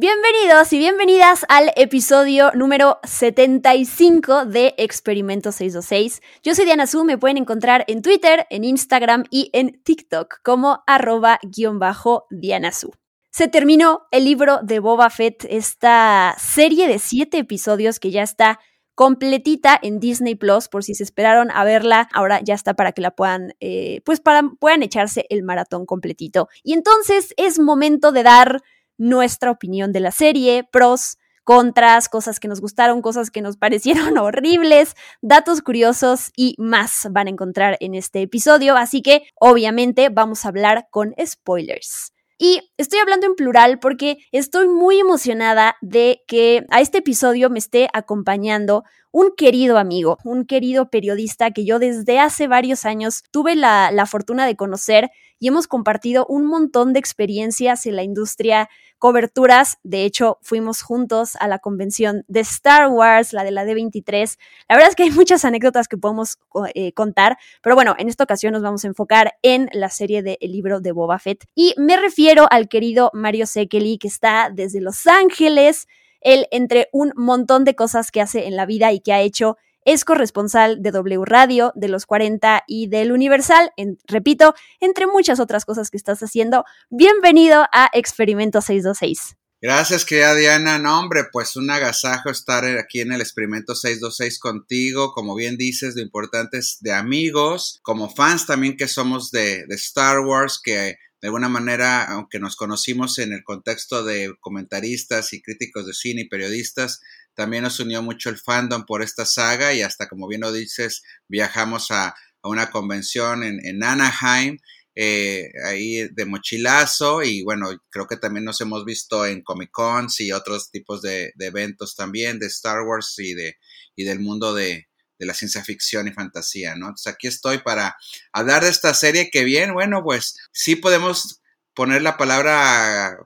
Bienvenidos y bienvenidas al episodio número 75 de Experimento 626. Yo soy Diana Su, me pueden encontrar en Twitter, en Instagram y en TikTok como arroba guion bajo Diana Su. Se terminó el libro de Boba Fett, esta serie de siete episodios que ya está completita en Disney Plus, por si se esperaron a verla, ahora ya está para que la puedan, eh, pues para puedan echarse el maratón completito. Y entonces es momento de dar nuestra opinión de la serie, pros, contras, cosas que nos gustaron, cosas que nos parecieron horribles, datos curiosos y más van a encontrar en este episodio, así que obviamente vamos a hablar con spoilers. Y estoy hablando en plural porque estoy muy emocionada de que a este episodio me esté acompañando un querido amigo, un querido periodista que yo desde hace varios años tuve la, la fortuna de conocer y hemos compartido un montón de experiencias en la industria, coberturas. De hecho, fuimos juntos a la convención de Star Wars, la de la D23. La verdad es que hay muchas anécdotas que podemos eh, contar, pero bueno, en esta ocasión nos vamos a enfocar en la serie de El libro de Boba Fett. Y me refiero al querido Mario Sekeli, que está desde Los Ángeles. Él, entre un montón de cosas que hace en la vida y que ha hecho, es corresponsal de W Radio, de los 40 y del Universal, repito, entre muchas otras cosas que estás haciendo. Bienvenido a Experimento 626. Gracias, querida Diana. No, hombre, pues un agasajo estar aquí en el experimento 626 contigo. Como bien dices, lo importante es de amigos, como fans también que somos de, de Star Wars, que de alguna manera, aunque nos conocimos en el contexto de comentaristas y críticos de cine y periodistas, también nos unió mucho el fandom por esta saga y hasta como bien lo dices, viajamos a, una convención en, Anaheim, eh, ahí de mochilazo y bueno, creo que también nos hemos visto en Comic Cons y otros tipos de, eventos también de Star Wars y, de, y del mundo de, de la ciencia ficción y fantasía, ¿no? Entonces aquí estoy para hablar de esta serie que bien, bueno, pues sí podemos poner la palabra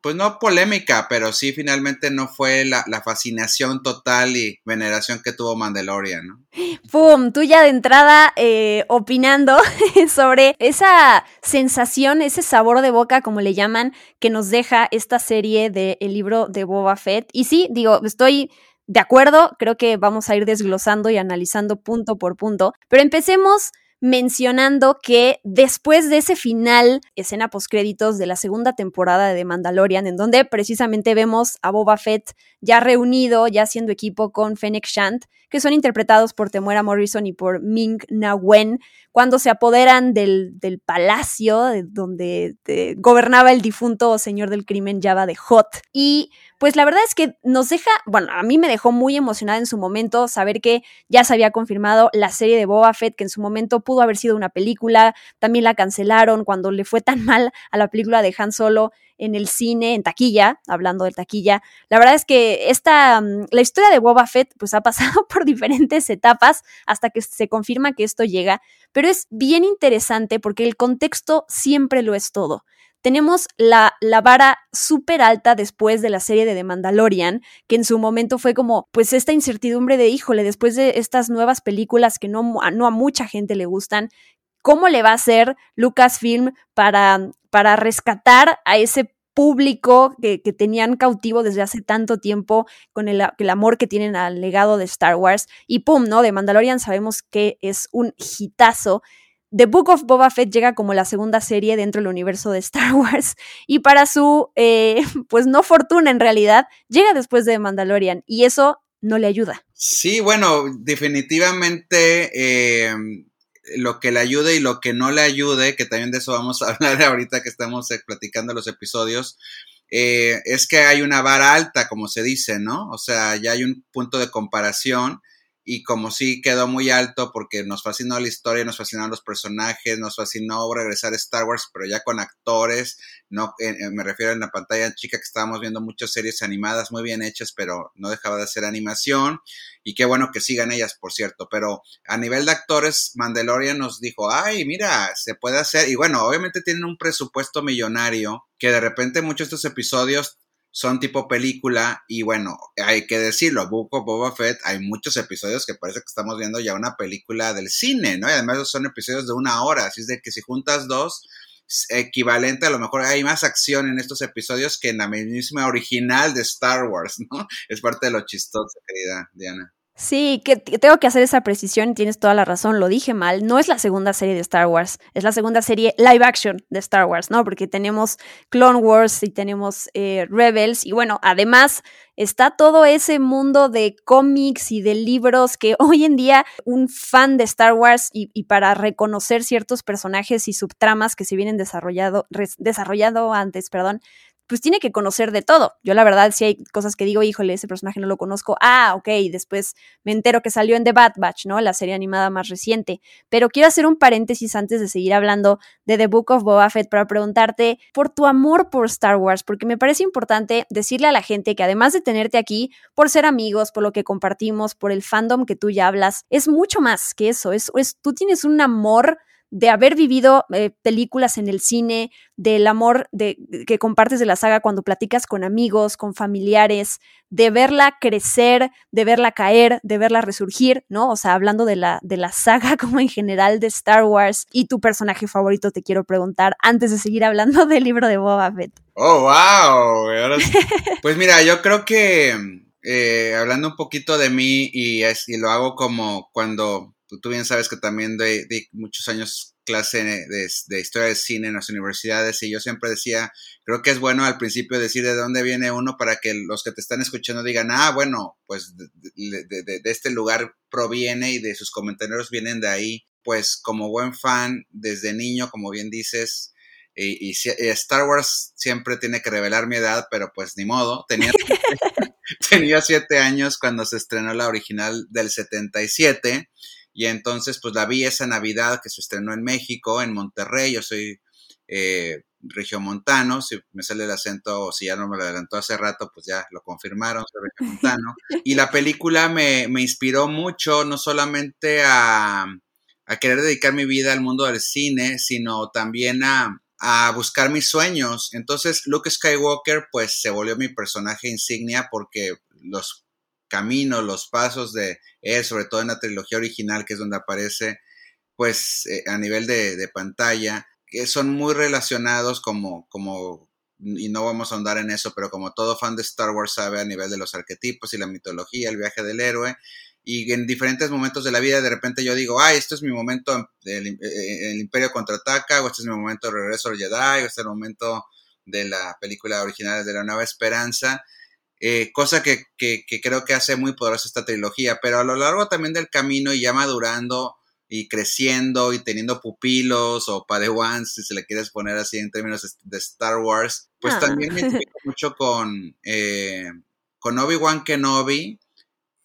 pues no polémica, pero sí finalmente no fue la, fascinación total y veneración que tuvo Mandalorian, ¿no? ¡Pum! Tú ya de entrada eh, opinando sobre esa sensación, ese sabor de boca, como le llaman, que nos deja esta serie del libro de Boba Fett. Y sí, digo, estoy de acuerdo, creo que vamos a ir desglosando y analizando punto por punto, pero empecemos mencionando que después de ese final, escena postcréditos de la segunda temporada de Mandalorian, en donde precisamente vemos a Boba Fett ya reunido, ya haciendo equipo con Fennec Shand, que son interpretados por Temuera Morrison y por Ming Na Wen, cuando se apoderan del, palacio donde gobernaba el difunto señor del crimen Java de Hot. Y pues la verdad es que nos deja, bueno, a mí me dejó muy emocionada en su momento saber que ya se había confirmado la serie de Boba Fett, que en su momento pudo haber sido una película, también la cancelaron cuando le fue tan mal a la película de Han Solo en el cine, en taquilla, hablando de taquilla. La verdad es que esta, mm, la historia de Boba Fett, pues ha pasado por diferentes etapas hasta que se confirma que esto llega, pero es bien interesante porque el contexto siempre lo es todo tenemos la, la vara súper alta después de la serie de The Mandalorian, que en su momento fue como, pues esta incertidumbre de, híjole, después de estas nuevas películas que no, no a mucha gente le gustan, ¿cómo le va a hacer Lucasfilm para, para rescatar a ese público que, que, tenían cautivo desde hace tanto tiempo con el, el, amor que tienen al legado de Star Wars. Y pum, ¿no? De Mandalorian sabemos que es un hitazo. The Book of Boba Fett llega como la segunda serie dentro del universo de Star Wars y para su, eh, pues no fortuna en realidad, llega después de Mandalorian y eso no le ayuda. Sí, bueno, definitivamente eh, lo que le ayude y lo que no le ayude, que también de eso vamos a hablar ahorita que estamos eh, platicando los episodios, es que hay una vara alta, como se dice, ¿no? O sea, ya hay un punto de comparación y como sí quedó muy alto porque nos fascinó la historia, nos fascinaron los personajes, nos fascinó regresar a Star Wars, pero ya con actores, no eh, eh, me refiero a la pantalla chica que estábamos viendo muchas series animadas muy bien hechas, pero no dejaba de ser animación y qué bueno que sigan ellas, por cierto, pero a nivel de actores, Mandalorian nos dijo, ay, mira, se puede hacer, y bueno, obviamente tienen un presupuesto millonario que de repente muchos de estos episodios son tipo película y bueno, hay que decirlo, of Boba Fett, hay muchos episodios que parece que estamos viendo ya una película del cine, ¿no? Y además son episodios de una hora, así es de que si juntas dos, equivalente, a lo mejor hay más acción en estos episodios que en la misma original de Star Wars, ¿no? Es parte de lo chistoso, querida Diana. Sí, que tengo que hacer esa precisión, tienes toda la razón, lo dije mal, no es la segunda serie de Star Wars, es la segunda serie live action de Star Wars, ¿no? Porque tenemos Clone Wars y tenemos eh, Rebels y bueno, además está todo ese mundo de cómics y de libros que hoy en día un fan de Star Wars y, y para reconocer ciertos personajes y subtramas que se vienen desarrollado, desarrollado antes, perdón, pues tiene que conocer de todo. Yo la verdad si hay cosas que digo, híjole, ese personaje no lo conozco. Ah, ok, después me entero que salió en The Bad Batch, ¿no? La serie animada más reciente. Pero quiero hacer un paréntesis antes de seguir hablando de The Book of Boba Fett para preguntarte por tu amor por Star Wars, porque me parece importante decirle a la gente que además de tenerte aquí, por ser amigos, por lo que compartimos, por el fandom que tú ya hablas, es mucho más que eso. Es, es tú tienes un amor de haber vivido eh, películas en el cine, del amor de, que compartes de la saga cuando platicas con amigos, con familiares, de verla crecer, de verla caer, de verla resurgir, ¿no? O sea, hablando de la, de la saga como en general de Star Wars y tu personaje favorito, te quiero preguntar antes de seguir hablando del libro de Boba Fett. Oh, wow. pues mira, yo creo que eh, hablando un poquito de mí y, y lo hago como cuando tú, bien sabes que también di, muchos años clase de, historia de cine en las universidades y yo siempre decía, creo que es bueno al principio decir de dónde viene uno para que los que te están escuchando digan, ah, bueno, pues de, este lugar proviene y de sus comentarios vienen de ahí. Pues como buen fan, desde niño, como bien dices, y, Star Wars siempre tiene que revelar mi edad, pero pues ni modo, tenía, tenía siete años cuando se estrenó la original del 77 y entonces, pues la vi esa Navidad que se estrenó en México, en Monterrey. Yo soy eh, regiomontano, si me sale el acento o si ya no me lo adelantó hace rato, pues ya lo confirmaron, soy regiomontano. Y la película me, me inspiró mucho, no solamente a, a, querer dedicar mi vida al mundo del cine, sino también a, a buscar mis sueños. Entonces, Luke Skywalker, pues se volvió mi personaje insignia porque los camino, los pasos de él, sobre todo en la trilogía original, que es donde aparece, pues eh, a nivel de, pantalla, que son muy relacionados como, como, y no vamos a ahondar en eso, pero como todo fan de Star Wars sabe a nivel de los arquetipos y la mitología, el viaje del héroe, y en diferentes momentos de la vida de repente yo digo, ay, esto es mi momento, eh, eh, el Imperio contraataca, o este es mi momento de regreso al Jedi, o este es el momento de la película original de la Nueva Esperanza, eh, cosa que, que, creo que hace muy poderosa esta trilogía, pero a lo largo también del camino y ya madurando y creciendo y teniendo pupilos o padawans, si se le quieres poner así en términos de Star Wars, pues ah. también me identifico mucho con, eh, con Obi-Wan Kenobi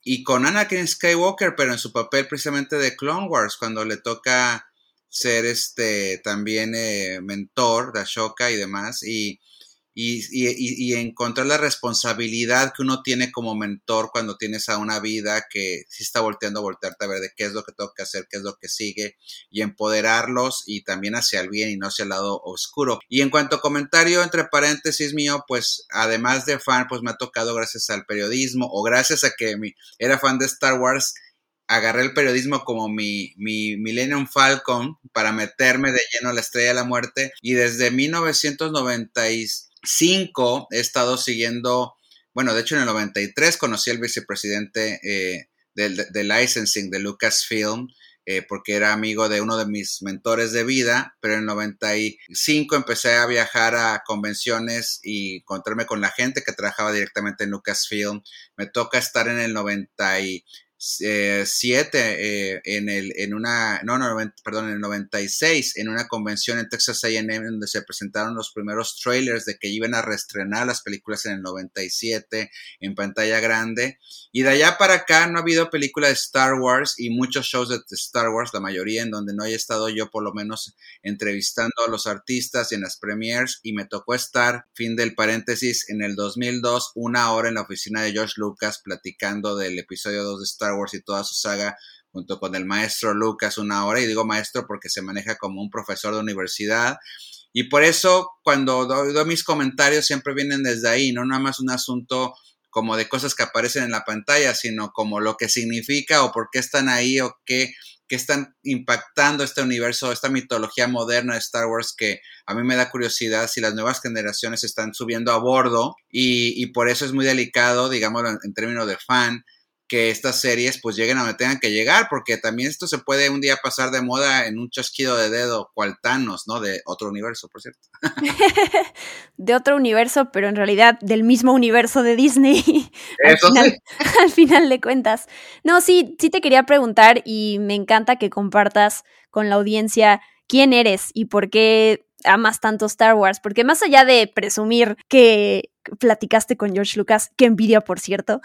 y con Anakin Skywalker, pero en su papel precisamente de Clone Wars, cuando le toca ser este también eh, mentor de Ashoka y demás, y y, y, y, encontrar la responsabilidad que uno tiene como mentor cuando tienes a una vida que sí está volteando a voltearte a ver de qué es lo que tengo que hacer, qué es lo que sigue y empoderarlos y también hacia el bien y no hacia el lado oscuro. Y en cuanto a comentario entre paréntesis mío, pues además de fan, pues me ha tocado gracias al periodismo o gracias a que mi, era fan de Star Wars, agarré el periodismo como mi, mi Millennium Falcon para meterme de lleno a la estrella de la muerte y desde 1996 5 he estado siguiendo, bueno, de hecho en el 93 conocí al vicepresidente eh, del, licensing de Lucasfilm, eh, porque era amigo de uno de mis mentores de vida, pero en el 95 empecé a viajar a convenciones y encontrarme con la gente que trabajaba directamente en Lucasfilm. Me toca estar en el 96 7 eh, en el en una no, no perdón en el 96 en una convención en Texas A&M donde se presentaron los primeros trailers de que iban a reestrenar las películas en el 97 en pantalla grande. Y de allá para acá no ha habido película de Star Wars y muchos shows de Star Wars la mayoría en donde no haya estado yo por lo menos entrevistando a los artistas y en las premiers y me tocó estar fin del paréntesis en el 2002 una hora en la oficina de George Lucas platicando del episodio 2 de Star Wars y toda su saga junto con el maestro Lucas una hora, y digo maestro porque se maneja como un profesor de universidad. Y por eso cuando doy, mis comentarios siempre vienen desde ahí, no nada más un asunto como de cosas que aparecen en la pantalla, sino como lo que significa o por qué están ahí o qué, qué están impactando este universo, esta mitología moderna de Star Wars que a mí me da curiosidad si las nuevas generaciones están subiendo a bordo y, y por eso es muy delicado, digámoslo en términos de fan, que estas series pues lleguen a donde tengan que llegar, porque también esto se puede un día pasar de moda en un chasquido de dedo, cual Thanos, ¿no? De otro universo, por cierto. de otro universo, pero en realidad del mismo universo de Disney. Eso al, final, sí. al final de cuentas. No, sí, sí te quería preguntar y me encanta que compartas con la audiencia quién eres y por qué amas tanto Star Wars, porque más allá de presumir que platicaste con George Lucas, que envidia, por cierto,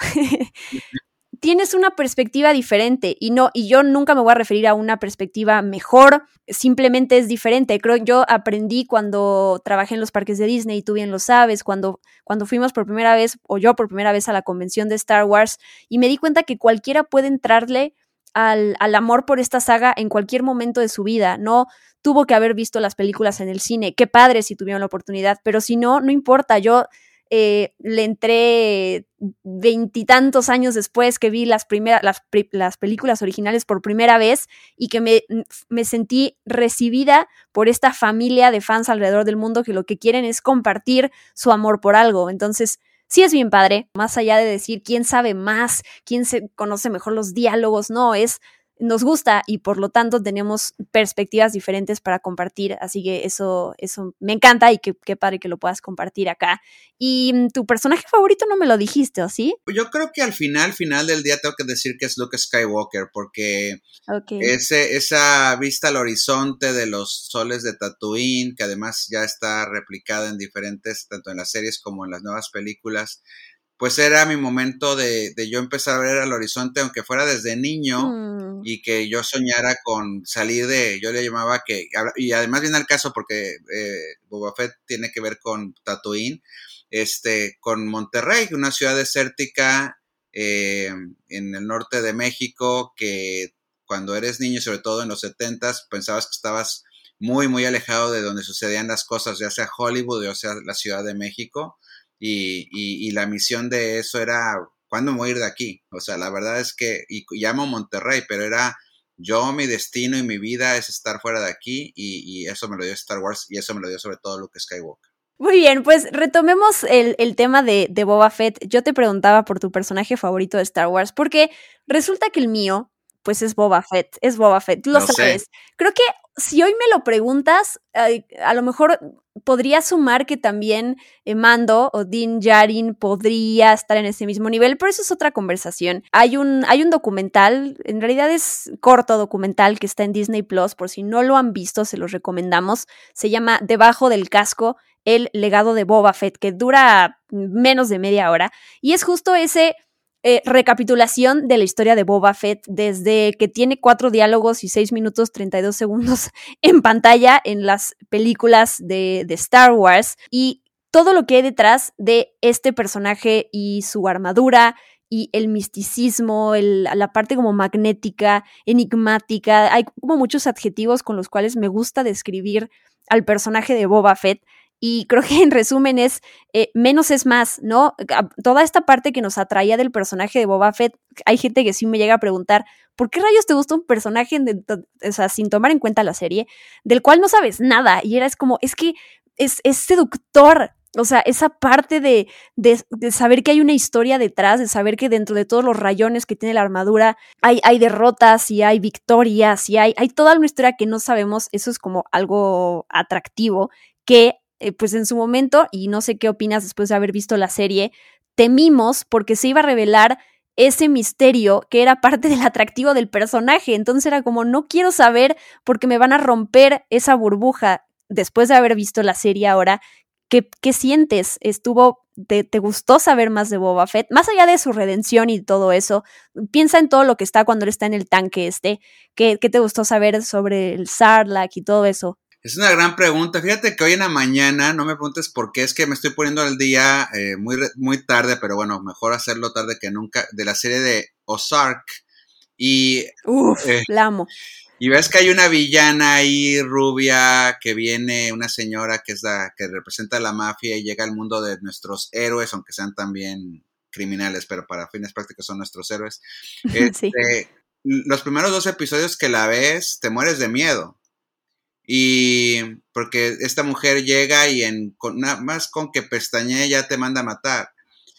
tienes una perspectiva diferente y no y yo nunca me voy a referir a una perspectiva mejor, simplemente es diferente. Creo yo aprendí cuando trabajé en los parques de Disney, tú bien lo sabes, cuando cuando fuimos por primera vez o yo por primera vez a la convención de Star Wars y me di cuenta que cualquiera puede entrarle al, al amor por esta saga en cualquier momento de su vida, no tuvo que haber visto las películas en el cine, qué padre si tuvieron la oportunidad, pero si no, no importa, yo eh, le entré veintitantos años después que vi las, primeras, las, las, películas originales por primera vez y que me, me, sentí recibida por esta familia de fans alrededor del mundo que lo que quieren es compartir su amor por algo. Entonces, sí es bien padre, más allá de decir quién sabe más, quién se conoce mejor los diálogos, no, es nos gusta y por lo tanto tenemos perspectivas diferentes para compartir. Así que eso, eso me encanta y qué, qué padre que lo puedas compartir acá. Y mm, tu personaje favorito no me lo dijiste, ¿o sí? Yo creo que al final, final del día tengo que decir que es Luke Skywalker, porque okay. ese, esa vista al horizonte de los soles de Tatooine, que además ya está replicada en diferentes, tanto en las series como en las nuevas películas, pues era mi momento de, de, yo empezar a ver al horizonte, aunque fuera desde niño, mm. y que yo soñara con salir de, yo le llamaba que, y además viene el caso porque eh, Boba Fett tiene que ver con Tatooine, este, con Monterrey, una ciudad desértica eh, en el norte de México, que cuando eres niño, sobre todo en los setentas, pensabas que estabas muy, muy alejado de donde sucedían las cosas, ya sea Hollywood, ya sea la Ciudad de México y, y, y, la misión de eso era, ¿cuándo me voy a ir de aquí? O sea, la verdad es que, y, y amo Monterrey, pero era, yo mi destino y mi vida es estar fuera de aquí y, y, eso me lo dio Star Wars y eso me lo dio sobre todo Luke Skywalker. Muy bien, pues retomemos el, el tema de, de, Boba Fett. Yo te preguntaba por tu personaje favorito de Star Wars, porque resulta que el mío, pues es Boba Fett, es Boba Fett, tú lo no sabes. Sé. Creo que si hoy me lo preguntas, a lo mejor podría sumar que también eh, Mando o Din Djarin podría estar en ese mismo nivel, pero eso es otra conversación. Hay un, hay un documental, en realidad es corto documental que está en Disney Plus, por si no lo han visto, se los recomendamos. Se llama Debajo del casco, el legado de Boba Fett, que dura menos de media hora. Y es justo ese eh, recapitulación de la historia de Boba Fett desde que tiene cuatro diálogos y seis minutos 32 segundos en pantalla en las películas de, Star Wars y todo lo que hay detrás de este personaje y su armadura y el misticismo, la parte como magnética, enigmática. Hay como muchos adjetivos con los cuales me gusta describir al personaje de Boba Fett. Y creo que en resumen es eh, menos es más, ¿no? Toda esta parte que nos atraía del personaje de Boba Fett, hay gente que sí me llega a preguntar, ¿por qué rayos te gusta un personaje, o sea, sin tomar en cuenta la serie, del cual no sabes nada? Y era es como, es que es, es seductor, o sea, esa parte de, de, de, saber que hay una historia detrás, de saber que dentro de todos los rayones que tiene la armadura hay, hay derrotas y hay victorias y hay, hay toda una historia que no sabemos, eso es como algo atractivo que eh, pues en su momento, y no sé qué opinas después de haber visto la serie, temimos porque se iba a revelar ese misterio que era parte del atractivo del personaje. Entonces era como, no quiero saber porque me van a romper esa burbuja después de haber visto la serie ahora. ¿Qué, qué sientes? ¿Estuvo, te, te, gustó saber más de Boba Fett? Más allá de su redención y todo eso, piensa en todo lo que está cuando él está en el tanque este. ¿Qué, qué te gustó saber sobre el Sarlacc y todo eso? Es una gran pregunta. Fíjate que hoy en la mañana, no me preguntes por qué, es que me estoy poniendo al día eh, muy, muy tarde, pero bueno, mejor hacerlo tarde que nunca, de la serie de Ozark. Y. Uf, eh, la amo. Y ves que hay una villana ahí rubia que viene, una señora que es la que representa a la mafia y llega al mundo de nuestros héroes, aunque sean también criminales, pero para fines prácticos son nuestros héroes. sí. Este, los primeros dos episodios que la ves, te mueres de miedo. Y porque esta mujer llega y en con, nada más con que pestañee ya te manda a matar.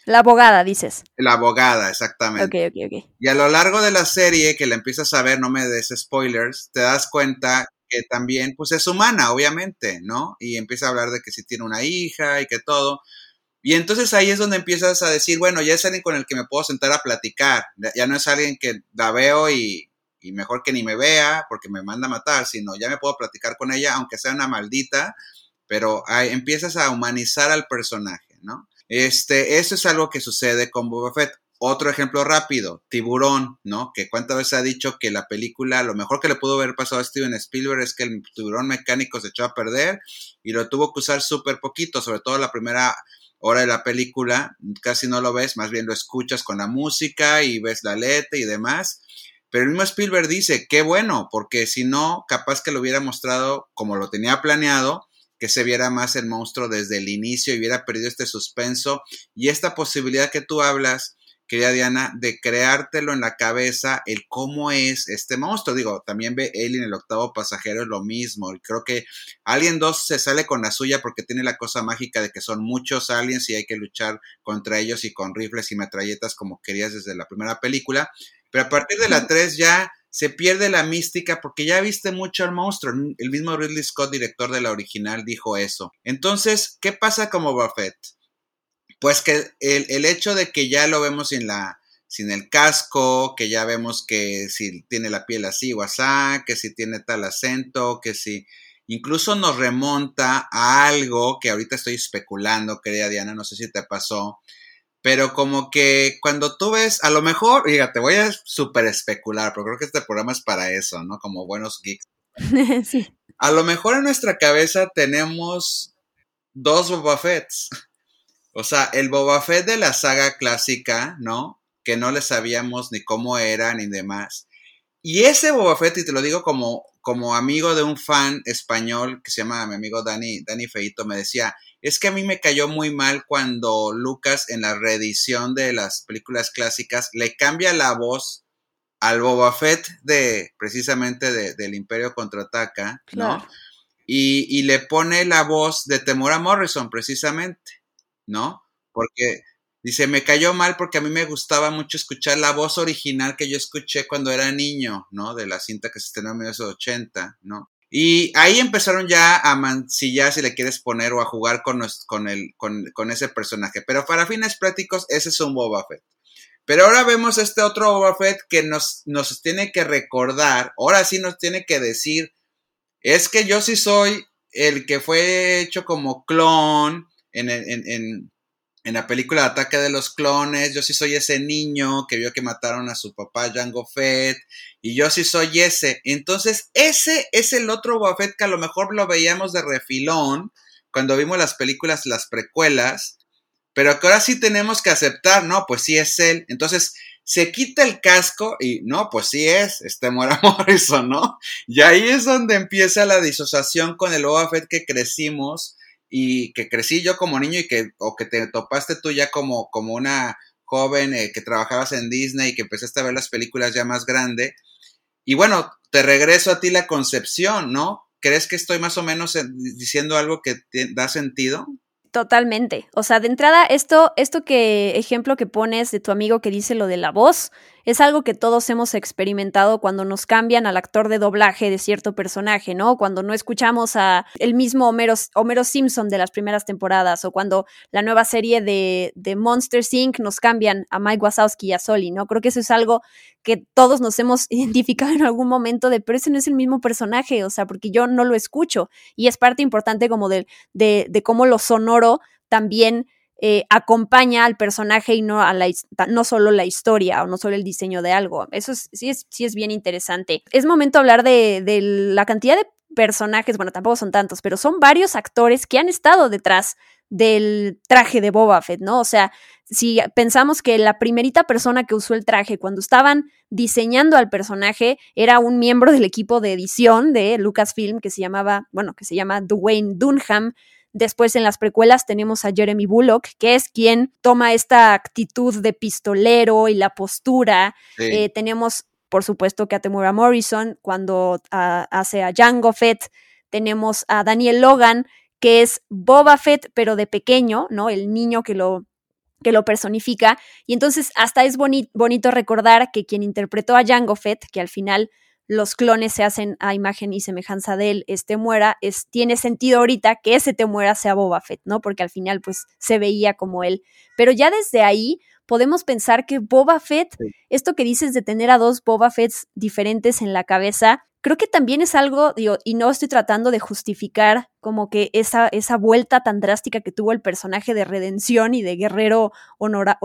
La abogada, dices. La abogada, exactamente. Ok, ok, ok. Y a lo largo de la serie, que la empiezas a ver, no me des spoilers, te das cuenta que también, pues es humana, obviamente, ¿no? Y empieza a hablar de que si tiene una hija y que todo. Y entonces ahí es donde empiezas a decir, bueno, ya es alguien con el que me puedo sentar a platicar. Ya no es alguien que la veo y, y mejor que ni me vea porque me manda a matar, sino ya me puedo platicar con ella, aunque sea una maldita, pero empiezas a humanizar al personaje, ¿no? Este, eso es algo que sucede con Boba Fett. Otro ejemplo rápido, Tiburón, ¿no? Que cuántas veces ha dicho que la película, lo mejor que le pudo haber pasado a Steven Spielberg es que el tiburón mecánico se echó a perder y lo tuvo que usar súper poquito, sobre todo la primera hora de la película, casi no lo ves, más bien lo escuchas con la música y ves la letra y demás. Pero el mismo Spielberg dice, qué bueno, porque si no, capaz que lo hubiera mostrado como lo tenía planeado, que se viera más el monstruo desde el inicio y hubiera perdido este suspenso y esta posibilidad que tú hablas, querida Diana, de creártelo en la cabeza el cómo es este monstruo. Digo, también ve él en el octavo pasajero lo mismo. Creo que Alien 2 se sale con la suya porque tiene la cosa mágica de que son muchos aliens y hay que luchar contra ellos y con rifles y metralletas como querías desde la primera película. Pero a partir de la 3 ya se pierde la mística porque ya viste mucho al monstruo. El mismo Ridley Scott, director de la original, dijo eso. Entonces, ¿qué pasa como Buffett? Pues que el, el hecho de que ya lo vemos sin la sin el casco, que ya vemos que si tiene la piel así o así, que si tiene tal acento, que si incluso nos remonta a algo que ahorita estoy especulando, querida Diana, no sé si te pasó, pero como que cuando tú ves, a lo mejor, fíjate, voy a súper especular, pero creo que este programa es para eso, ¿no? Como buenos geeks. sí. A lo mejor en nuestra cabeza tenemos dos Boba Fetts. O sea, el Boba Fett de la saga clásica, ¿no? Que no le sabíamos ni cómo era ni demás. Y ese Boba Fett, y te lo digo como, como amigo de un fan español que se llama mi amigo Dani, Dani Feito, me decía, es que a mí me cayó muy mal cuando Lucas en la reedición de las películas clásicas le cambia la voz al Boba Fett de precisamente de, del Imperio contraataca, ¿no? Y, y, le pone la voz de Temora Morrison precisamente, ¿no? Porque dice, me cayó mal porque a mí me gustaba mucho escuchar la voz original que yo escuché cuando era niño, ¿no? De la cinta que se estrenó en 1980, ¿no? Y ahí empezaron ya a mancillar, si le quieres poner, o a jugar con, con, el, con, ese personaje. Pero para fines prácticos, ese es un Boba Fett. Pero ahora vemos este otro Boba Fett que nos, nos tiene que recordar, ahora sí nos tiene que decir, es que yo sí soy el que fue hecho como clon en, en, en, en la película Ataque de los Clones, yo sí soy ese niño que vio que mataron a su papá Jango Fett, y yo sí soy ese. Entonces, ese es el otro Boba Fett que a lo mejor lo veíamos de refilón cuando vimos las películas, las precuelas, pero que ahora sí tenemos que aceptar, no, pues sí es él. Entonces, se quita el casco y no, pues sí es, este Mora Morrison, ¿no? Y ahí es donde empieza la disociación con el Boba Fett que crecimos y que crecí yo como niño y que, o que te topaste tú ya como, como una joven eh, que trabajabas en Disney y que empezaste a ver las películas ya más grande. Y bueno, te regreso a ti la concepción, ¿no? ¿Crees que estoy más o menos diciendo algo que da sentido? Totalmente. O sea, de entrada, esto, esto que ejemplo que pones de tu amigo que dice lo de la voz, es algo que todos hemos experimentado cuando nos cambian al actor de doblaje de cierto personaje, ¿no? Cuando no escuchamos a el mismo Homero, Homero Simpson de las primeras temporadas o cuando la nueva serie de, de Monster Inc. nos cambian a Mike Wazowski y a Soli, ¿no? Creo que eso es algo que todos nos hemos identificado en algún momento de, pero ese no es el mismo personaje, o sea, porque yo no lo escucho y es parte importante como de, de, de cómo lo sonoro también eh, acompaña al personaje y no, a la, no solo la historia o no solo el diseño de algo. Eso sí, es, sí es bien interesante. Es momento hablar de, de la cantidad de personajes, bueno, tampoco son tantos, pero son varios actores que han estado detrás del traje de Boba Fett, ¿no? O sea, si pensamos que la primerita persona que usó el traje cuando estaban diseñando al personaje era un miembro del equipo de edición de Lucasfilm que se llamaba, bueno, que se llama Dwayne Dunham, Después en las precuelas tenemos a Jeremy Bullock, que es quien toma esta actitud de pistolero y la postura. Eh, tenemos, por supuesto, que a Temura Morrison cuando ah, hace a Jango Fett. Tenemos a Daniel Logan, que es Boba Fett, pero de pequeño, ¿no? El niño que lo, que lo personifica. Y entonces hasta es bonito recordar que quien interpretó a Jango Fett, que al final los clones se hacen a imagen y semejanza de él, este muera, es, tiene sentido ahorita que ese te muera sea Boba Fett, ¿no? Porque al final pues se veía como él. Pero ya desde ahí podemos pensar que Boba Fett, esto que dices de tener a dos Boba Fetts diferentes en la cabeza, creo que también es algo, digo, y no estoy tratando de justificar como que esa, esa vuelta tan drástica que tuvo el personaje de redención y de guerrero honorable,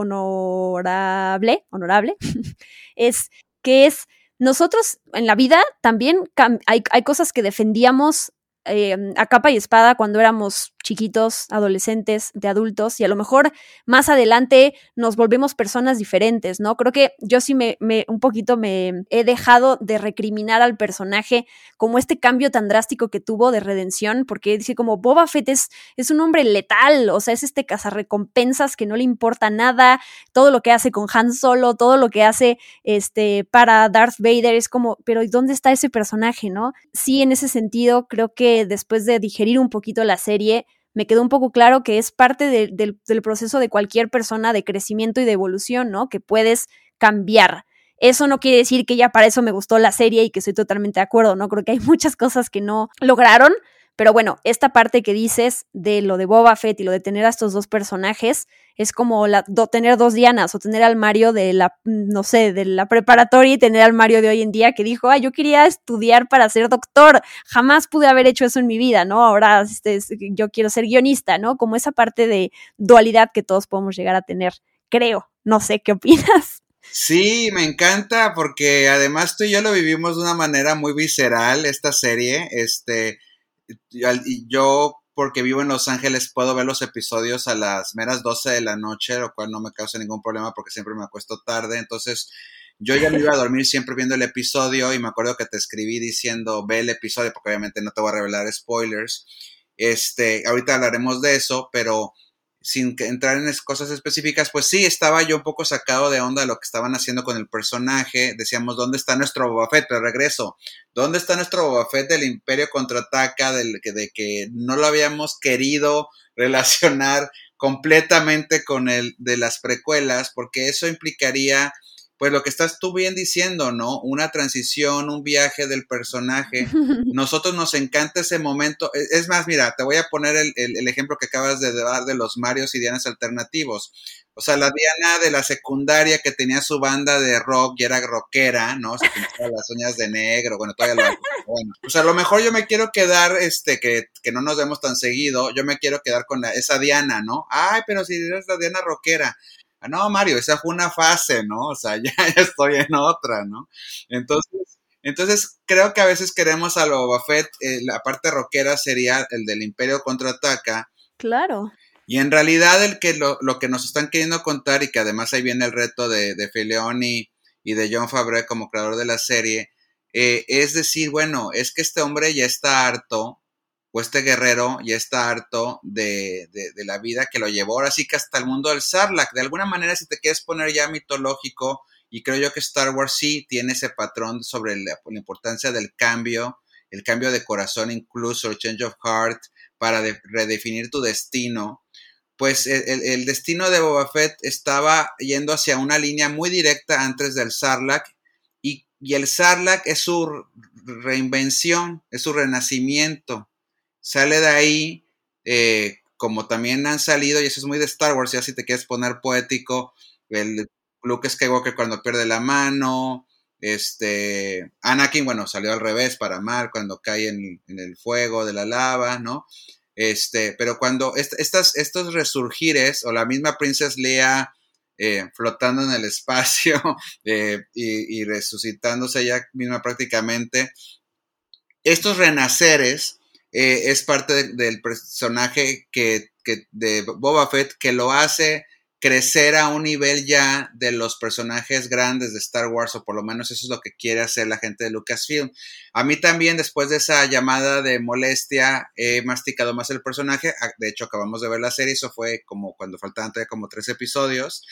honorable, es que es nosotros en la vida también hay, hay cosas que defendíamos eh, a capa y espada cuando éramos chiquitos, adolescentes, de adultos, y a lo mejor más adelante nos volvemos personas diferentes, ¿no? Creo que yo sí me, un poquito me he dejado de recriminar al personaje como este cambio tan drástico que tuvo de redención, porque dice como Boba Fett es, es un hombre letal, o sea, es este cazarrecompensas que no le importa nada, todo lo que hace con Han Solo, todo lo que hace este, para Darth Vader, es como, pero ¿dónde está ese personaje, no? Sí, en ese sentido, creo que después de digerir un poquito la serie, me quedó un poco claro que es parte del proceso de cualquier persona de crecimiento y de evolución, ¿no? Que puedes cambiar. Eso no quiere decir que ya para eso me gustó la serie y que estoy totalmente de acuerdo, ¿no? Creo que hay muchas cosas que no lograron, pero bueno, esta parte que dices de lo de Boba Fett y lo de tener a estos dos personajes es como la, tener dos Dianas o tener al Mario de la, no sé, de la preparatoria y tener al Mario de hoy en día que dijo, ay, yo quería estudiar para ser doctor, jamás pude haber hecho eso en mi vida, ¿no? Ahora este, yo quiero ser guionista, ¿no? Como esa parte de dualidad que todos podemos llegar a tener, creo. No sé, ¿qué opinas? Sí, me encanta porque además tú y yo lo vivimos de una manera muy visceral esta serie, este yo porque vivo en Los Ángeles puedo ver los episodios a las meras 12 de la noche, lo cual no me causa ningún problema porque siempre me acuesto tarde, entonces yo ya me iba a dormir siempre viendo el episodio y me acuerdo que te escribí diciendo ve el episodio porque obviamente no te voy a revelar spoilers. Este, ahorita hablaremos de eso, pero sin entrar en cosas específicas, pues sí, estaba yo un poco sacado de onda de lo que estaban haciendo con el personaje. Decíamos, ¿dónde está nuestro Boba Fett? Pero regreso, ¿dónde está nuestro Boba Fett del Imperio contraataca, del, de que no lo habíamos querido relacionar completamente con el de las precuelas? Porque eso implicaría pues lo que estás tú bien diciendo, ¿no? Una transición, un viaje del personaje. Nosotros nos encanta ese momento. E, es más, mira, te voy a poner el, ejemplo que acabas de dar de los Marios y Dianas alternativos. O sea, la Diana de la secundaria que tenía su banda de rock y era rockera, ¿no? Se pintaba las uñas de negro, bueno, todavía lo... Bueno, pues a lo mejor yo me quiero quedar, este, que, que no nos vemos tan seguido, yo me quiero quedar con esa Diana, ¿no? Ay, pero si eres la Diana rockera, no, Mario, esa fue una fase, ¿no? O sea, ya, estoy en otra, ¿no? Entonces, entonces creo que a veces queremos a lo Buffett, eh, la parte rockera sería el del Imperio contraataca. Claro. Y en realidad el que lo, lo, que nos están queriendo contar y que además ahí viene el reto de, de Fileoni y de John Favreau como creador de la serie, eh, es decir, bueno, es que este hombre ya está harto o este guerrero ya está harto de, la vida que lo llevó ahora sí que hasta el mundo del Sarlacc. De alguna manera, si te quieres poner ya mitológico, y creo yo que Star Wars sí tiene ese patrón sobre la, importancia del cambio, el cambio de corazón incluso, el change of heart, para redefinir tu destino, pues el, el, destino de Boba Fett estaba yendo hacia una línea muy directa antes del Sarlacc y, y el Sarlacc es su reinvención, es su renacimiento. Sale de ahí, eh, como también han salido, y eso es muy de Star Wars, ya si te quieres poner poético, el Luke Skywalker cuando pierde la mano, este, Anakin, bueno, salió al revés para Mar cuando cae en, el fuego de la lava, ¿no? Este, pero cuando estas, estos resurgires, o la misma Princess Leia eh, flotando en el espacio eh, y, resucitándose ella misma prácticamente, estos renaceres eh, es parte del personaje que, que, de Boba Fett que lo hace crecer a un nivel ya de los personajes grandes de Star Wars, o por lo menos eso es lo que quiere hacer la gente de Lucasfilm. A mí también, después de esa llamada de molestia, he masticado más el personaje. Ah, de hecho, acabamos de ver la serie, eso fue como cuando faltaban todavía como tres episodios.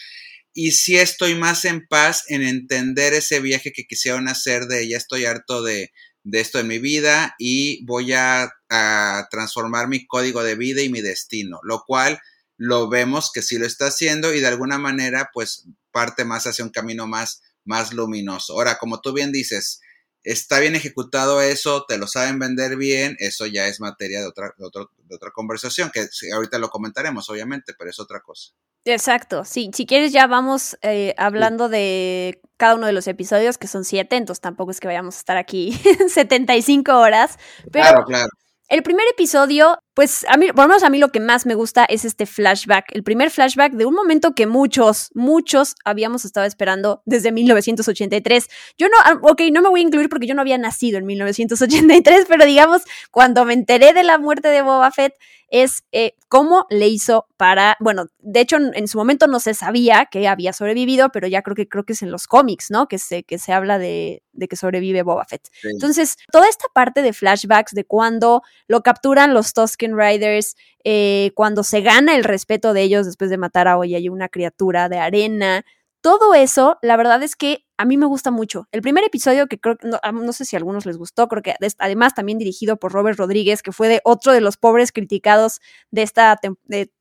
Y sí estoy más en paz en entender ese viaje que quisieron hacer de ya estoy harto de, de esto en mi vida y voy a, a transformar mi código de vida y mi destino, lo cual lo vemos que sí lo está haciendo y de alguna manera pues parte más hacia un camino más, más luminoso. Ahora, como tú bien dices, está bien ejecutado eso, te lo saben vender bien, eso ya es materia de otra, de otra conversación, que ahorita lo comentaremos, obviamente, pero es otra cosa. Exacto, sí, si quieres ya vamos eh, hablando de cada uno de los episodios, que son siete, entonces tampoco es que vayamos a estar aquí 75 horas. Pero claro, claro. El primer episodio, pues a mí, por lo menos a mí lo que más me gusta es este flashback, el primer flashback de un momento que muchos, muchos habíamos estado esperando desde 1983. Yo no, ah, ok, no me voy a incluir porque yo no había nacido en 1983, pero digamos, cuando me enteré de la muerte de Boba Fett, es eh, cómo le hizo para, bueno, de hecho en, su momento no se sabía que había sobrevivido, pero ya creo que creo que es en los cómics, ¿no? Que se, que se habla de, de que sobrevive Boba Fett. Entonces, toda esta parte de flashbacks de cuando lo capturan los Riders, eh, cuando se gana el respeto de ellos después de matar a hoy hay una criatura de arena, todo eso, la verdad es que a mí me gusta mucho. El primer episodio, que creo, no, no sé si a algunos les gustó, creo que además también dirigido por Robert Rodríguez, que fue de otro de los pobres criticados de esta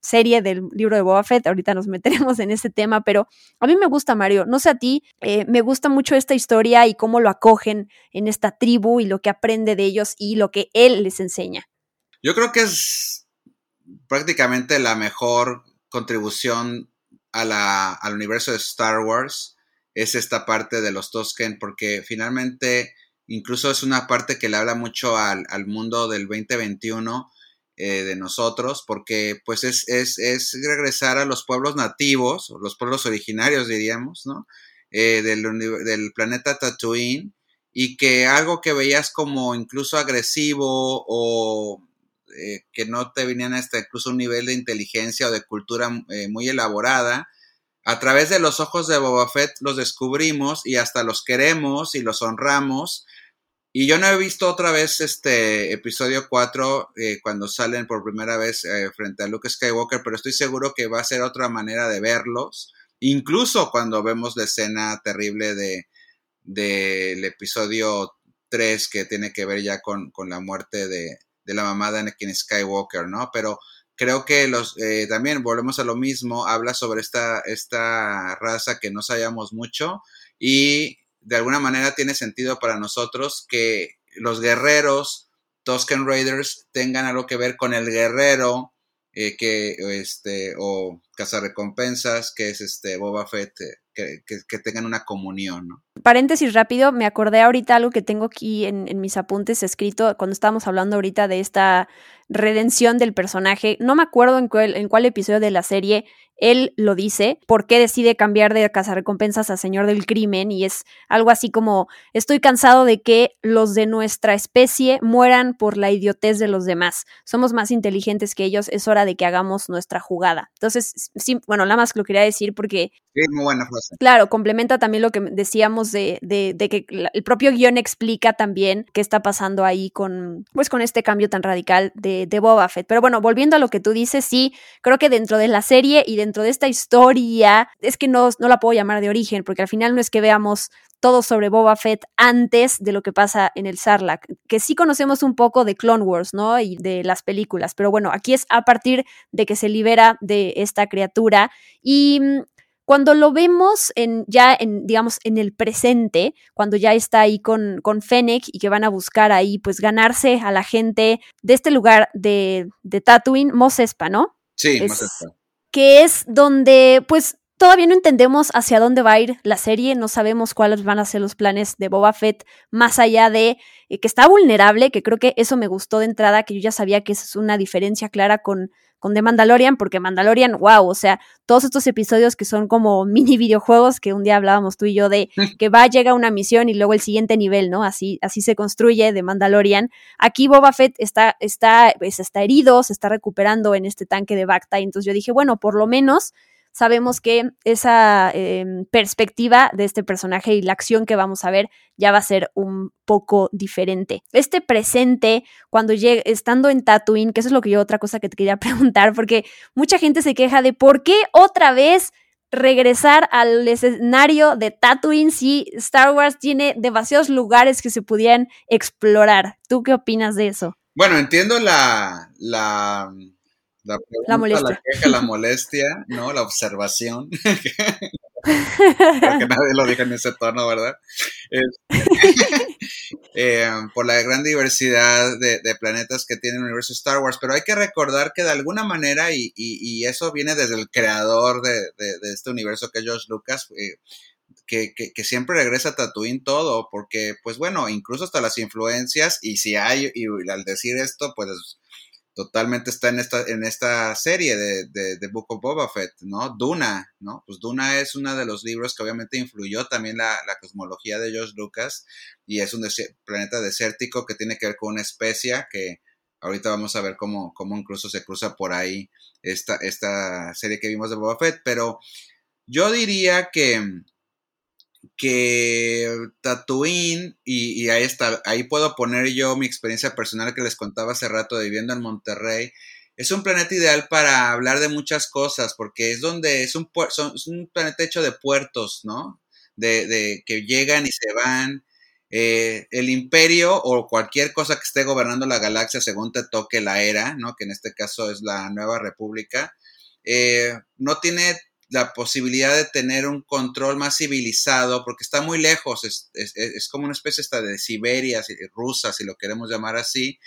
serie del libro de Boba Fett. Ahorita nos meteremos en ese tema, pero a mí me gusta Mario. No sé a ti, eh, me gusta mucho esta historia y cómo lo acogen en esta tribu y lo que aprende de ellos y lo que él les enseña. Yo creo que es prácticamente la mejor contribución a la, al universo de Star Wars es esta parte de los Tosken, porque finalmente incluso es una parte que le habla mucho al, al mundo del 2021 eh, de nosotros, porque pues es, es, es, regresar a los pueblos nativos, los pueblos originarios diríamos, ¿no? Eh, del, del, planeta Tatooine, y que algo que veías como incluso agresivo o eh, que no te venían hasta incluso un nivel de inteligencia o de cultura eh, muy elaborada, a través de los ojos de Boba Fett los descubrimos y hasta los queremos y los honramos. Y yo no he visto otra vez este episodio 4 eh, cuando salen por primera vez frente a Luke Skywalker, pero estoy seguro que va a ser otra manera de verlos. Incluso cuando vemos la escena terrible de del episodio 3 que tiene que ver ya con, con la muerte de, de la mamá de Anakin Skywalker, ¿no? Pero creo que los eh, también volvemos a lo mismo, habla sobre esta, esta raza que no sabíamos mucho y de alguna manera tiene sentido para nosotros que los guerreros Tusken Raiders tengan algo que ver con el guerrero eh, que este o cazarrecompensas que es este Boba Fett eh, que, tengan una comunión. Paréntesis rápido, me acordé ahorita algo que tengo aquí en, en mis apuntes escrito cuando estábamos hablando ahorita de esta redención del personaje. No me acuerdo en cuál, en cuál episodio de la serie él lo dice, por qué decide cambiar de cazarrecompensas a señor del crimen y es algo así como estoy cansado de que los de nuestra especie mueran por la idiotez de los demás. Somos más inteligentes que ellos, es hora de que hagamos nuestra jugada. Entonces, sí, bueno, nada más lo quería decir porque... Sí, muy buena frase. Claro, complementa también lo que decíamos de, de, de que el propio guion explica también qué está pasando ahí con, pues, con este cambio tan radical de de, Boba Fett. Pero bueno, volviendo a lo que tú dices, sí, creo que dentro de la serie y dentro dentro de esta historia, es que no, no la puedo llamar de origen, porque al final no es que veamos todo sobre Boba Fett antes de lo que pasa en el Sarlacc, que sí conocemos un poco de Clone Wars, ¿no? Y de las películas, pero bueno, aquí es a partir de que se libera de esta criatura y mm, cuando lo vemos en, ya en, digamos, en el presente, cuando ya está ahí con, con Fennec y que van a buscar ahí, pues, ganarse a la gente de este lugar de, de Tatooine, Mos Espa, ¿no? Sí, Es-. Que es donde, pues, todavía no entendemos hacia dónde va a ir la serie, no sabemos cuáles van a ser los planes de Boba Fett, más allá de eh, que está vulnerable, que creo que eso me gustó de entrada, que yo ya sabía que esa es una diferencia clara con, con The Mandalorian, porque Mandalorian, wow, o sea, todos estos episodios que son como mini videojuegos, que un día hablábamos tú y yo de que va, llega una misión y luego el siguiente nivel, ¿no? Así, así se construye The Mandalorian. Aquí Boba Fett está, está, pues, está herido, se está recuperando en este tanque de Bacta, y entonces yo dije, bueno, por lo menos sabemos que esa eh, perspectiva de este personaje y la acción que vamos a ver ya va a ser un poco diferente. Este presente, cuando llegue, estando en Tatooine, que eso es lo que yo otra cosa que te quería preguntar, porque mucha gente se queja de por qué otra vez regresar al escenario de Tatooine si Star Wars tiene demasiados lugares que se pudieran explorar. ¿Tú qué opinas de eso? Bueno, entiendo la, la, la, pregunta, molestia. la queja, la molestia, ¿no? La observación. Creo que nadie lo dijo en ese tono, ¿verdad? Este, eh, por la gran diversidad de, de, planetas que tiene el universo Star Wars, pero hay que recordar que de alguna manera, y, y, y eso viene desde el creador de, de, de, este universo que es George Lucas, eh, que, que, que, siempre regresa a Tatooine todo, porque, pues bueno, incluso hasta las influencias, y si hay, y al decir esto, pues totalmente está en esta, en esta serie de, de, de, Book of Boba Fett, ¿no? Duna, ¿no? Pues Duna es uno de los libros que obviamente influyó también la, la cosmología de George Lucas y es un planeta desértico que tiene que ver con una especie que ahorita vamos a ver cómo, cómo incluso se cruza por ahí esta, esta serie que vimos de Boba Fett, pero yo diría que que Tatooine, y, ahí está, ahí puedo poner yo mi experiencia personal que les contaba hace rato de viviendo en Monterrey, es un planeta ideal para hablar de muchas cosas, porque es donde es un, son, un planeta hecho de puertos, ¿no? De, de que llegan y se van. Eh, el imperio o cualquier cosa que esté gobernando la galaxia según te toque la era, ¿no? Que en este caso es la nueva república, eh, no tiene la posibilidad de tener un control más civilizado, porque está muy lejos, es, es, como una especie esta de Siberia, rusa, si lo queremos llamar así,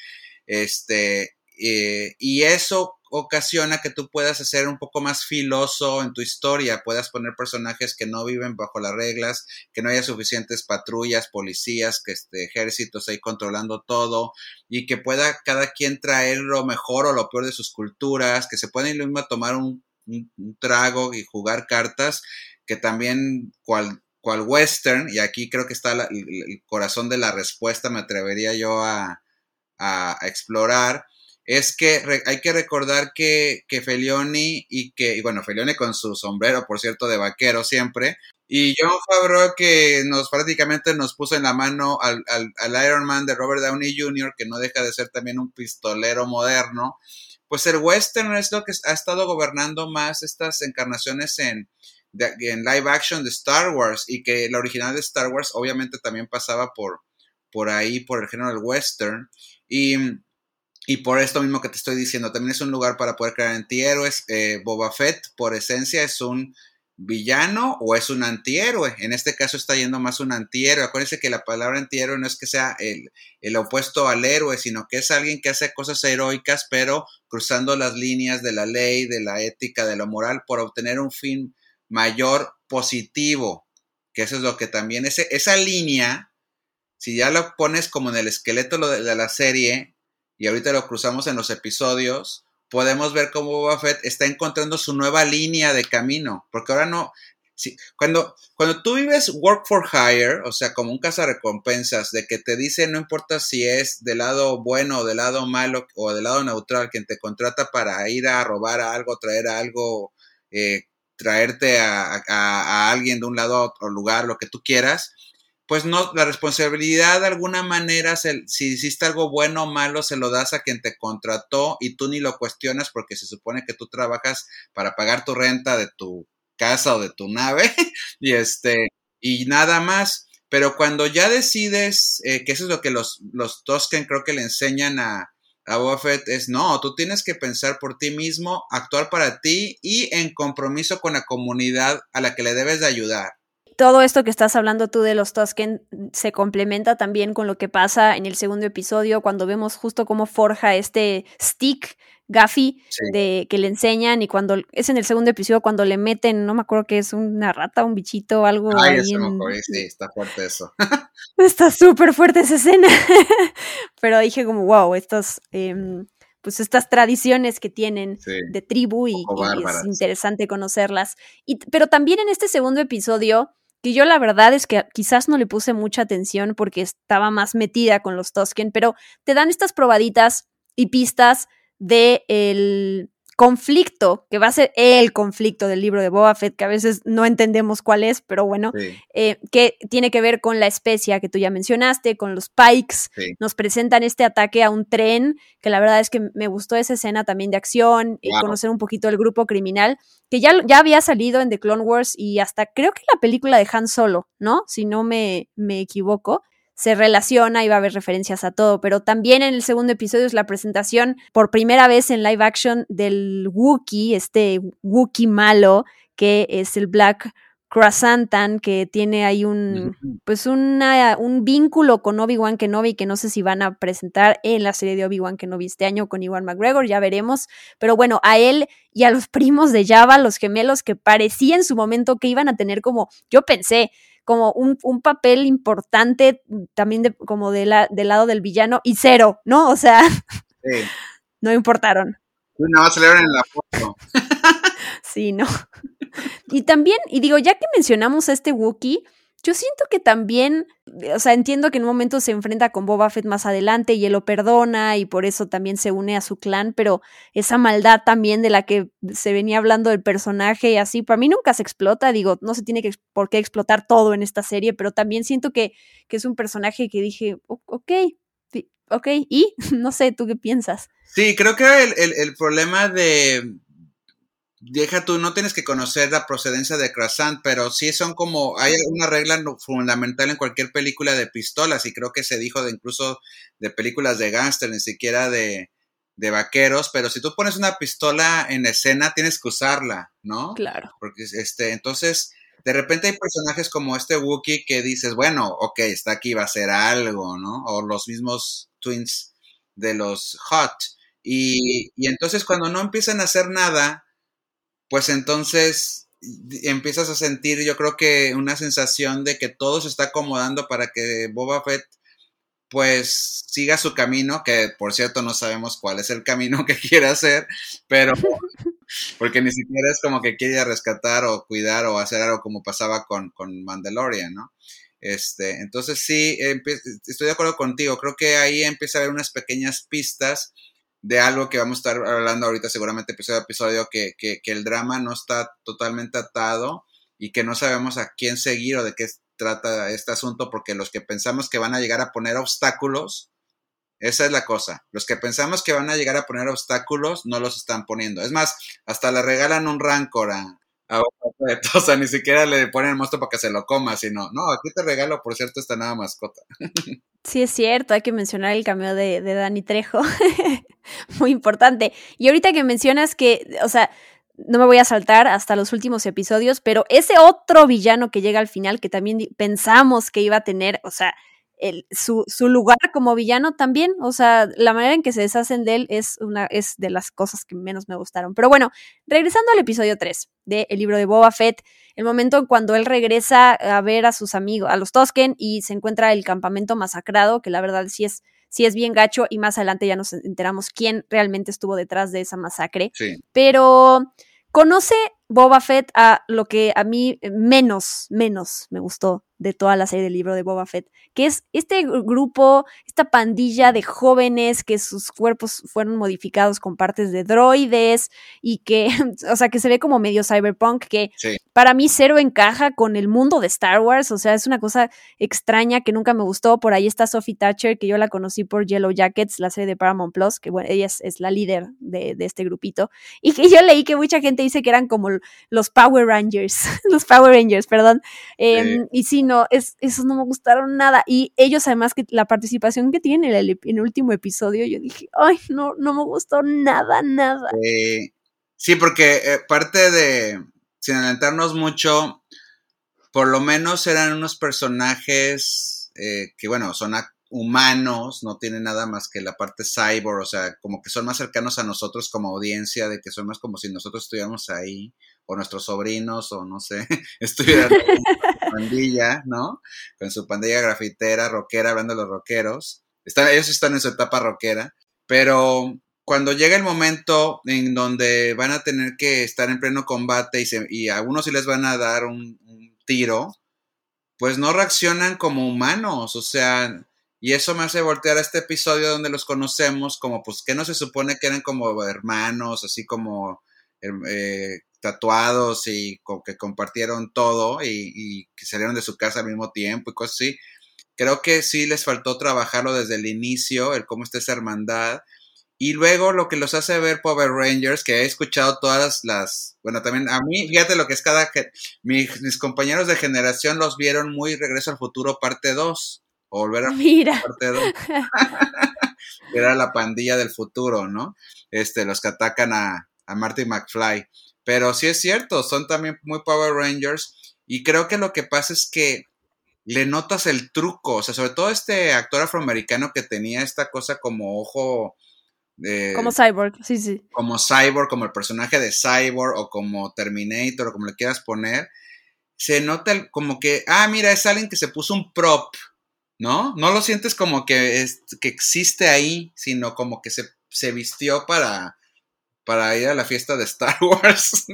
este, eh, y eso ocasiona que tú puedas hacer un poco más filoso en tu historia, puedas poner personajes que no viven bajo las reglas, que no haya suficientes patrullas, policías, que este, ejércitos ahí controlando todo, y que pueda cada quien traer lo mejor o lo peor de sus culturas, que se pueden lo mismo tomar un un, trago y jugar cartas, que también cual, cual western, y aquí creo que está la, el, corazón de la respuesta, me atrevería yo a, a, explorar, es que hay que recordar que, que Felioni y que, y bueno, Felioni con su sombrero, por cierto, de vaquero siempre, y John Favreau que nos prácticamente nos puso en la mano al, al, al Iron Man de Robert Downey Jr., que no deja de ser también un pistolero moderno, pues el western es lo que ha estado gobernando más estas encarnaciones en, en live action de Star Wars y que la original de Star Wars obviamente también pasaba por, por ahí, por el género del western y, y por esto mismo que te estoy diciendo, también es un lugar para poder crear antihéroes. Eh, Boba Fett por esencia es un villano o es un antihéroe. En este caso está yendo más un antihéroe. Acuérdense que la palabra antihéroe no es que sea el, el, opuesto al héroe, sino que es alguien que hace cosas heroicas, pero cruzando las líneas de la ley, de la ética, de lo moral, por obtener un fin mayor positivo. Que eso es lo que también, ese, esa línea, si ya lo pones como en el esqueleto de, de la serie, y ahorita lo cruzamos en los episodios, podemos ver cómo Boba Fett está encontrando su nueva línea de camino, porque ahora no, cuando, cuando tú vives work for hire, o sea, como un recompensas de que te dice, no importa si es del lado bueno o del lado malo o del lado neutral, quien te contrata para ir a robar algo, traer algo, eh, traerte a, a, a, alguien de un lado a otro lugar, lo que tú quieras, pues no, la responsabilidad de alguna manera, si hiciste algo bueno o malo, se lo das a quien te contrató y tú ni lo cuestionas porque se supone que tú trabajas para pagar tu renta de tu casa o de tu nave y este, y nada más. Pero cuando ya decides, eh, que eso es lo que los, los Tosken creo que le enseñan a, a Buffett, es no, tú tienes que pensar por ti mismo, actuar para ti y en compromiso con la comunidad a la que le debes de ayudar todo esto que estás hablando tú de los Tusken se complementa también con lo que pasa en el segundo episodio cuando vemos justo cómo forja este stick Gaffy de que le enseñan y cuando es en el segundo episodio cuando le meten, no me acuerdo que es una rata, un bichito, algo Ay, ahí sí, está fuerte eso. está súper fuerte esa escena. Pero dije como, wow, estos em, pues estas tradiciones que tienen de tribu y, es interesante conocerlas. Y, pero también en este segundo episodio que yo la verdad es que quizás no le puse mucha atención porque estaba más metida con los Tosken, pero te dan estas probaditas y pistas de el conflicto, que va a ser el conflicto del libro de Boba Fett, que a veces no entendemos cuál es, pero bueno, eh, que tiene que ver con la especia que tú ya mencionaste, con los Pikes. Nos presentan este ataque a un tren, que la verdad es que me gustó esa escena también de acción, y conocer un poquito el grupo criminal, que ya, ya había salido en The Clone Wars y hasta creo que la película de Han Solo, ¿no? Si no me, me equivoco se relaciona y va a haber referencias a todo, pero también en el segundo episodio es la presentación por primera vez en live action del Wookiee, este Wookiee malo, que es el Black Krasantan, que tiene ahí un, pues una, un vínculo con Obi-Wan Kenobi, que no sé si van a presentar en la serie de Obi-Wan Kenobi este año con Iwan McGregor, ya veremos, pero bueno, a él y a los primos de Java, los gemelos que parecía en su momento que iban a tener como, yo pensé, como un, papel importante también de, como de la, del lado del villano y cero, ¿no? O sea, no importaron. En la foto. sí, no. Y también, y digo, ya que mencionamos a este Wookiee, yo siento que también, o sea, entiendo que en un momento se enfrenta con Boba Fett más adelante y él lo perdona y por eso también se une a su clan, pero esa maldad también de la que se venía hablando del personaje y así, para mí nunca se explota, digo, no se tiene que, por qué explotar todo en esta serie, pero también siento que, que es un personaje que dije, ok, ok, y no sé, ¿tú qué piensas? Sí, creo que el, el problema de, deja tú, no tienes que conocer la procedencia de Croissant, pero sí son como, hay una regla fundamental en cualquier película de pistolas, y creo que se dijo de incluso de películas de gángster, ni siquiera de, de vaqueros, pero si tú pones una pistola en escena, tienes que usarla, ¿no? Claro. Porque, este, entonces, de repente hay personajes como este Wookiee que dices, bueno, ok, está aquí, va a ser algo, ¿no? O los mismos twins de los Hot. Y, y entonces cuando no empiezan a hacer nada, pues entonces empiezas a sentir, yo creo que una sensación de que todo se está acomodando para que Boba Fett pues siga su camino, que por cierto no sabemos cuál es el camino que quiere hacer, pero porque ni siquiera es como que quiere rescatar o cuidar o hacer algo como pasaba con, con Mandalorian, ¿no? Este, entonces sí, estoy de acuerdo contigo, creo que ahí empieza a haber unas pequeñas pistas de algo que vamos a estar hablando ahorita seguramente episodio a episodio, que, que, el drama no está totalmente atado y que no sabemos a quién seguir o de qué trata este asunto, porque los que pensamos que van a llegar a poner obstáculos, esa es la cosa. Los que pensamos que van a llegar a poner obstáculos no los están poniendo. Es más, hasta le regalan un rancor a, a o sea, ni siquiera le ponen el monstruo para que se lo coma, sino, no, aquí te regalo, por cierto, esta nueva mascota. Sí, es cierto, hay que mencionar el cameo de, de Dani Trejo. Muy importante. Y ahorita que mencionas que, o sea, no me voy a saltar hasta los últimos episodios, pero ese otro villano que llega al final, que también pensamos que iba a tener, o sea, su, su, lugar como villano también, o sea, la manera en que se deshacen de él es una es de las cosas que menos me gustaron. Pero bueno, regresando al episodio 3 del libro de Boba Fett, el momento cuando él regresa a ver a sus amigos, a los Tosken, y se encuentra el campamento masacrado, que la verdad sí es, sí es bien gacho, y más adelante ya nos enteramos quién realmente estuvo detrás de esa masacre. Pero conoce Boba Fett a lo que a mí menos, menos me gustó de toda la serie del libro de Boba Fett, que es este grupo, esta pandilla de jóvenes que sus cuerpos fueron modificados con partes de droides y que, o sea, que se ve como medio cyberpunk, que para mí cero encaja con el mundo de Star Wars, o sea, es una cosa extraña que nunca me gustó. Por ahí está Sophie Thatcher, que yo la conocí por Yellow Jackets, la serie de Paramount Plus, que bueno, ella es, la líder de, de, este grupito, y que yo leí que mucha gente dice que eran como los Power Rangers, los Power Rangers, perdón. Em, y sí, no, es, esos no me gustaron nada. Y ellos, además, que la participación que tienen en el, último episodio, yo dije, ay, no, no me gustó nada, nada. sí, porque eh, parte de, sin adelantarnos mucho, por lo menos eran unos personajes eh, que, bueno, son humanos, no tienen nada más que la parte cyborg, o sea, como que son más cercanos a nosotros como audiencia, de que son más como si nosotros estuviéramos ahí, o nuestros sobrinos, o no sé, estuvieran pandilla, ¿no? Con su pandilla grafitera, rockera, hablando de los rockeros. Están, ellos están en su etapa rockera, pero cuando llega el momento en donde van a tener que estar en pleno combate y, y a algunos sí les van a dar un tiro, pues no reaccionan como humanos, o sea, y eso me hace voltear a este episodio donde los conocemos como, pues, que no se supone que eran como hermanos, así como eh, tatuados y que compartieron todo y, que salieron de su casa al mismo tiempo y cosas así. Creo que sí les faltó trabajarlo desde el inicio, el cómo está esa hermandad. Y luego lo que los hace ver Power Rangers, que he escuchado todas las, bueno, también a mí, fíjate lo que es cada, mis, mis compañeros de generación los vieron muy Regreso al Futuro parte 2 volver a Mira. Era la pandilla del futuro, ¿no? Este, los que atacan a, a Marty McFly. Pero sí es cierto, son también muy Power Rangers. Y creo que lo que pasa es que le notas el truco. O sea, sobre todo este actor afroamericano que tenía esta cosa como ojo. como Cyborg, sí, sí. Como Cyborg, como el personaje de Cyborg o como Terminator o como le quieras poner. Se nota como que, ah, mira, es alguien que se puso un prop ¿no? No lo sientes como que, es, que existe ahí, sino como que se, se vistió para, para ir a la fiesta de Star Wars.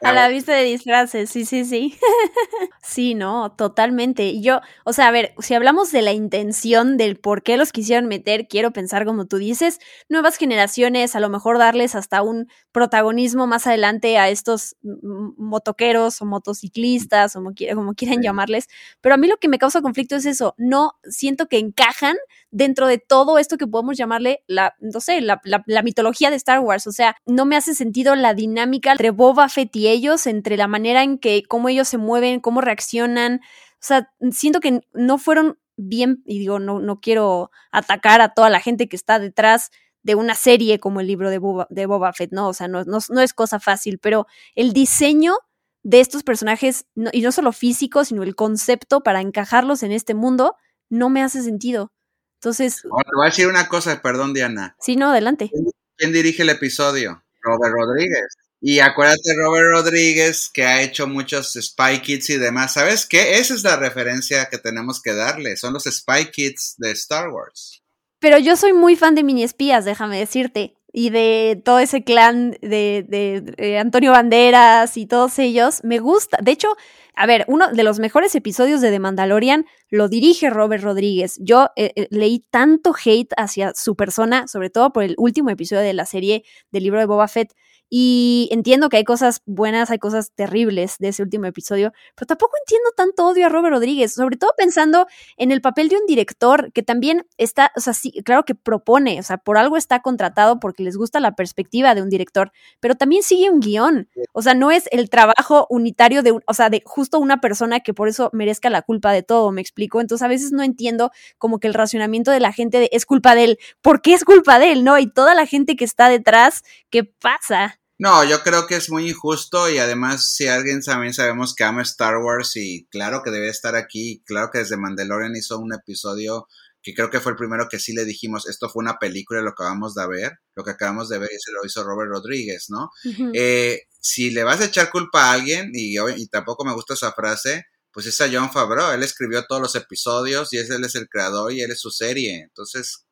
a la vista de disfraces, sí, sí, sí. sí, no, totalmente. Yo, o sea, a ver, si hablamos de la intención del por qué los quisieron meter, quiero pensar como tú dices, nuevas generaciones, a lo mejor darles hasta un protagonismo más adelante a estos motoqueros o motociclistas, o como, como quieran llamarles. Pero a mí lo que me causa conflicto es eso, no siento que encajan dentro de todo esto que podemos llamarle la, no sé, la, la mitología de Star Wars. O sea, no me hace sentido la dinámica entre Boba Fett y ellos, entre la manera en que, cómo ellos se mueven, cómo reaccionan. O sea, siento que no fueron bien, y digo, no, no quiero atacar a toda la gente que está detrás de una serie como el libro de Boba, de Boba Fett, ¿no? O sea, no, no, es cosa fácil, pero el diseño de estos personajes, y no solo físico, sino el concepto para encajarlos en este mundo, no me hace sentido. Entonces... voy a decir una cosa, perdón, Diana. Sí, no, adelante. ¿Quién dirige el episodio? Robert Rodríguez. Y acuérdate, Robert Rodríguez, que ha hecho muchos Spy Kids y demás. ¿Sabes qué? Esa es la referencia que tenemos que darle. Son los Spy Kids de Star Wars. Pero yo soy muy fan de mini espías, déjame decirte. Y de todo ese clan de, de, Antonio Banderas y todos ellos. Me gusta. De hecho, a ver, uno de los mejores episodios de The Mandalorian lo dirige Robert Rodríguez. Yo eh, eh, leí tanto hate hacia su persona, sobre todo por el último episodio de la serie del libro de Boba Fett y entiendo que hay cosas buenas, hay cosas terribles de ese último episodio, pero tampoco entiendo tanto odio a Robert Rodríguez, sobre todo pensando en el papel de un director que también está, o sea, sí, claro que propone, o sea, por algo está contratado porque les gusta la perspectiva de un director, pero también sigue un guion, o sea, no es el trabajo unitario de, o sea, de justo una persona que por eso merezca la culpa de todo, me explico, entonces a veces no entiendo como que el racionamiento de la gente de es culpa de él, ¿por qué es culpa de él? No, y toda la gente que está detrás, ¿qué pasa? No, yo creo que es muy injusto y además si alguien también sabemos que ama Star Wars y claro que debe estar aquí, claro que desde Mandalorian hizo un episodio que creo que fue el primero que sí le dijimos, esto fue una película, lo acabamos de ver, lo que acabamos de ver y se lo hizo Robert Rodríguez, ¿no? Eh, si le vas a echar culpa a alguien, y, y tampoco me gusta esa frase, pues es a John Favreau, él escribió todos los episodios y él es el creador y él es su serie, entonces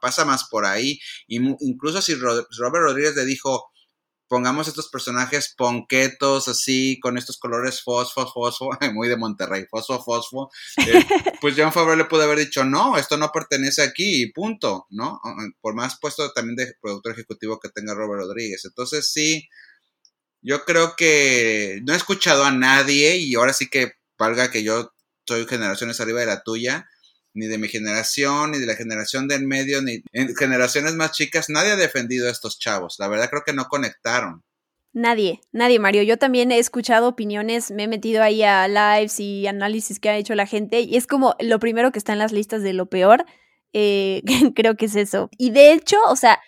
pasa más por ahí, y incluso si Robert Rodríguez le dijo, pongamos estos personajes ponquetos, así, con estos colores fosfo, fosfo, muy de Monterrey, fosfo, fosfo, eh, pues John Favreau le pudo haber dicho, no, esto no pertenece aquí, y punto, ¿no? Por más puesto también de productor ejecutivo que tenga Robert Rodríguez. Entonces, sí, yo creo que no he escuchado a nadie, y ahora sí que valga que yo soy generaciones arriba de la tuya, ni de mi generación, ni de la generación del medio, ni en generaciones más chicas, nadie ha defendido a estos chavos. La verdad creo que no conectaron. Nadie, nadie, Mario. Yo también he escuchado opiniones, me he metido ahí a lives y análisis que ha hecho la gente y es como lo primero que está en las listas de lo peor. Eh, creo que es eso. Y de hecho, o sea,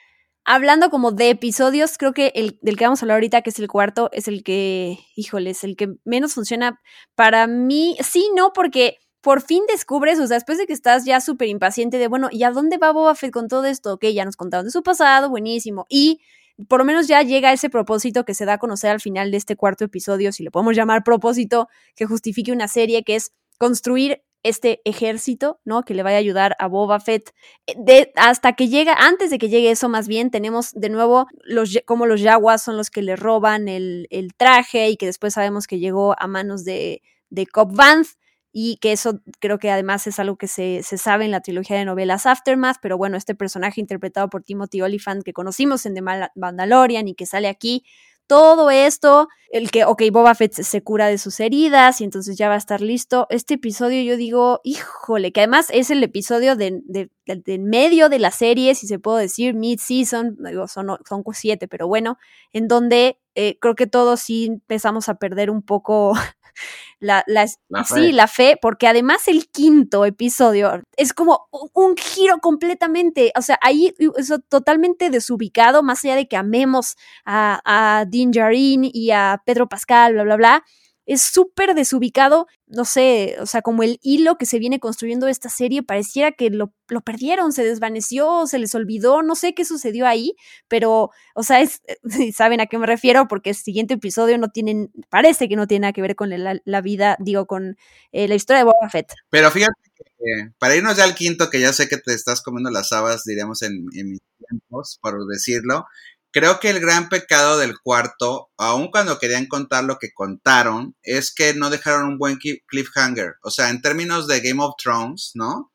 hablando como de episodios, creo que el del que vamos a hablar ahorita, que es el cuarto, es el que, híjole, es el que menos funciona para mí. Sí, no, porque por fin descubres, o sea, después de que estás ya súper impaciente de, bueno, ¿y a dónde va Boba Fett con todo esto? Ok, ya nos contaron de su pasado, buenísimo. Y por lo menos ya llega ese propósito que se da a conocer al final de este cuarto episodio, si lo podemos llamar propósito, que justifique una serie, que es construir este ejército, ¿no? Que le vaya a ayudar a Boba Fett. Eh, hasta que llega, antes de que llegue eso más bien, tenemos de nuevo los, como los Yaguas son los que le roban el, el, traje y que después sabemos que llegó a manos de, de Cobb Vanth y que eso creo que además es algo que se, se, sabe en la trilogía de novelas Aftermath, pero bueno, este personaje interpretado por Timothy Olyphant que conocimos en The Mandalorian y que sale aquí, todo esto, el que, ok, Boba Fett se cura de sus heridas y entonces ya va a estar listo. Este episodio yo digo, híjole, que además es el episodio de, de, medio de la serie, si se puedo decir, mid-season, digo, son, son siete, pero bueno, en donde eh, creo que todos sí empezamos a perder un poco la, la, sí, la fe, porque además el quinto episodio es como un giro completamente, o sea, ahí es totalmente desubicado, más allá de que amemos a, a Din Djarin y a Pedro Pascal, bla, bla, bla es súper desubicado, no sé, o sea, como el hilo que se viene construyendo esta serie, pareciera que lo, lo, perdieron, se desvaneció, se les olvidó, no sé qué sucedió ahí, pero, o sea, es, saben a qué me refiero, porque el siguiente episodio no tiene, parece que no tiene nada que ver con la, vida, digo, con eh, la historia de Boba Fett. Pero fíjate que, para irnos ya al quinto, que ya sé que te estás comiendo las habas, diríamos, en, en mis tiempos, por decirlo, Creo que el gran pecado del cuarto, aun cuando querían contar lo que contaron, es que no dejaron un buen cliffhanger. O sea, en términos de Game of Thrones, ¿no?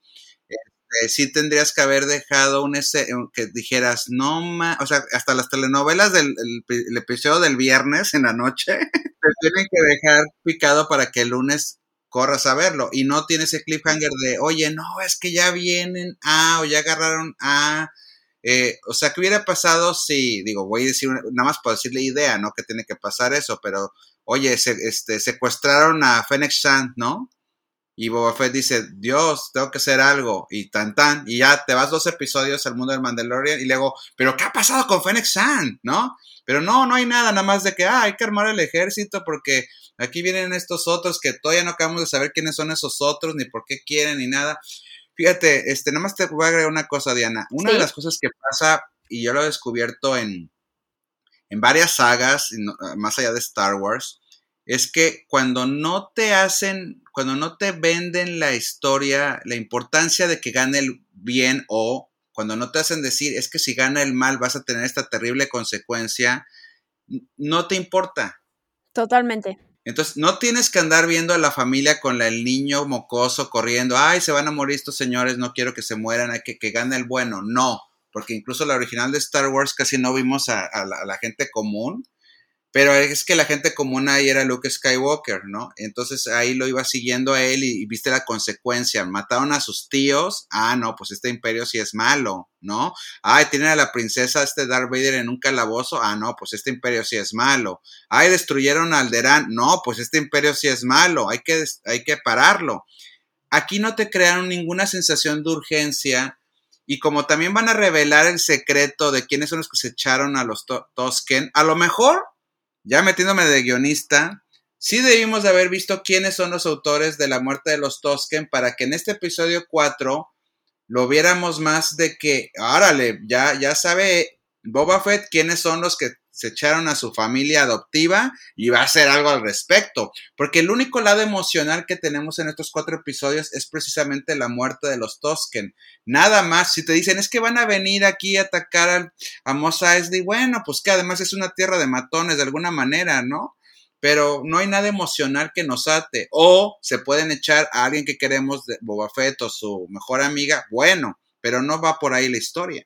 Este, sí tendrías que haber dejado un ese que dijeras, no ma, o sea, hasta las telenovelas del el, episodio del viernes en la noche, te tienen que dejar picado para que el lunes corras a verlo y no tienes ese cliffhanger de, oye, no, es que ya vienen A o ya agarraron A eh, o sea, ¿qué hubiera pasado si, digo, voy a decir, nada más por decirle idea, ¿no? Que tiene que pasar eso, pero, oye, se, este, secuestraron a Fennec Shand, ¿no? Y Boba Fett dice, Dios, tengo que hacer algo, y tan tan, y ya te vas dos episodios al mundo del Mandalorian, y luego, pero ¿qué ha pasado con Fennec Shand, no? Pero no, no hay nada, nada más de que, ah, hay que armar el ejército porque aquí vienen estos otros que todavía no acabamos de saber quiénes son esos otros, ni por qué quieren, ni nada. Fíjate, este, nada más te voy a agregar una cosa, Diana. Una de las cosas que pasa, y yo lo he descubierto en, en varias sagas, más allá de Star Wars, es que cuando no te hacen, cuando no te venden la historia, la importancia de que gane el bien o cuando no te hacen decir es que si gana el mal vas a tener esta terrible consecuencia, no te importa. Totalmente. Entonces, no tienes que andar viendo a la familia con el niño mocoso corriendo, ay, se van a morir estos señores, no quiero que se mueran, hay que que gane el bueno. No, porque incluso la original de Star Wars casi no vimos a, la, a la, gente común. Pero es que la gente común ahí era Luke Skywalker, ¿no? Entonces ahí lo iba siguiendo a él y, viste la consecuencia. Mataron a sus tíos. Ah, no, pues este imperio sí es malo, ¿no? Ay, tienen a la princesa este Darth Vader en un calabozo. Ah, no, pues este imperio sí es malo. Ay, destruyeron a Alderaan. No, pues este imperio sí es malo. Hay que, hay que pararlo. Aquí no te crearon ninguna sensación de urgencia. Y como también van a revelar el secreto de quiénes son los que se echaron a los Tosken, a lo mejor ya metiéndome de guionista, sí debimos de haber visto quiénes son los autores de la muerte de los Tosken para que en este episodio 4 lo viéramos más de que, árale, ya, ya sabe Boba Fett quiénes son los que se echaron a su familia adoptiva y va a hacer algo al respecto. Porque el único lado emocional que tenemos en estos cuatro episodios es precisamente la muerte de los Tosken. Nada más, si te dicen es que van a venir aquí a atacar a Mos Eisley, bueno, pues que además es una tierra de matones de alguna manera, ¿no? Pero no hay nada emocional que nos ate. O se pueden echar a alguien que queremos, de Boba Fett o su mejor amiga, bueno, pero no va por ahí la historia.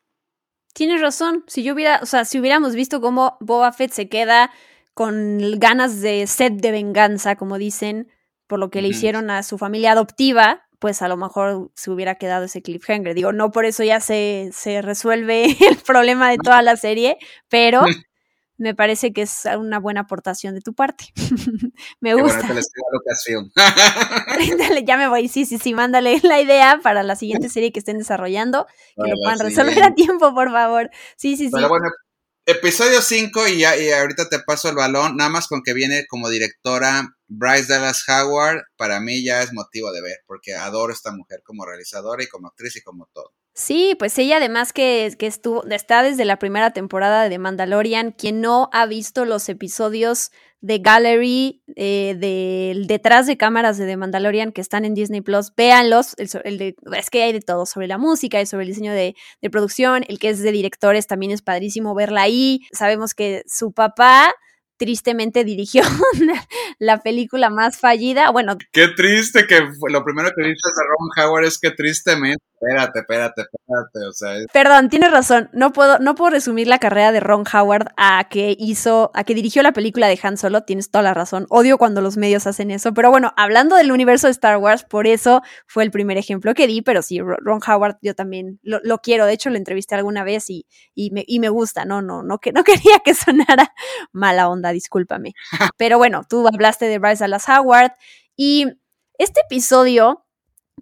Tienes razón. Si yo hubiera, o sea, si hubiéramos visto cómo Boba Fett se queda con ganas de sed de venganza, como dicen, por lo que le hicieron a su familia adoptiva, pues a lo mejor se hubiera quedado ese cliffhanger. Digo, no por eso ya se, se resuelve el problema de toda la serie, pero me parece que es una buena aportación de tu parte. me gusta. ya me voy, sí, sí, sí, mándale la idea para la siguiente serie que estén desarrollando, que lo puedan resolver a tiempo, por favor. Sí, sí, sí. Bueno, episodio 5 y, ya, y ahorita te paso el balón, nada más con que viene como directora Bryce Dallas Howard, para mí ya es motivo de ver, porque adoro esta mujer como realizadora y como actriz y como todo. Sí, pues ella además que, que estuvo, está desde la primera temporada de Mandalorian, quien no ha visto los episodios de Gallery, eh, del detrás de cámaras de The Mandalorian que están en Disney Plus, véanlos, el, de, es que hay de todo, sobre la música y sobre el diseño de, producción, el que es de directores también es padrísimo verla ahí, sabemos que su papá tristemente dirigió la película más fallida. Bueno, qué triste que lo primero que dices de Ron Howard es que tristemente espérate, espérate, espérate, o sea. Perdón, tienes razón. No puedo, no puedo resumir la carrera de Ron Howard a que hizo, a que dirigió la película de Han Solo. Tienes toda la razón. Odio cuando los medios hacen eso. Pero bueno, hablando del universo de Star Wars, por eso fue el primer ejemplo que di. Pero sí, Ron Howard, yo también lo, quiero. De hecho, lo entrevisté alguna vez y, y, me, y me gusta. No, no, no, que no quería que sonara mala onda, discúlpame. Pero bueno, tú hablaste de Bryce Dallas Howard y este episodio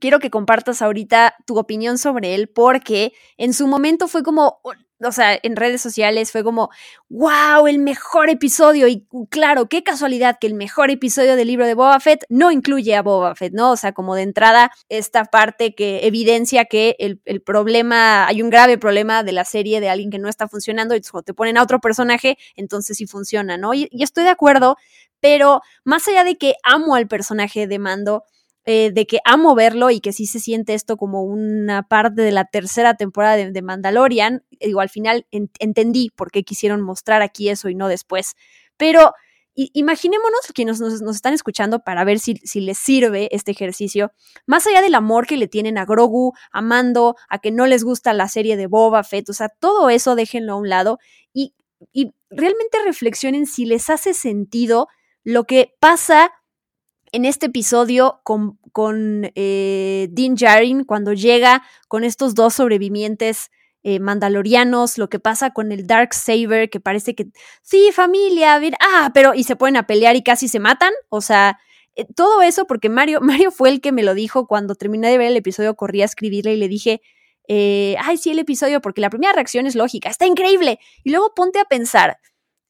quiero que compartas ahorita tu opinión sobre él porque en su momento fue como, o sea, en redes sociales fue como, wow, el mejor episodio. Y claro, qué casualidad que el mejor episodio del libro de Boba Fett no incluye a Boba Fett, ¿no? O sea, como de entrada, esta parte que evidencia que el, problema, hay un grave problema de la serie de alguien que no está funcionando y te ponen a otro personaje, entonces sí funciona, ¿no? y estoy de acuerdo, pero más allá de que amo al personaje de Mando, eh, de que amo verlo y que sí se siente esto como una parte de la tercera temporada de, Mandalorian. Digo, al final entendí por qué quisieron mostrar aquí eso y no después. Pero imaginémonos quienes nos, están escuchando para ver si, les sirve este ejercicio. Más allá del amor que le tienen a Grogu, a Mando, a que no les gusta la serie de Boba Fett, o sea, todo eso déjenlo a un lado y realmente reflexionen si les hace sentido lo que pasa en este episodio con, con eh, Dean Jarin cuando llega con estos dos sobrevivientes eh, mandalorianos, lo que pasa con el Dark Saber, que parece que, sí, familia, ah, pero, y se ponen a pelear y casi se matan, o sea, eh, todo eso porque Mario, Mario fue el que me lo dijo cuando terminé de ver el episodio, corrí a escribirle y le dije, ay, sí, el episodio, porque la primera reacción es lógica, está increíble, y luego ponte a pensar,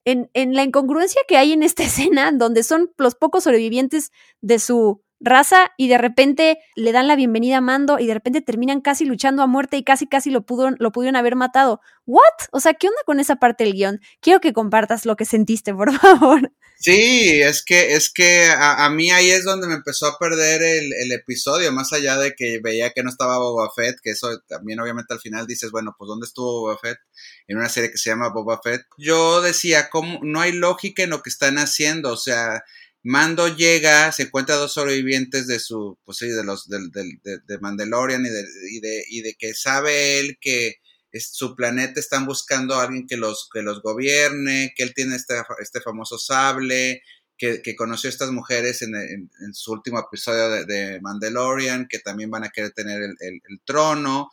en, en la incongruencia que hay en esta escena, donde son los pocos sobrevivientes de su raza y de repente le dan la bienvenida a Mando y de repente terminan casi luchando a muerte y casi casi lo, pudo, lo pudieron haber matado. ¿What? O sea, ¿qué onda con esa parte del guion? Quiero que compartas lo que sentiste, por favor. Sí, es que, es que a, mí ahí es donde me empezó a perder el, el, episodio, más allá de que veía que no estaba Boba Fett, que eso también obviamente al final dices, bueno, pues ¿dónde estuvo Boba Fett? En una serie que se llama Boba Fett. Yo decía, ¿cómo? No hay lógica en lo que están haciendo, o sea, Mando llega, se encuentra dos sobrevivientes de su, pues sí, de los, de, de, de Mandalorian y de, y de, y de que sabe él que su planeta están buscando a alguien que los, que los gobierne, que él tiene este, este famoso sable, que, que conoció a estas mujeres en, en, su último episodio de, Mandalorian, que también van a querer tener el, el, trono.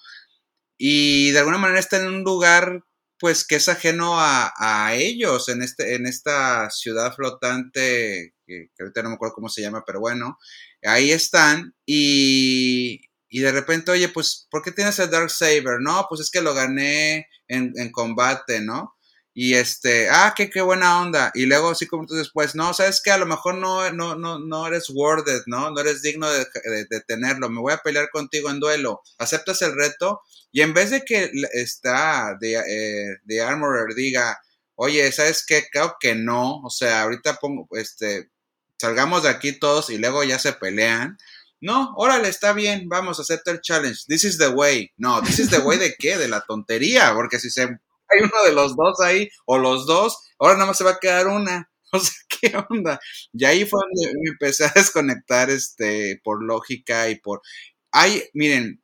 Y de alguna manera está en un lugar pues que es ajeno a, ellos en, este, en esta ciudad flotante, que, ahorita no me acuerdo cómo se llama, pero bueno, ahí están y, y de repente, oye, pues, ¿por qué tienes el Dark Saber? No, pues es que lo gané en, en combate, ¿no? Y este, ah, qué, qué buena onda. Y luego, así como después, no, sabes que a lo mejor no, no, no, no eres worthy, ¿no? No eres digno de, de, tenerlo. Me voy a pelear contigo en duelo. ¿Aceptas el reto? Y en vez de que está de, eh, de Armorer diga, oye, ¿sabes qué? Creo que no, o sea, ahorita pongo, este, salgamos de aquí todos y luego ya se pelean. No, órale, está bien, vamos, acepta el challenge. This is the way. No, this is the way de qué? De la tontería, porque si se hay uno de los dos ahí o los dos, ahora nada más se va a quedar una. O sea, ¿qué onda? Y ahí fue donde me empecé a desconectar este por lógica y por hay, miren,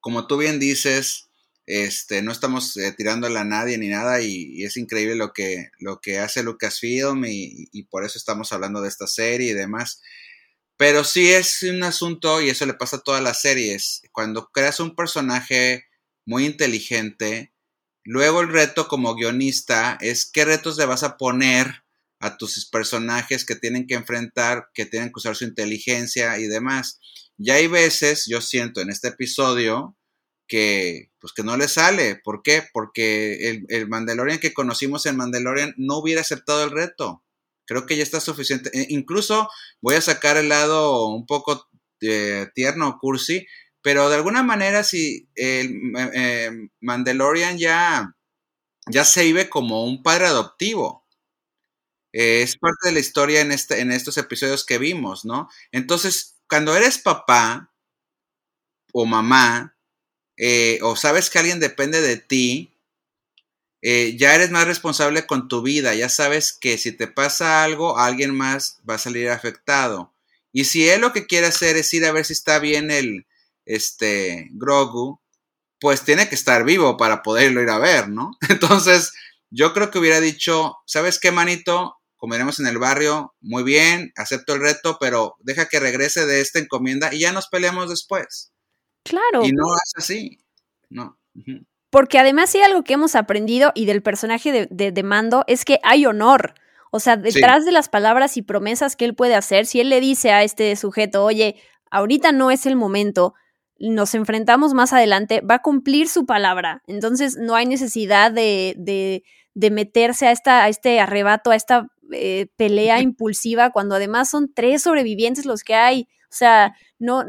como tú bien dices, este, no estamos eh, tirándole a nadie ni nada y, es increíble lo que, lo que hace Lucasfilm y, y por eso estamos hablando de esta serie y demás. Pero sí es un asunto, y eso le pasa a todas las series, cuando creas un personaje muy inteligente, luego el reto como guionista es qué retos le vas a poner a tus personajes que tienen que enfrentar, que tienen que usar su inteligencia y demás. Y hay veces, yo siento en este episodio, que pues que no le sale. ¿Por qué? Porque el, el, Mandalorian que conocimos en Mandalorian no hubiera aceptado el reto. Creo que ya está suficiente. E incluso voy a sacar el lado un poco eh, tierno, cursi, pero de alguna manera si el eh, Mandalorian ya, ya se vive como un padre adoptivo. Eh, es parte de la historia en, este, en estos episodios que vimos, ¿no? Entonces, cuando eres papá o mamá, eh, o sabes que alguien depende de ti, eh, ya eres más responsable con tu vida, ya sabes que si te pasa algo, alguien más va a salir afectado. Y si él lo que quiere hacer es ir a ver si está bien el este Grogu, pues tiene que estar vivo para poderlo ir a ver, ¿no? Entonces, yo creo que hubiera dicho, ¿sabes qué, manito? comeremos en el barrio, muy bien, acepto el reto, pero deja que regrese de esta encomienda y ya nos peleamos después. Claro. Y no es así, no. Porque además hay algo que hemos aprendido y del personaje de, de, de Mando es que hay honor. O sea, detrás sí. de las palabras y promesas que él puede hacer, si él le dice a este sujeto, oye, ahorita no es el momento, nos enfrentamos más adelante, va a cumplir su palabra. Entonces no hay necesidad de, de, de meterse a, esta, a este arrebato, a esta eh, pelea impulsiva, cuando además son tres sobrevivientes los que hay. O sea, no,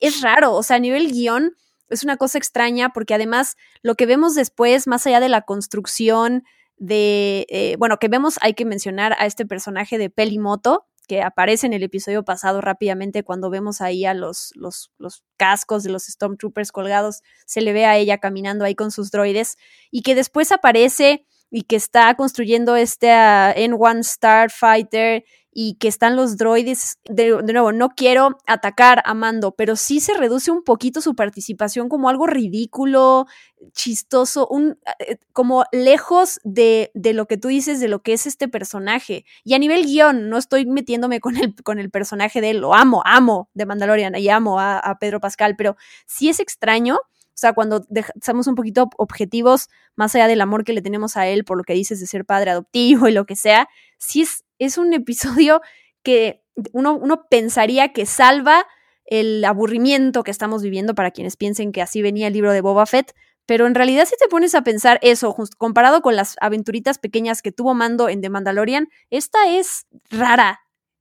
es raro. O sea, a nivel guion es una cosa extraña porque además lo que vemos después, más allá de la construcción de, eh, bueno, que vemos, hay que mencionar a este personaje de Pelimoto, que aparece en el episodio pasado rápidamente cuando vemos ahí a los, los, los, cascos de los Stormtroopers colgados, se le ve a ella caminando ahí con sus droides y que después aparece y que está construyendo este uh, N1 Starfighter y que están los droides. De, de, nuevo, no quiero atacar a Mando, pero sí se reduce un poquito su participación como algo ridículo, chistoso, un, eh, como lejos de, de, lo que tú dices, de lo que es este personaje. Y a nivel guion, no estoy metiéndome con el, con el personaje de él, lo amo, amo de Mandalorian y amo a, a Pedro Pascal, pero sí es extraño o sea, cuando estamos un poquito objetivos, más allá del amor que le tenemos a él por lo que dices de ser padre adoptivo y lo que sea, sí es, es un episodio que uno, uno pensaría que salva el aburrimiento que estamos viviendo para quienes piensen que así venía el libro de Boba Fett, pero en realidad si te pones a pensar eso, justo comparado con las aventuritas pequeñas que tuvo Mando en The Mandalorian, esta es rara,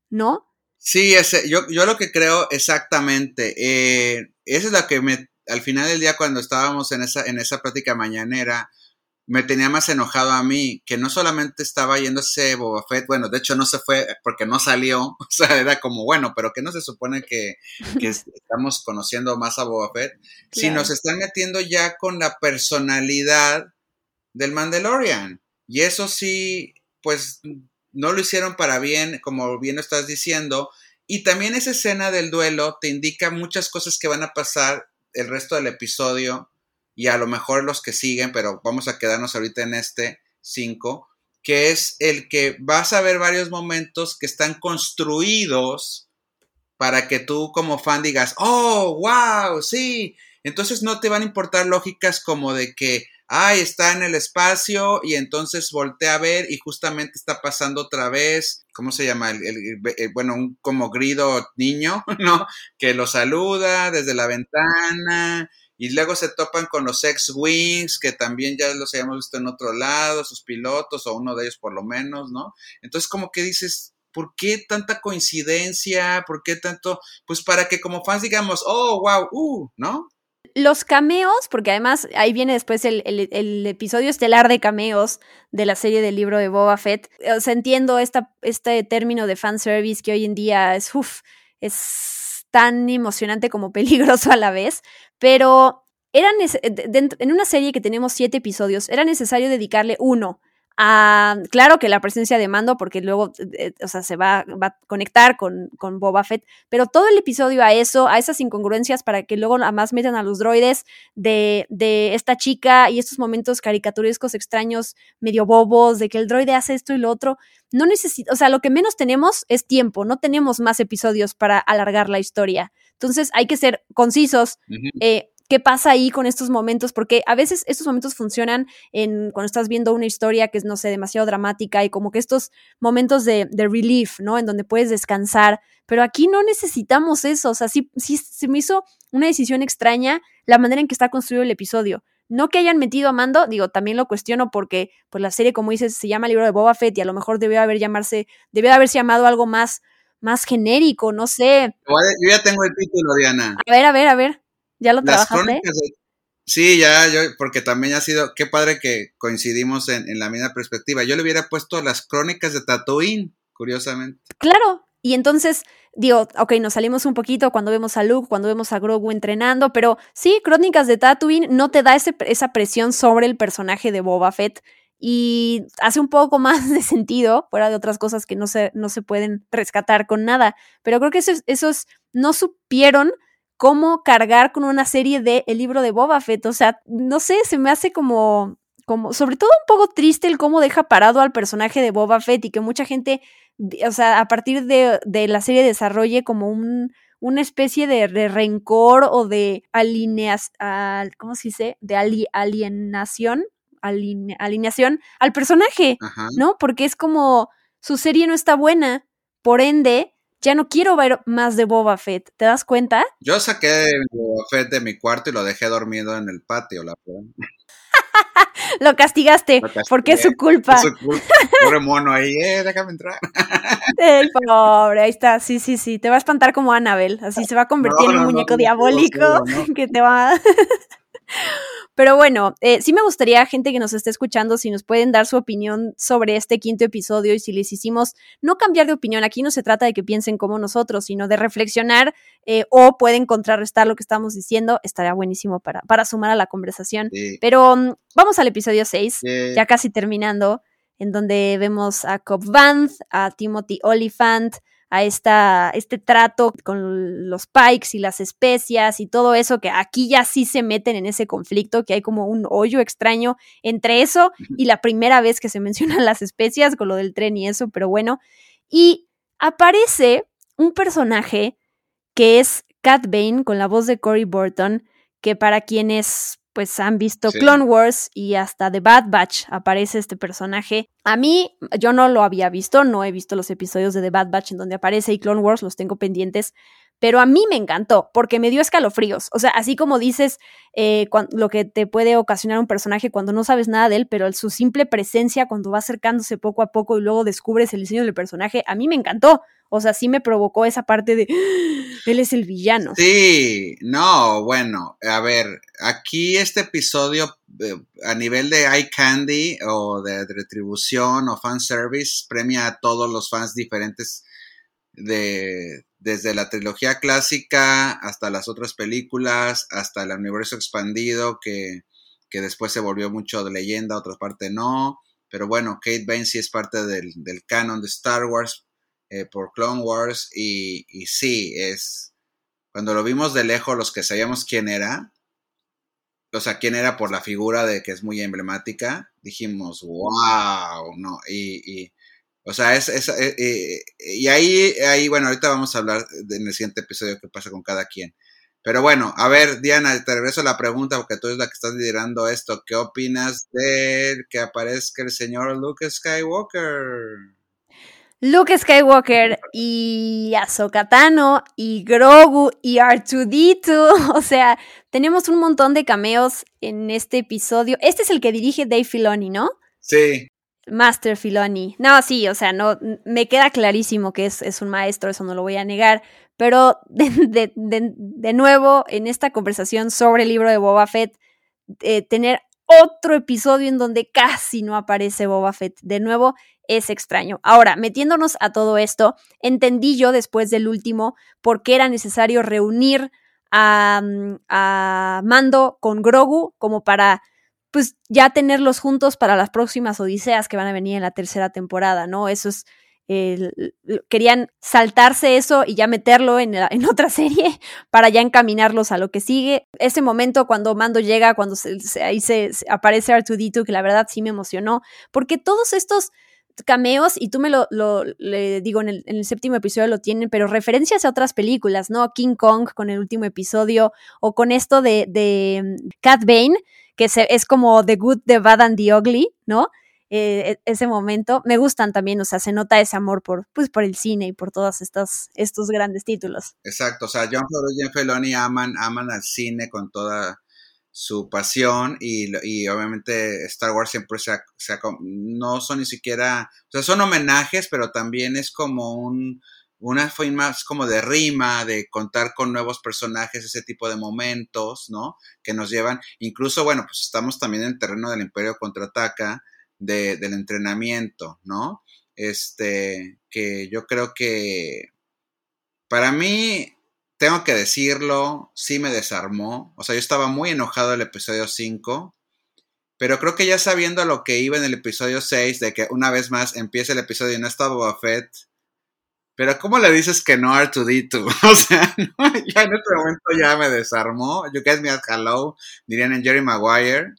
¿no? Sí, ese, yo, yo lo que creo exactamente, eh, eso es lo que me al final del día, cuando estábamos en esa, en esa plática mañanera, me tenía más enojado a mí, que no solamente estaba yéndose Boba Fett, bueno, de hecho no se fue porque no salió, o sea, era como, bueno, pero que no se supone que, que estamos conociendo más a Boba Fett, claro. sino se están metiendo ya con la personalidad del Mandalorian. Y eso sí, pues no lo hicieron para bien, como bien lo estás diciendo, y también esa escena del duelo te indica muchas cosas que van a pasar el resto del episodio y a lo mejor los que siguen, pero vamos a quedarnos ahorita en este 5, que es el que vas a ver varios momentos que están construidos para que tú como fan digas, oh, wow, sí. Entonces no te van a importar lógicas como de que, ay, está en el espacio y entonces voltea a ver y justamente está pasando otra vez, ¿cómo se llama? El, el, bueno, un como grido niño, ¿no? Que lo saluda desde la ventana y luego se topan con los X-Wings, que también ya los habíamos visto en otro lado, sus pilotos o uno de ellos por lo menos, ¿no? Entonces como que dices, ¿por qué tanta coincidencia? ¿Por qué tanto? Pues para que como fans digamos, oh, wow, uh, ¿no? Los cameos, porque además ahí viene después el, episodio estelar de cameos de la serie del libro de Boba Fett. O sea, entiendo esta, este término de fanservice que hoy en día es, uf, es tan emocionante como peligroso a la vez, pero era en una serie que tenemos siete episodios, era necesario dedicarle uno a, claro que la presencia de Mando, porque luego, eh, o sea, se va, va a conectar con, con Boba Fett, pero todo el episodio a eso, a esas incongruencias para que luego además metan a los droides de, de esta chica y estos momentos caricaturescos extraños, medio bobos, de que el droide hace esto y lo otro. No necesita, o sea, lo que menos tenemos es tiempo, no tenemos más episodios para alargar la historia. Entonces hay que ser concisos. Eh, ¿Qué pasa ahí con estos momentos? Porque a veces estos momentos funcionan en cuando estás viendo una historia que es, no sé, demasiado dramática y como que estos momentos de, de relief, ¿no? En donde puedes descansar. Pero aquí no necesitamos eso. O sea, sí, sí se me hizo una decisión extraña la manera en que está construido el episodio. No que hayan metido a Mando, digo, también lo cuestiono porque pues la serie, como dices, se llama Libro de Boba Fett y a lo mejor debió haber llamarse, debió de haberse llamado algo más, más genérico, no sé. Yo ya tengo el título, Diana. A ver, a ver, a ver. ¿Ya lo Las trabajaste? crónicas de- Sí, ya, yo, porque también ha sido, qué padre que coincidimos en, en la misma perspectiva. Yo le hubiera puesto las crónicas de Tatooine, curiosamente. Claro. Y entonces, digo, ok, nos salimos un poquito cuando vemos a Luke, cuando vemos a Grogu entrenando, pero sí, Crónicas de Tatooine no te da ese- esa presión sobre el personaje de Boba Fett y hace un poco más de sentido, fuera de otras cosas que no se, no se pueden rescatar con nada. Pero creo que esos, esos no supieron cómo cargar con una serie de El libro de Boba Fett. O sea, no sé, se me hace como, como, sobre todo un poco triste el cómo deja parado al personaje de Boba Fett y que mucha gente o sea, a partir de, de la serie desarrolle como un, una especie de, de rencor o de alineación, ¿cómo se dice? De ali- alienación, aline- alineación al personaje, Ajá. ¿no? Porque es como su serie no está buena, por ende, ya no quiero ver más de Boba Fett, ¿te das cuenta? Yo saqué Boba Fett de mi cuarto y lo dejé dormido en el patio, la verdad. Lo castigaste, Lo castigué. porque es su culpa. Es su culpa. Pobre mono ahí, eh, déjame entrar. El pobre, ahí está, sí, sí, sí, te va a espantar como Annabelle, así se va a convertir No, en un muñeco no, diabólico que te va... Pero bueno, eh, sí me gustaría, gente que nos esté escuchando, si nos pueden dar su opinión sobre este quinto episodio y si les hicimos no cambiar de opinión. Aquí no se trata de que piensen como nosotros, sino de reflexionar eh, o pueden contrarrestar lo que estamos diciendo. Estaría buenísimo para, para sumar a la conversación. Sí. Pero mm, vamos al episodio 6 Sí. ya casi terminando, en donde vemos a Cobb Vanth, a Timothy Oliphant, a esta, este trato con los pikes y las especias y todo eso, que aquí ya sí se meten en ese conflicto, que hay como un hoyo extraño entre eso y la primera vez que se mencionan las especias con lo del tren y eso, pero bueno. Y aparece un personaje que es Cat Bane con la voz de Cory Burton, que para quienes pues han visto Sí. Clone Wars y hasta The Bad Batch aparece este personaje. A mí, yo no lo había visto, no he visto los episodios de The Bad Batch en donde aparece y Clone Wars, los tengo pendientes, pero a mí me encantó porque me dio escalofríos. O sea, así como dices eh, lo que te puede ocasionar un personaje cuando no sabes nada de él, pero su simple presencia cuando va acercándose poco a poco y luego descubres el diseño del personaje, a mí me encantó. O sea, sí me provocó esa parte de, "Ah, él es el villano. Sí, no, bueno, a ver, aquí este episodio eh, a nivel de eye candy o de retribución o fan service premia a todos los fans diferentes de desde la trilogía clásica hasta las otras películas, hasta el universo expandido que, que después se volvió mucho de leyenda, otra parte no, pero bueno, Kate Bane sí es parte del, del canon de Star Wars eh, por Clone Wars y, y sí, es cuando lo vimos de lejos, los que sabíamos quién era, o sea, quién era por la figura de que es muy emblemática, dijimos, wow, no, y o sea, es, es eh, eh, y ahí, ahí, bueno, ahorita vamos a hablar de- en el siguiente episodio qué pasa con cada quien. Pero bueno, a ver, Diana, te regreso la pregunta porque tú eres la que estás liderando esto. ¿Qué opinas de que aparezca el señor Luke Skywalker? Luke Skywalker y Ahsoka Tano y Grogu y R2D2. O sea, tenemos un montón de cameos en este episodio. Este es el que dirige Dave Filoni, ¿no? Sí, Master Filoni. No, sí, o sea, no, me queda clarísimo que es, es un maestro, eso no lo voy a negar. Pero de, de, de, nuevo, en esta conversación sobre el libro de Boba Fett, eh, tener otro episodio en donde casi no aparece Boba Fett. De nuevo, es extraño. Ahora, metiéndonos a todo esto, entendí yo después del último por qué era necesario reunir a, mm, a Mando con Grogu como para pues ya tenerlos juntos para las próximas odiseas que van a venir en la tercera temporada, ¿no? Eso es querían saltarse eso y ya meterlo en, en, otra serie para ya encaminarlos a lo que sigue. Ese momento cuando Mando llega, cuando ahí se, aparece R2D2, que la verdad sí me emocionó, porque todos estos cameos, y tú me lo, le digo en el, en el, séptimo episodio lo tienen, pero referencias a otras películas, ¿no? King Kong con el último episodio, o con esto de, de mm, Cat Bane, que es como The Good, The Bad and The Ugly, ¿no? Eh, e, ese momento. Me gustan también, o sea, se nota ese amor por, pues, por el cine y por todos estos, estos grandes títulos. Exacto, o sea, John Favreau y Jen Feloni aman, aman al cine con toda su pasión y, y obviamente Star Wars siempre se, se, no son ni siquiera, o sea, son homenajes, pero también es como un, una fue más como de rima, de contar con nuevos personajes, ese tipo de momentos, ¿no? Que nos llevan, incluso, bueno, pues estamos también en el terreno del Imperio Contraataca, del entrenamiento, ¿no? Este, que yo creo que para mí, tengo que decirlo, sí me desarmó. O sea, yo estaba muy enojado el episodio 5, pero creo que ya sabiendo lo que iba en el episodio 6, de que una vez más empieza el episodio y no está Boba Fett, pero ¿cómo le dices que no R2D2? O sea, ya en este momento ya me desarmó. You guys me ask hello, dirían en Jerry Maguire.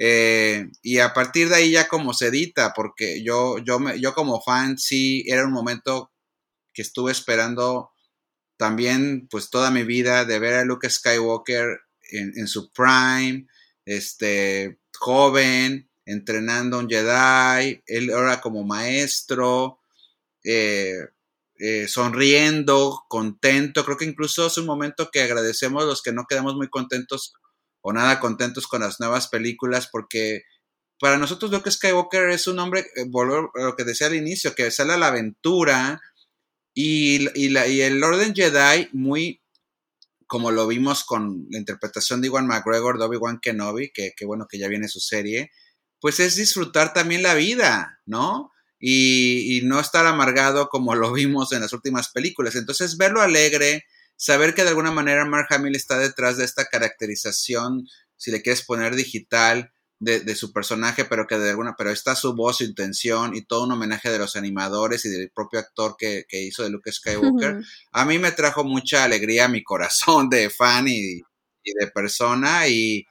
Eh, y a partir de ahí ya como se edita, porque yo, yo, me, yo como fan sí era un momento que estuve esperando también pues toda mi vida de ver a Luke Skywalker en, su prime, este, joven, entrenando a un Jedi, él ahora como maestro, eh, eh, sonriendo, contento, creo que incluso es un momento que agradecemos los que no quedamos muy contentos o nada contentos con las nuevas películas porque para nosotros Luke Skywalker es un hombre, eh, lo que decía al inicio, que sale a la aventura y, y, la, y el Orden Jedi muy como lo vimos con la interpretación de Iwan McGregor, de Obi-Wan Kenobi, que, que, bueno que ya viene su serie, pues es disfrutar también la vida, ¿no? Y, y, no estar amargado como lo vimos en las últimas películas. Entonces, verlo alegre, saber que de alguna manera Mark Hamill está detrás de esta caracterización, si le quieres poner digital, de, su personaje, pero que de alguna, pero está su voz, su intención y todo un homenaje de los animadores y del propio actor que, hizo de Luke Skywalker, a mí me trajo mucha alegría a mi corazón de fan y, de persona y,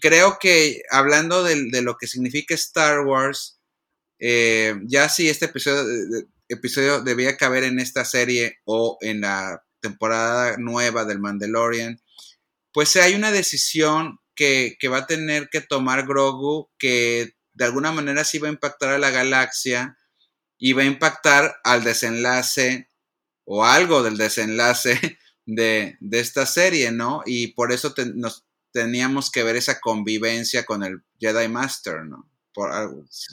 creo que hablando de, lo que significa Star Wars, eh, ya si este episodio, debía caber en esta serie o en la temporada nueva del Mandalorian, pues hay una decisión que, va a tener que tomar Grogu que de alguna manera sí va a impactar a la galaxia y va a impactar al desenlace o algo del desenlace de, esta serie, ¿no? Y por eso nos teníamos que ver esa convivencia con el Jedi Master, ¿no? Por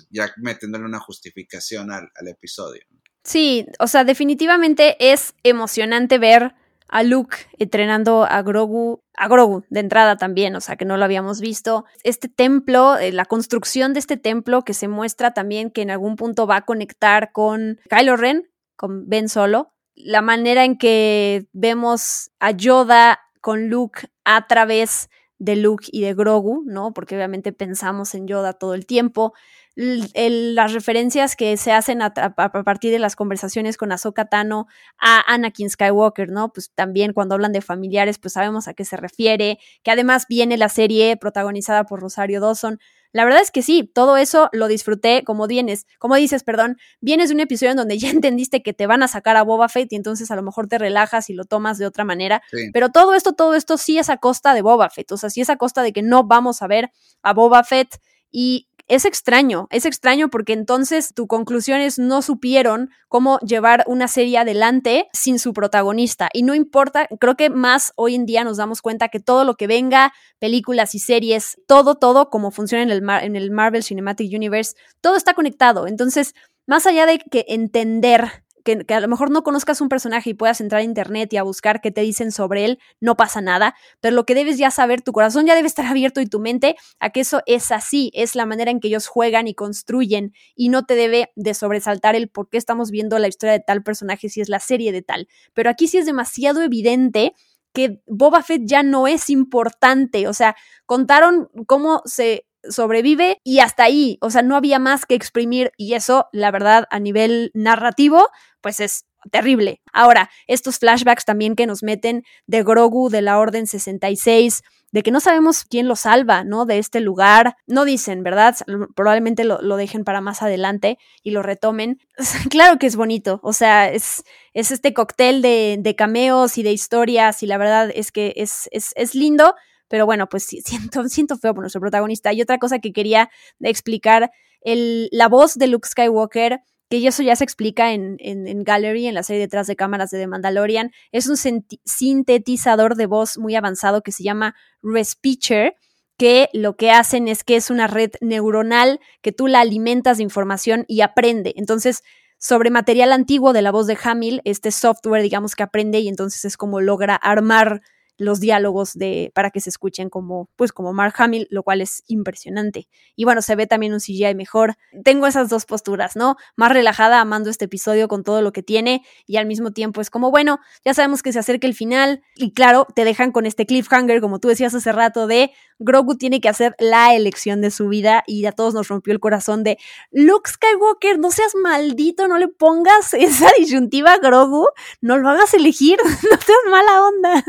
ya metiéndole una justificación al, al episodio. Sí, o sea, definitivamente es emocionante ver a Luke entrenando a Grogu, a Grogu de entrada también, o sea, que no lo habíamos visto. Este templo, eh, la construcción de este templo que se muestra también que en algún punto va a conectar con Kylo Ren, con Ben Solo. La manera en que vemos a Yoda con Luke a través de Luke y de Grogu, ¿no? Porque obviamente pensamos en Yoda todo el tiempo las referencias que se hacen a, partir de las conversaciones con Ahsoka Tano a Anakin Skywalker, ¿no? Pues también cuando hablan de familiares, pues sabemos a qué se refiere, que además viene la serie protagonizada por Rosario Dawson. La verdad es que sí, todo eso lo disfruté como vienes, como dices, perdón, vienes de un episodio en donde ya entendiste que te van a sacar a Boba Fett y entonces a lo mejor te relajas y lo tomas de otra manera, pero todo esto, todo esto sí es a costa de Boba Fett, o sea, sí es a costa de que no vamos a ver a Boba Fett y es extraño, es extraño porque entonces tu conclusión es no supieron cómo llevar una serie adelante sin su protagonista. Y no importa, creo que más hoy en día nos damos cuenta que todo lo que venga, películas y series, todo, todo como funciona en el, en el Marvel Cinematic Universe, todo está conectado. Entonces, más allá de que entender que, a lo mejor no conozcas un personaje y puedas entrar a internet y a buscar qué te dicen sobre él, no pasa nada, pero lo que debes ya saber, tu corazón ya debe estar abierto y tu mente a que eso es así, es la manera en que ellos juegan y construyen y no te debe de sobresaltar el por qué estamos viendo la historia de tal personaje si es la serie de tal. Pero aquí sí es demasiado evidente que Boba Fett ya no es importante, o sea, contaron cómo se sobrevive y hasta ahí, o sea, no había más que exprimir y eso, la verdad, a nivel narrativo, pues es terrible. Ahora, estos flashbacks también que nos meten de Grogu de la Orden 66, de que no sabemos quién lo salva, ¿no? De este lugar. No dicen, ¿verdad? Probablemente lo, dejen para más adelante y lo retomen. claro que es bonito, o sea, es, es este cóctel de, de, cameos y de historias y la verdad es que es, es, es lindo, pero bueno, pues siento, siento feo por nuestro protagonista. Y otra cosa que quería explicar, el, la voz de Luke Skywalker, que eso ya se explica en, en, Gallery, en la serie detrás de cámaras de The Mandalorian, es un sintetizador de voz muy avanzado que se llama Respeecher, que lo que hacen es que es una red neuronal que tú la alimentas de información y aprende. Entonces, sobre material antiguo de la voz de Hamill, este software, digamos que aprende y entonces es como logra armar los diálogos de, para que se escuchen como, pues como Mark Hamill, lo cual es impresionante. Y bueno, se ve también un CGI mejor. Tengo esas dos posturas, ¿no? Más relajada, amando este episodio con todo lo que tiene y al mismo tiempo es como, bueno, ya sabemos que se acerca el final y claro, te dejan con este cliffhanger, como tú decías hace rato, de Grogu tiene que hacer la elección de su vida y a todos nos rompió el corazón de Luke Skywalker, no seas maldito, no le pongas esa disyuntiva a Grogu, no lo hagas elegir, no seas mala onda.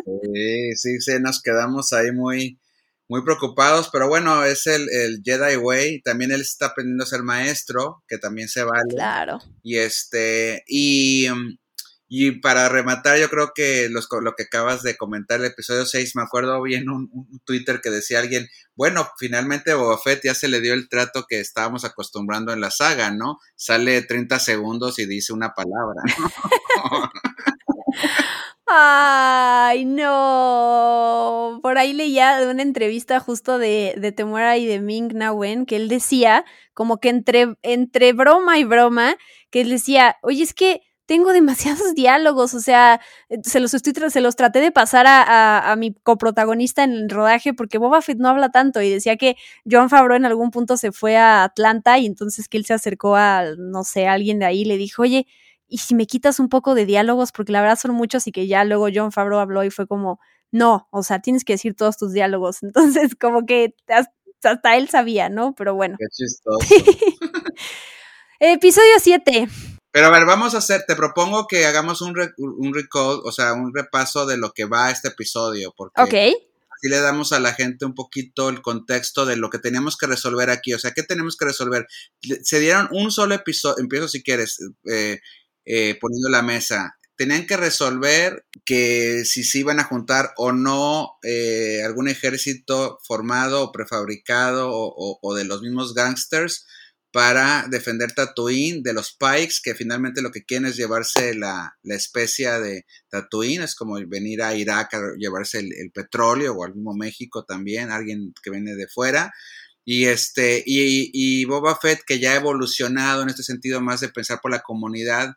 Sí, sí, nos quedamos ahí muy, muy preocupados, pero bueno, es el, el, Jedi Way, también él está aprendiendo a ser maestro, que también se vale. Claro. Y este, y, y para rematar, yo creo que los, lo que acabas de comentar, el episodio 6, me acuerdo bien un, un, Twitter que decía alguien, bueno, finalmente Boba Fett ya se le dio el trato que estábamos acostumbrando en la saga, ¿no? Sale 30 segundos y dice una palabra, ¿no? Ay, no. Por ahí leía de una entrevista justo de, de Temura y de Ming Na Wen que él decía, como que entre, entre broma y broma, que él decía, oye, es que tengo demasiados diálogos, o sea, se los estoy se los traté de pasar a, a, mi coprotagonista en el rodaje porque Boba Fett no habla tanto y decía que John Favreau en algún punto se fue a Atlanta y entonces que él se acercó a, no sé, a alguien de ahí y le dijo, oye, y si me quitas un poco de diálogos, porque la verdad son muchos y que ya luego John Favreau habló y fue como, no, o sea, tienes que decir todos tus diálogos. Entonces, como que hasta, él sabía, ¿no? Pero bueno. Qué chistoso. Episodio 7. Pero a ver, vamos a hacer, te propongo que hagamos un, un recall, o sea, un repaso de lo que va a este episodio, porque así le damos a la gente un poquito el contexto de lo que teníamos que resolver aquí, o sea, ¿qué tenemos que resolver? Se dieron un solo episodio, empiezo si quieres, eh, eh, poniendo la mesa. Tenían que resolver que si se iban a juntar o no eh, algún ejército formado o prefabricado o, de los mismos gangsters para defender Tatooine de los Pikes, que finalmente lo que quieren es llevarse la, la especia de Tatooine, es como venir a Irak a llevarse el, petróleo, o al mismo México también, alguien que viene de fuera. Y este, y, Boba Fett, que ya ha evolucionado en este sentido más de pensar por la comunidad,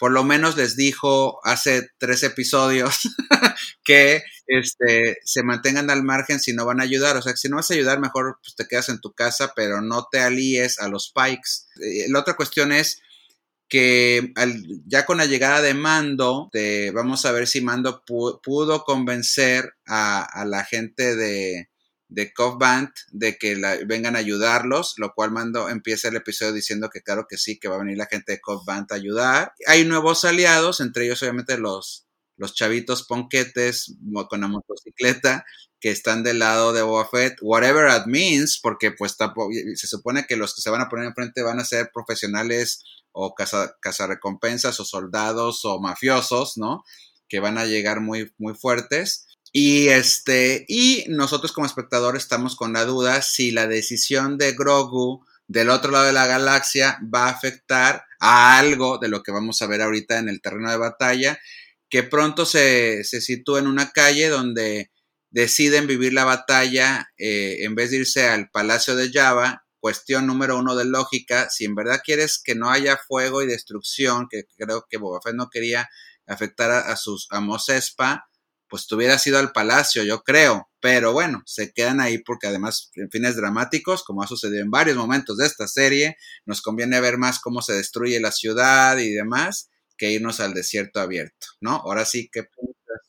por lo menos les dijo hace tres episodios que este, se mantengan al margen si no van a ayudar. O sea, si no vas a ayudar, mejor pues, te quedas en tu casa, pero no te alíes a los pikes. Eh, la otra cuestión es que ya con la llegada de Mando, vamos a ver si Mando pudo convencer a la gente de, de Cove Band de que vengan a ayudarlos, lo cual Mando empieza el episodio diciendo que claro que sí, que va a venir la gente de Cove Band a ayudar. Hay nuevos aliados, entre ellos obviamente los, los chavitos ponquetes con la motocicleta que están del lado de Boba Fett, whatever that means, porque pues se supone que los que se van a poner enfrente van a ser profesionales o cazarrecompensas o soldados o mafiosos, ¿no? Que van a llegar muy, muy fuertes. Y este, y nosotros como espectadores estamos con la duda si la decisión de Grogu del otro lado de la galaxia va a afectar a algo de lo que vamos a ver ahorita en el terreno de batalla, que pronto se, se sitúa en una calle donde deciden vivir la batalla eh, en vez de irse al Palacio de Java, cuestión número uno de lógica, si en verdad quieres que no haya fuego y destrucción, que creo que Boba Fett no quería afectar a, sus a Mos Espa, pues te hubieras ido al palacio, yo creo. Pero bueno, se quedan ahí porque además, en fines dramáticos, como ha sucedido en varios momentos de esta serie, nos conviene ver más cómo se destruye la ciudad y demás que irnos al desierto abierto, ¿no? Ahora sí que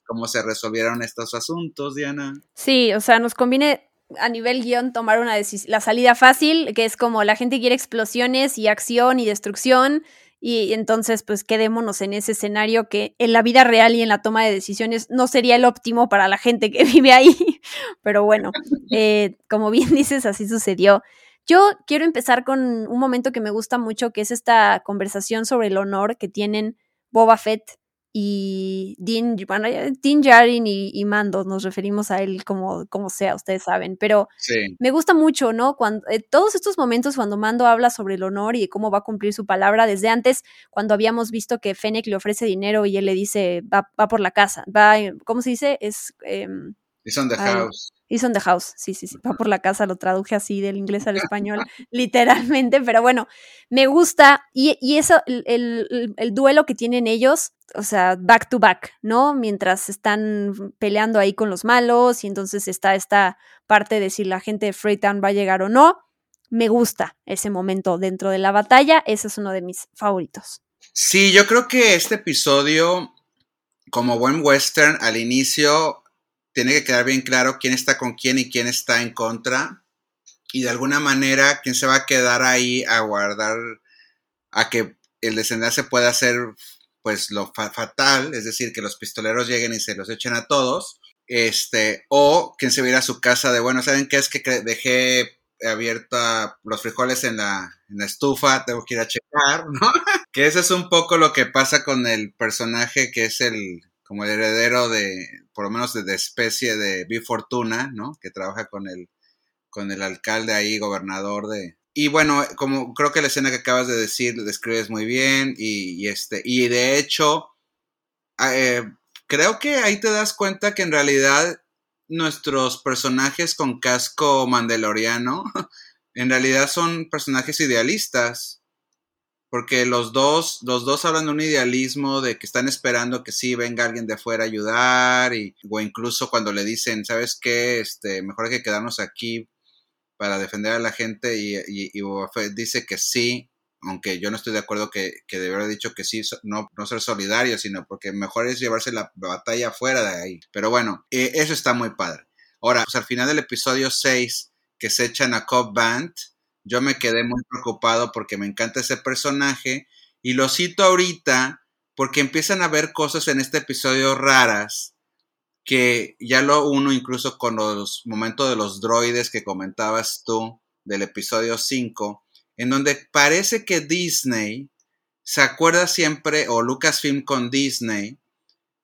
cómo se resolvieron estos asuntos, Diana. Sí, o sea, nos conviene a nivel guion tomar una la salida fácil, que es como la gente quiere explosiones y acción y destrucción, y entonces pues quedémonos en ese escenario que en la vida real y en la toma de decisiones no sería el óptimo para la gente que vive ahí, pero bueno, eh, como bien dices, así sucedió. Yo quiero empezar con un momento que me gusta mucho, que es esta conversación sobre el honor que tienen Boba Fett y Dean, bueno, Dean Jarin y, Mando, nos referimos a él como, como sea, ustedes saben, pero me gusta mucho, ¿no? Cuando, eh, todos estos momentos cuando Mando habla sobre el honor y cómo va a cumplir su palabra, desde antes, cuando habíamos visto que Fennec le ofrece dinero y él le dice, va, va por la casa, va, ¿cómo se dice? Es... Eh, on the house. Is on the house, sí, sí, sí, va por la casa, lo traduje así del inglés al español, literalmente, pero bueno, me gusta y, y eso, el, el, duelo que tienen ellos, o sea, back to back, ¿no? Mientras están peleando ahí con los malos y entonces está esta parte de si la gente de Freetown va a llegar o no, me gusta ese momento dentro de la batalla, ese es uno de mis favoritos. Sí, yo creo que este episodio, como buen western, al inicio tiene que quedar bien claro quién está con quién y quién está en contra. Y de alguna manera, quién se va a quedar ahí a guardar a que el desenlace pueda ser pues lo fatal, es decir, que los pistoleros lleguen y se los echen a todos, este, o quién se va a ir a su casa de, bueno, ¿saben qué es que dejé abierta los frijoles en la, en la estufa, tengo que ir a checar, ¿no? que eso es un poco lo que pasa con el personaje que es el, como el heredero de, por lo menos de, especie de B. Fortuna, ¿no? Que trabaja con el, con el alcalde ahí, gobernador de... Y bueno, como creo que la escena que acabas de decir describes muy bien y, este, y de hecho, ah, eh, creo que ahí te das cuenta que en realidad nuestros personajes con casco mandaloriano en realidad son personajes idealistas porque los dos, los dos hablan de un idealismo de que están esperando que sí venga alguien de afuera a ayudar, y, o incluso cuando le dicen, ¿sabes qué? Este, mejor hay que quedarnos aquí para defender a la gente, y, y, dice que sí, aunque yo no estoy de acuerdo que, que debería haber dicho que sí, no, no ser solidario, sino porque mejor es llevarse la batalla afuera de ahí. Pero bueno, eh, eso está muy padre. Ahora, pues al final del episodio 6, que se echan a Cobb Band, yo me quedé muy preocupado porque me encanta ese personaje y lo cito ahorita porque empiezan a ver cosas en este episodio raras que ya lo uno incluso con los momentos de los droides que comentabas tú del episodio 5, en donde parece que Disney se acuerda siempre, o Lucasfilm con Disney,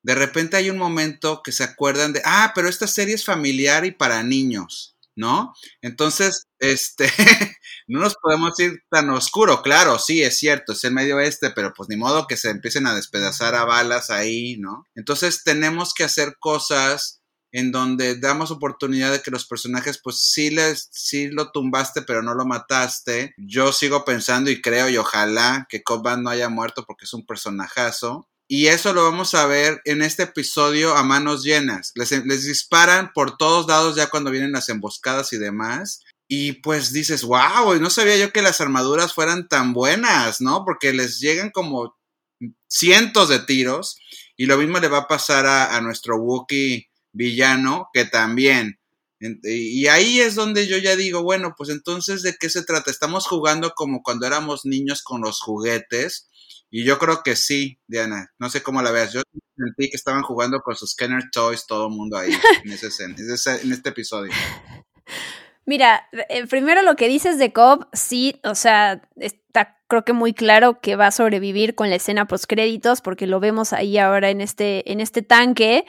de repente hay un momento que se acuerdan de, ah, pero esta serie es familiar y para niños. ¿No? Entonces, este, no nos podemos ir tan oscuro, claro, sí, es cierto, es el medio oeste, pero pues ni modo que se empiecen a despedazar a balas ahí, ¿no? Entonces tenemos que hacer cosas en donde damos oportunidad de que los personajes, pues sí les, sí lo tumbaste, pero no lo mataste. Yo sigo pensando y creo y ojalá que Cobb no haya muerto porque es un personajazo. Y eso lo vamos a ver en este episodio a manos llenas. Les, les, disparan por todos lados ya cuando vienen las emboscadas y demás. Y pues dices, wow, no sabía yo que las armaduras fueran tan buenas, ¿no? Porque les llegan como cientos de tiros. Y lo mismo le va a pasar a, a nuestro Wookiee villano, que también. Y ahí es donde yo ya digo, bueno, pues entonces, ¿de qué se trata? Estamos jugando como cuando éramos niños con los juguetes y yo creo que sí, Diana. No sé cómo la veas. Yo sentí que estaban jugando con sus Kenner Toys todo el mundo ahí en, ese, en este episodio. Mira, eh, primero lo que dices de Cobb, sí, o sea, está creo que muy claro que va a sobrevivir con la escena post créditos porque lo vemos ahí ahora en este, en este tanque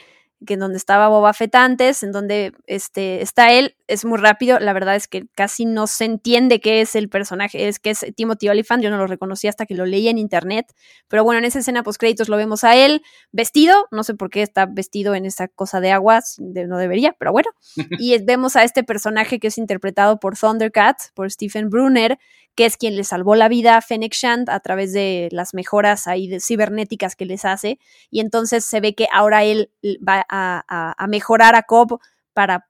que en donde estaba Boba Fett antes, en donde este, está él, es muy rápido, la verdad es que casi no se entiende qué es el personaje, es que es Timothy Oliphant, yo no lo reconocí hasta que lo leí en internet, pero bueno, en esa escena post créditos lo vemos a él vestido, no sé por qué está vestido en esa cosa de agua, no debería, pero bueno, y vemos a este personaje que es interpretado por Thundercat, por Stephen Brunner, que es quien le salvó la vida a Fennec Shand a través de las mejoras ahí de cibernéticas que les hace. Y entonces se ve que ahora él va a, mejorar a Cobb para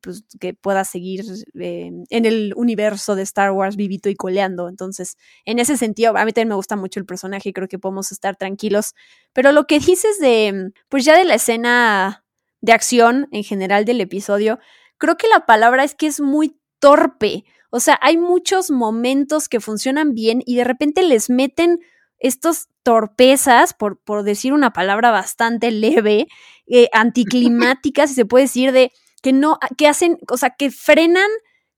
pues, que pueda seguir eh, en el universo de Star Wars vivito y coleando. Entonces, en ese sentido, a mí también me gusta mucho el personaje y creo que podemos estar tranquilos. Pero lo que dices de, pues ya de la escena de acción en general del episodio, creo que la palabra es que es muy torpe. O sea, hay muchos momentos que funcionan bien y de repente les meten estos torpezas, por, por decir una palabra bastante leve, eh, anticlimáticas, si se puede decir, de que no, que hacen, o sea, que frenan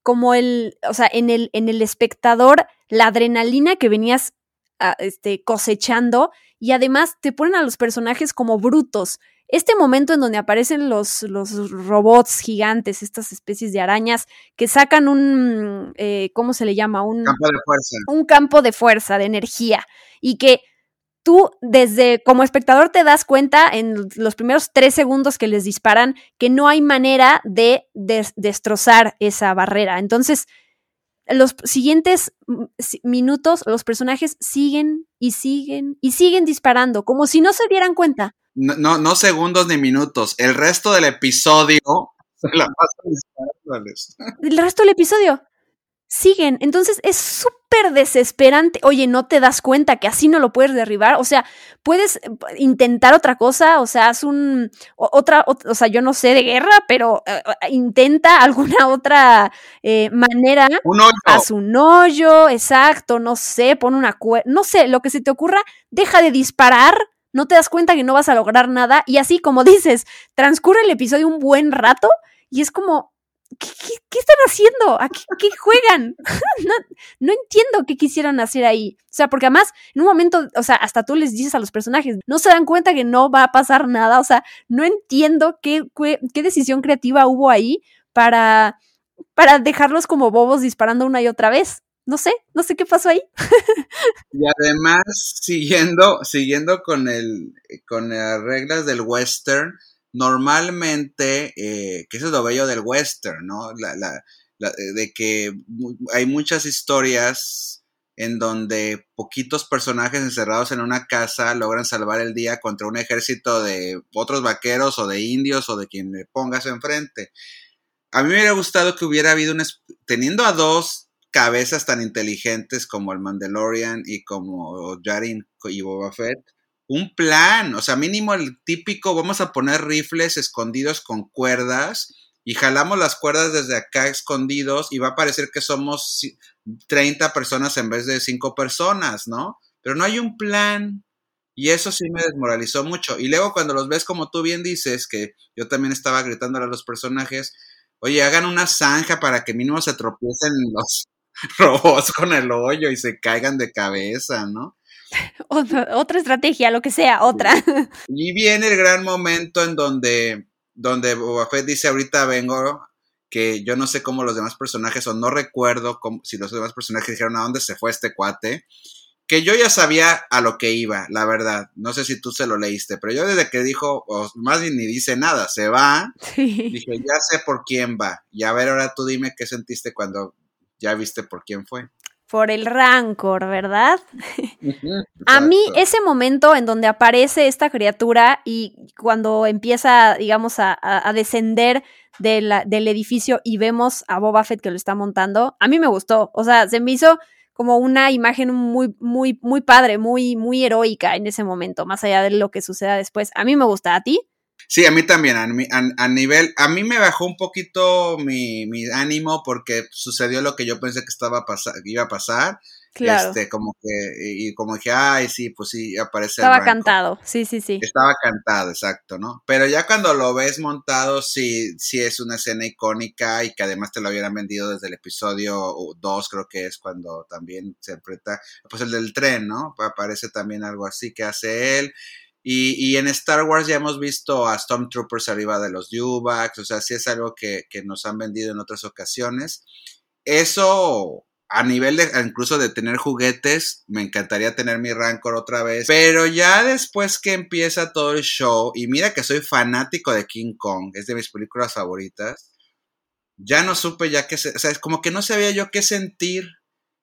como el, o sea, en el, en el espectador la adrenalina que venías ah, este, cosechando y además te ponen a los personajes como brutos. Este momento en donde aparecen los, los robots gigantes, estas especies de arañas, que sacan un, eh, ¿cómo se le llama? Un campo de fuerza. Un campo de fuerza, de energía, y que tú desde como espectador te das cuenta en los primeros tres segundos que les disparan que no hay manera de destrozar esa barrera. Entonces, los siguientes minutos los personajes siguen y siguen y siguen disparando, como si no se dieran cuenta. No, no, segundos ni minutos. El resto del episodio se la El resto del episodio siguen. Entonces es súper desesperante. Oye, ¿no te das cuenta que así no lo puedes derribar? O sea, puedes eh, intentar otra cosa, o sea, haz un, otra, o, sea, yo no sé de guerra, pero eh, eh, intenta alguna otra manera. Un hoyo. Haz un hoyo, exacto, no sé, pon una cuerda, no sé, lo que se te ocurra, deja de disparar. No te das cuenta que no vas a lograr nada y así como dices, transcurre el episodio un buen rato y es como, ¿qué, están haciendo? ¿A qué, juegan? no, entiendo qué quisieron hacer ahí. O sea, porque además, en un momento, o sea, hasta tú les dices a los personajes, no se dan cuenta que no va a pasar nada. O sea, no entiendo qué, qué decisión creativa hubo ahí para, para dejarlos como bobos disparando una y otra vez. No sé, no sé qué pasó ahí. y además, siguiendo, siguiendo con el, con las reglas del western, normalmente, eh, que eso es lo bello del western, ¿no? La, eh, de que hay muchas historias en donde poquitos personajes encerrados en una casa logran salvar el día contra un ejército de otros vaqueros o de indios o de quien le pongas enfrente. A mí me hubiera gustado que hubiera habido un... Teniendo a dos cabezas tan inteligentes como el Mandalorian y como Jarin y Boba Fett, un plan, o sea, mínimo el típico, vamos a poner rifles escondidos con cuerdas y jalamos las cuerdas desde acá escondidos y va a parecer que somos 30 personas en vez de 5 personas, ¿no? Pero no hay un plan y eso sí me desmoralizó mucho. Y luego cuando los ves como tú bien dices, que yo también estaba gritándole a los personajes, oye, hagan una zanja para que mínimo se tropiecen los robots con el hoyo y se caigan de cabeza, ¿no? otra, estrategia, lo que sea, otra. Y viene el gran momento en donde, donde Boba Fett dice ahorita vengo, que yo no sé cómo los demás personajes, o no recuerdo si los demás personajes dijeron a dónde se fue este cuate, que yo ya sabía a lo que iba, la verdad. No sé si tú se lo leíste, pero yo desde que dijo, o más bien ni dice nada, se va, dije, ya sé por quién va. Y a ver, ahora tú dime qué sentiste cuando ya viste por quién fue por el rancor, ¿verdad? a mí ese momento en donde aparece esta criatura y cuando empieza, digamos, a, descender del edificio y vemos a Boba Fett que lo está montando, a mí me gustó. O sea, se me hizo como una imagen muy, muy, muy padre, muy, muy heroica en ese momento, más allá de lo que suceda después. A mí me gusta. ¿A ti? Sí, a mí también, a, nivel, a mí me bajó un poquito mi, mi, ánimo porque sucedió lo que yo pensé que estaba iba a pasar. Claro. Este, como que, y como dije, ay, sí, pues sí, aparece. Estaba cantado, sí, sí, sí. Estaba cantado, exacto, ¿no? Pero ya cuando lo ves montado, sí, sí es una escena icónica y que además te lo hubieran vendido desde el episodio 2, creo que es cuando también se enfrenta, pues el del tren, ¿no? Aparece también algo así que hace él Y, en Star Wars ya hemos visto a Stormtroopers arriba de los Dewbacks, o sea, sí es algo que, que nos han vendido en otras ocasiones. Eso a nivel de incluso de tener juguetes, me encantaría tener mi Rancor otra vez. Pero ya después que empieza todo el show, y mira que soy fanático de King Kong, es de mis películas favoritas, ya no supe ya qué, o sea, es como que no sabía yo qué sentir.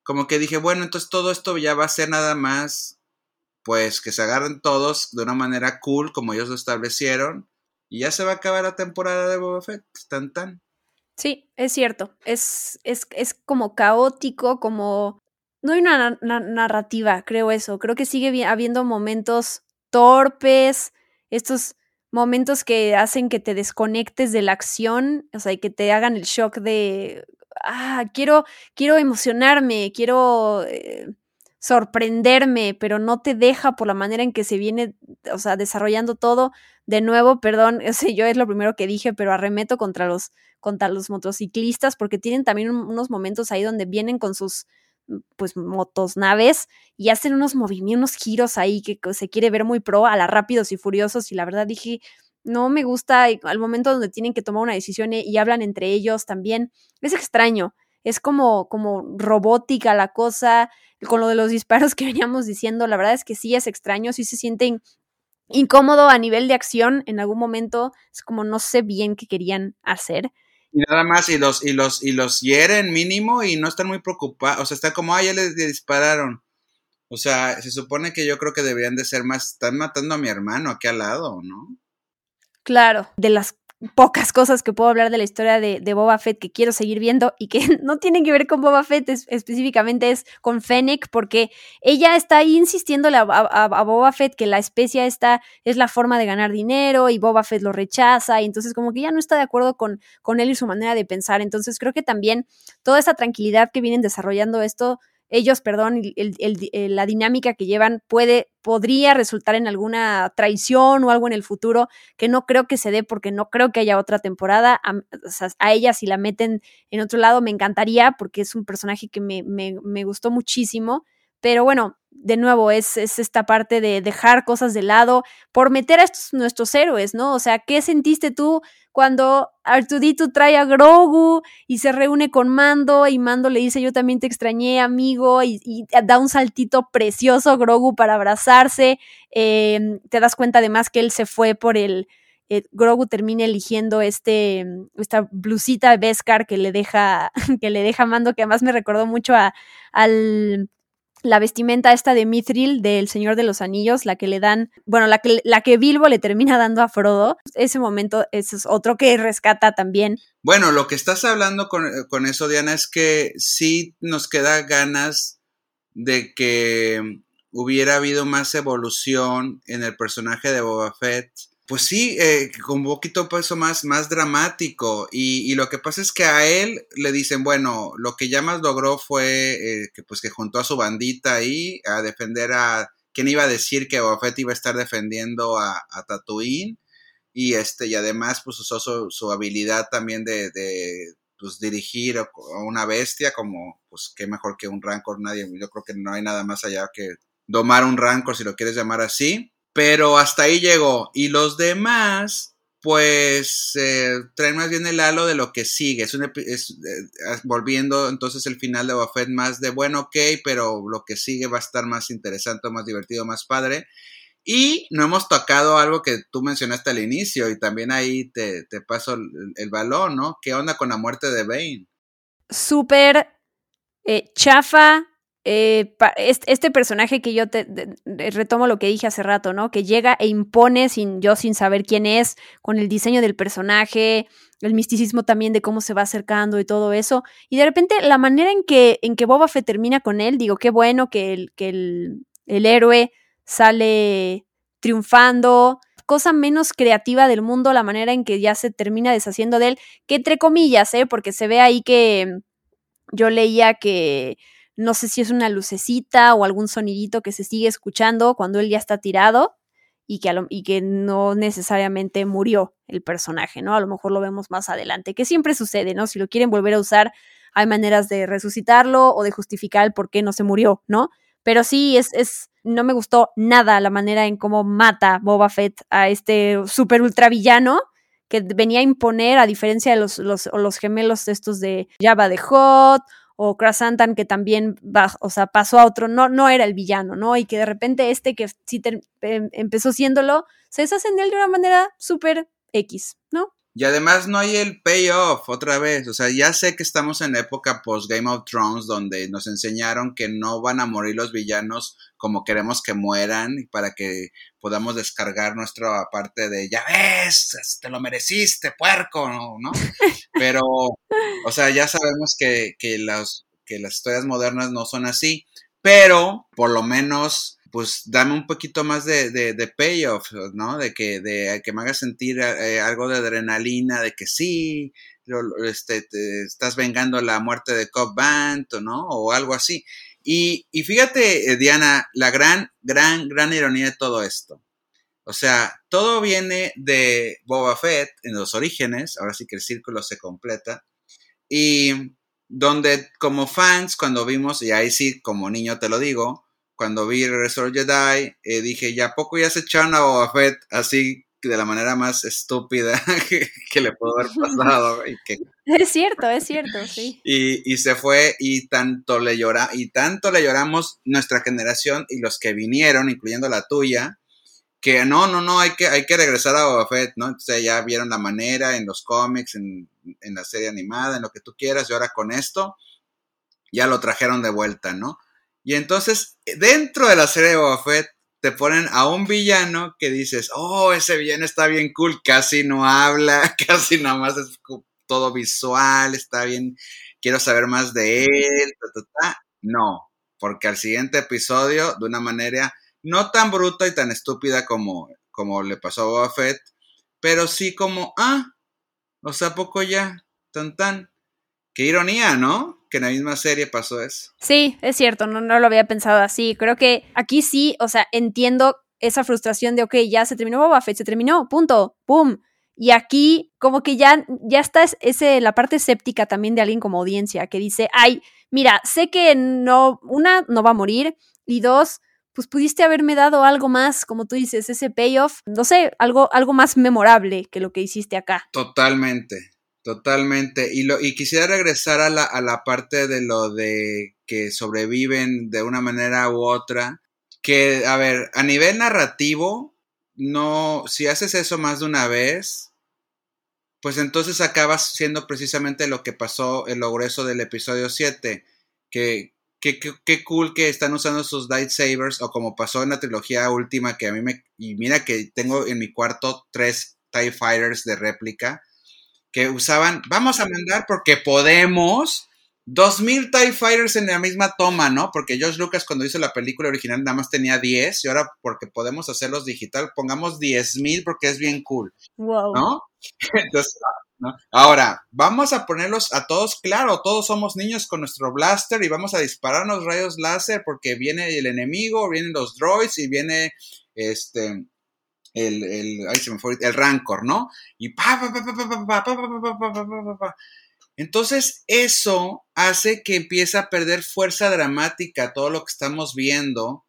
Como que dije, bueno, entonces todo esto ya va a ser nada más, pues que se agarren todos de una manera cool, como ellos lo establecieron, y ya se va a acabar la temporada de Boba Fett, tan tan. Sí, es cierto. Es, es, es como caótico, como... No hay una, narrativa, creo eso. Creo que sigue habiendo momentos torpes, estos momentos que hacen que te desconectes de la acción, o sea, y que te hagan el shock de, ah, quiero, quiero emocionarme, quiero eh, sorprenderme, pero no te deja por la manera en que se viene, o sea, desarrollando todo. De nuevo, perdón, sé, yo es lo primero que dije, pero arremeto contra los, contra los motociclistas porque tienen también unos momentos ahí donde vienen con sus pues motos naves y hacen unos movimientos, unos giros ahí que se quiere ver muy pro a la rápidos y furiosos y la verdad dije, no me gusta al momento donde tienen que tomar una decisión y hablan entre ellos también, es extraño, es como, como robótica la cosa, con lo de los disparos que veníamos diciendo, la verdad es que sí es extraño, sí se sienten incómodo a nivel de acción en algún momento, es como no sé bien qué querían hacer. Y nada más, y los, y los, y los hieren mínimo y no están muy preocupados, o sea, está como, ah, ya les dispararon. O sea, se supone que yo creo que deberían de ser más, están matando a mi hermano aquí al lado, ¿no? Claro, de las pocas cosas que puedo hablar de la historia de, Boba Fett que quiero seguir viendo y que no tienen que ver con Boba Fett, específicamente es con Fennec, porque ella está ahí insistiéndole a, Boba Fett que la especie es la forma de ganar dinero y Boba Fett lo rechaza y entonces como que ya no está de acuerdo con, con él y su manera de pensar. Entonces creo que también toda esa tranquilidad que vienen desarrollando esto ellos, perdón, la dinámica que llevan puede, podría resultar en alguna traición o algo en el futuro que no creo que se dé porque no creo que haya otra temporada. A, a ella si la meten en otro lado me encantaría porque es un personaje que me, me gustó muchísimo. Pero bueno, de nuevo, es, es, esta parte de dejar cosas de lado por meter a estos nuestros héroes, ¿no? O sea, ¿qué sentiste tú cuando Artudito trae a Grogu y se reúne con Mando y Mando le dice yo también te extrañé, amigo, y, da un saltito precioso Grogu para abrazarse? Em, te das cuenta además que él se fue por el... Eh, Grogu termina eligiendo este, esta blusita Beskar que le deja, que le deja Mando, que además me recordó mucho a, al la vestimenta esta de Mithril del Señor de los Anillos, la que le dan, bueno, la que, la que Bilbo le termina dando a Frodo. Ese momento es otro que rescata también. Bueno, lo que estás hablando con, con eso, Diana, es que sí nos queda ganas de que hubiera habido más evolución en el personaje de Boba Fett pues sí, eh, con un poquito peso más, más dramático. Y, lo que pasa es que a él le dicen, bueno, lo que ya más logró fue eh, que pues que juntó a su bandita ahí a defender a. ¿Quién iba a decir que Boba iba a estar defendiendo a, a Tatooine? Y este, y además, pues usó su, habilidad también de, de pues, dirigir a una bestia, como, pues qué mejor que un rancor, nadie, yo creo que no hay nada más allá que domar un rancor, si lo quieres llamar así. Pero hasta ahí llegó. Y los demás, pues, eh, traen más bien el halo de lo que sigue. Es, un, eh, volviendo entonces el final de Buffett más de bueno, ok, pero lo que sigue va a estar más interesante, más divertido, más padre. Y no hemos tocado algo que tú mencionaste al inicio y también ahí te, paso el, el, balón, ¿no? ¿Qué onda con la muerte de Bane? Súper eh, chafa, eh, este personaje que yo te, retomo lo que dije hace rato, ¿no? Que llega e impone sin yo sin saber quién es, con el diseño del personaje, el misticismo también de cómo se va acercando y todo eso. Y de repente la manera en que, en que Boba Fett termina con él, digo, qué bueno que el, que el, el héroe sale triunfando, cosa menos creativa del mundo, la manera en que ya se termina deshaciendo de él, que entre comillas, ¿eh? Porque se ve ahí que yo leía que no sé si es una lucecita o algún sonidito que se sigue escuchando cuando él ya está tirado y que, y que no necesariamente murió el personaje, ¿no? A lo mejor lo vemos más adelante, que siempre sucede, ¿no? Si lo quieren volver a usar, hay maneras de resucitarlo o de justificar el por qué no se murió, ¿no? Pero sí, es, es, no me gustó nada la manera en cómo mata Boba Fett a este super ultra villano que venía a imponer, a diferencia de los, los, los gemelos estos de Java de Hot o Krasantan que también va, o sea, pasó a otro, no, no era el villano, ¿no? Y que de repente este que sí em, empezó siéndolo, se deshacen de él de una manera súper X. Y además no hay el payoff otra vez. O sea, ya sé que estamos en época post Game of Thrones donde nos enseñaron que no van a morir los villanos como queremos que mueran para que podamos descargar nuestra parte de ya ves, te lo mereciste, puerco, ¿no? Pero, o sea, ya sabemos que, que, que las historias modernas no son así. Pero, por lo menos, pues dame un poquito más de, de, payoff, ¿no? De que, de que me haga sentir eh, algo de adrenalina, de que sí, este, te estás vengando la muerte de Cobb Band, ¿no? O algo así. Y, y fíjate, eh, Diana, la gran, gran, gran ironía de todo esto. O sea, todo viene de Boba Fett en los orígenes, ahora sí que el círculo se completa, y donde como fans, cuando vimos, y ahí sí, como niño te lo digo, cuando vi Resort Jedi, eh, dije, ¿ya poco ya se echaron a Boba Fett así de la manera más estúpida que, le pudo haber pasado? Es cierto, es cierto, sí. Y, se fue y tanto le llora, y tanto le lloramos nuestra generación y los que vinieron, incluyendo la tuya, que no, no, no, hay que, hay que regresar a Boba Fett, ¿no? Entonces ya vieron la manera en los cómics, en, en la serie animada, en lo que tú quieras, y ahora con esto ya lo trajeron de vuelta, ¿no? Y entonces, dentro de la serie de Boba Fett, te ponen a un villano que dices, oh, ese villano está bien cool, casi no habla, casi nada más es todo visual, está bien, quiero saber más de él, no, porque al siguiente episodio, de una manera no tan bruta y tan estúpida como, como le pasó a Boba Fett, pero sí como, ah, o sea, poco ya, tan tan. Qué ironía, ¿no? Que en la misma serie pasó eso. Sí, es cierto, no, no lo había pensado así. Creo que aquí sí, o sea, entiendo esa frustración de, ok, ya se terminó Boba Fett, se terminó, punto, pum. Y aquí como que ya, ya está ese, la parte escéptica también de alguien como audiencia que dice, ay, mira, sé que no, una, no va a morir y dos, pues pudiste haberme dado algo más, como tú dices, ese payoff, no sé, algo, algo más memorable que lo que hiciste acá. Totalmente. Totalmente. Y, lo, y quisiera regresar a la, a la parte de lo de que sobreviven de una manera u otra. Que, a ver, a nivel narrativo, no, si haces eso más de una vez, pues entonces acabas siendo precisamente lo que pasó en lo grueso del episodio 7. Que, qué cool que están usando sus lightsabers, o como pasó en la trilogía última, que a mí me. Y mira que tengo en mi cuarto tres TIE Fighters de réplica que usaban, vamos a mandar porque podemos, 2000 TIE Fighters en la misma toma, ¿no? Porque George Lucas cuando hizo la película original nada más tenía 10 y ahora porque podemos hacerlos digital, pongamos 10.000 porque es bien cool, wow. ¿no? Entonces, ¿no? Ahora, vamos a ponerlos a todos, claro, todos somos niños con nuestro blaster y vamos a dispararnos rayos láser porque viene el enemigo, vienen los droids y viene este el, el, el rancor, ¿no? Y Entonces, eso hace que empiece a perder fuerza dramática todo lo que estamos viendo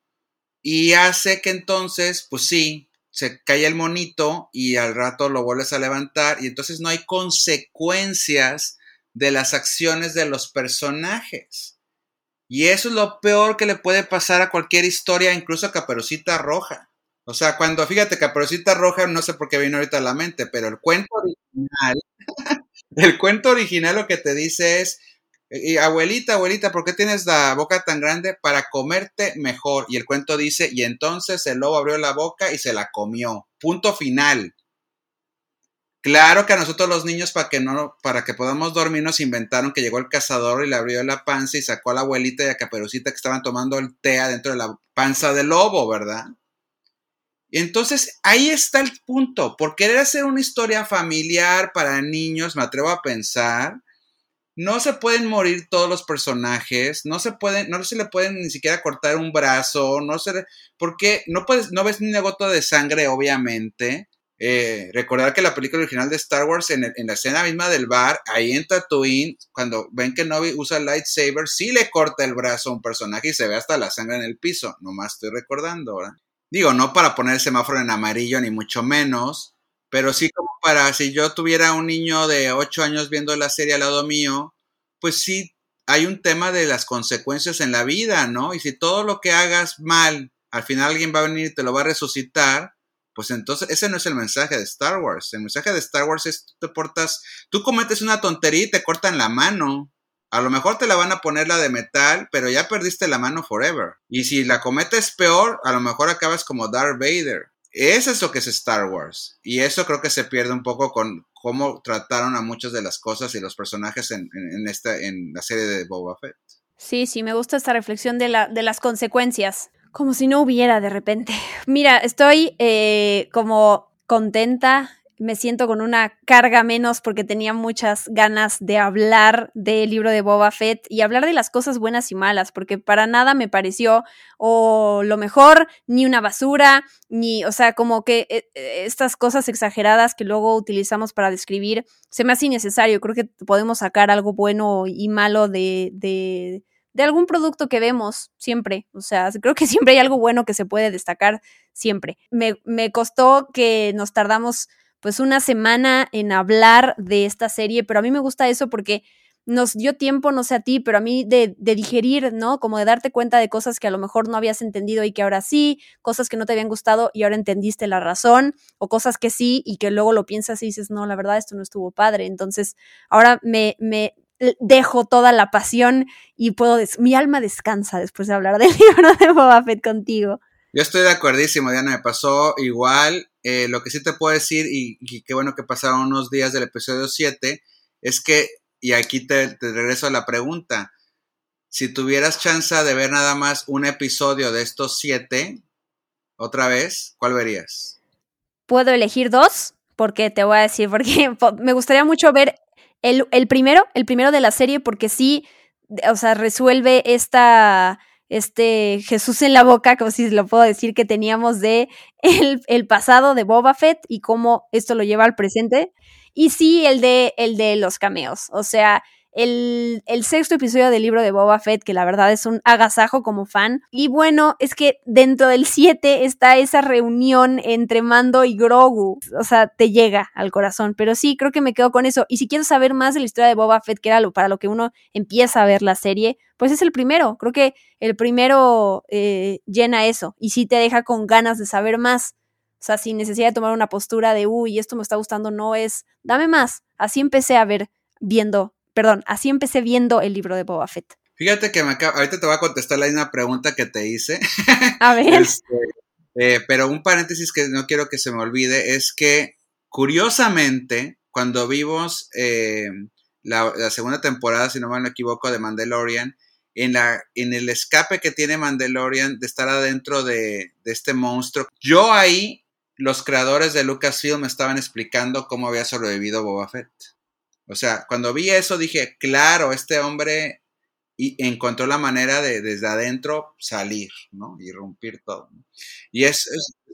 y hace que entonces, pues sí, se cae el monito y al rato lo vuelves a levantar y entonces no hay consecuencias de las acciones de los personajes. Y eso es lo peor que le puede pasar a cualquier historia, incluso a Caperucita Roja. O sea, cuando, fíjate, Caperucita Roja, no sé por qué vino ahorita a la mente, pero el cuento original, el cuento original lo que te dice es, y abuelita, abuelita, ¿por qué tienes la boca tan grande? Para comerte mejor. Y el cuento dice, y entonces el lobo abrió la boca y se la comió. Punto final. Claro que a nosotros los niños, para que no, para que podamos dormir, nos inventaron que llegó el cazador y le abrió la panza y sacó a la abuelita y a Caperucita que estaban tomando el té adentro de la panza del lobo, ¿verdad? Entonces, ahí está el punto. Por querer hacer una historia familiar para niños, me atrevo a pensar, no se pueden morir todos los personajes, no se pueden, no se le pueden ni siquiera cortar un brazo, no se, porque no puedes, no ves ni una gota de sangre, obviamente. eh, recordar que la película original de Star Wars, en, en la escena misma del bar, ahí en Tatooine, cuando ven que Novi usa el lightsaber, sí le corta el brazo a un personaje y se ve hasta la sangre en el piso. Nomás estoy recordando, ¿verdad? Digo, no para poner el semáforo en amarillo, ni mucho menos, pero sí como para si yo tuviera un niño de 8 años viendo la serie al lado mío, pues sí hay un tema de las consecuencias en la vida, ¿no? Y si todo lo que hagas mal, al final alguien va a venir y te lo va a resucitar, pues entonces ese no es el mensaje de Star Wars. El mensaje de Star Wars es tú te portas, tú cometes una tontería y te cortan la mano. A lo mejor te la van a poner la de metal, pero ya perdiste la mano forever. Y si la cometes peor, a lo mejor acabas como Darth Vader. Eso es lo que es Star Wars. Y eso creo que se pierde un poco con cómo trataron a muchas de las cosas y los personajes en, en- en esta, en la serie de Boba Fett. Sí, sí, me gusta esta reflexión de, la, de las consecuencias. Como si no hubiera de repente. Mira, estoy eh, como contenta. Me siento con una carga menos porque tenía muchas ganas de hablar del libro de Boba Fett y hablar de las cosas buenas y malas, porque para nada me pareció o lo mejor, ni una basura, ni, o sea, como que eh, eh, estas cosas exageradas que luego utilizamos para describir, se me hace innecesario. Creo que podemos sacar algo bueno y malo de, de, de algún producto que vemos siempre. O sea, creo que siempre hay algo bueno que se puede destacar siempre. Me, me costó que nos tardamos pues una semana en hablar de esta serie, pero a mí me gusta eso porque nos dio tiempo, no sé a ti, pero a mí de, de, digerir, ¿no? Como de darte cuenta de cosas que a lo mejor no habías entendido y que ahora sí, cosas que no te habían gustado y ahora entendiste la razón, o cosas que sí y que luego lo piensas y dices, no, la verdad esto no estuvo padre. Entonces, ahora me, me dejo toda la pasión y puedo, mi alma descansa después de hablar del libro de Boba Fett contigo. Yo estoy de acuerdísimo, Diana, me pasó igual. Eh, lo que sí te puedo decir, y, qué bueno que pasaron unos días del episodio 7, es que, y aquí te, te, regreso a la pregunta, si tuvieras chance de ver nada más un episodio de estos siete, otra vez, ¿cuál verías? Puedo elegir dos, porque te voy a decir, porque me gustaría mucho ver el, el primero, el primero de la serie, porque sí, o sea, resuelve esta este Jesús en la boca, como si lo puedo decir, que teníamos de el, el, pasado de Boba Fett y cómo esto lo lleva al presente. Y sí, el de, el de los cameos. O sea, el, el, sexto episodio del libro de Boba Fett, que la verdad es un agasajo como fan. Y bueno, es que dentro del 7 está esa reunión entre Mando y Grogu. O sea, te llega al corazón. Pero sí, creo que me quedo con eso. Y si quiero saber más de la historia de Boba Fett, que era lo, para lo que uno empieza a ver la serie, pues es el primero. Creo que el primero eh, llena eso. Y sí te deja con ganas de saber más. O sea, sin necesidad de tomar una postura de, uy, esto me está gustando, no es, dame más. Así empecé a ver, viendo perdón, así empecé viendo el libro de Boba Fett. Fíjate que me acabo, ahorita te voy a contestar la misma pregunta que te hice. A ver. Este, eh, pero un paréntesis que no quiero que se me olvide es que, curiosamente, cuando vimos eh, la, la, segunda temporada, si no me equivoco, de Mandalorian, en, la, en el escape que tiene Mandalorian de estar adentro de, de este monstruo, yo ahí, los creadores de Lucasfilm me estaban explicando cómo había sobrevivido Boba Fett. O sea, cuando vi eso dije, claro, este hombre encontró la manera de desde adentro salir, ¿no? Y romper todo. Y es,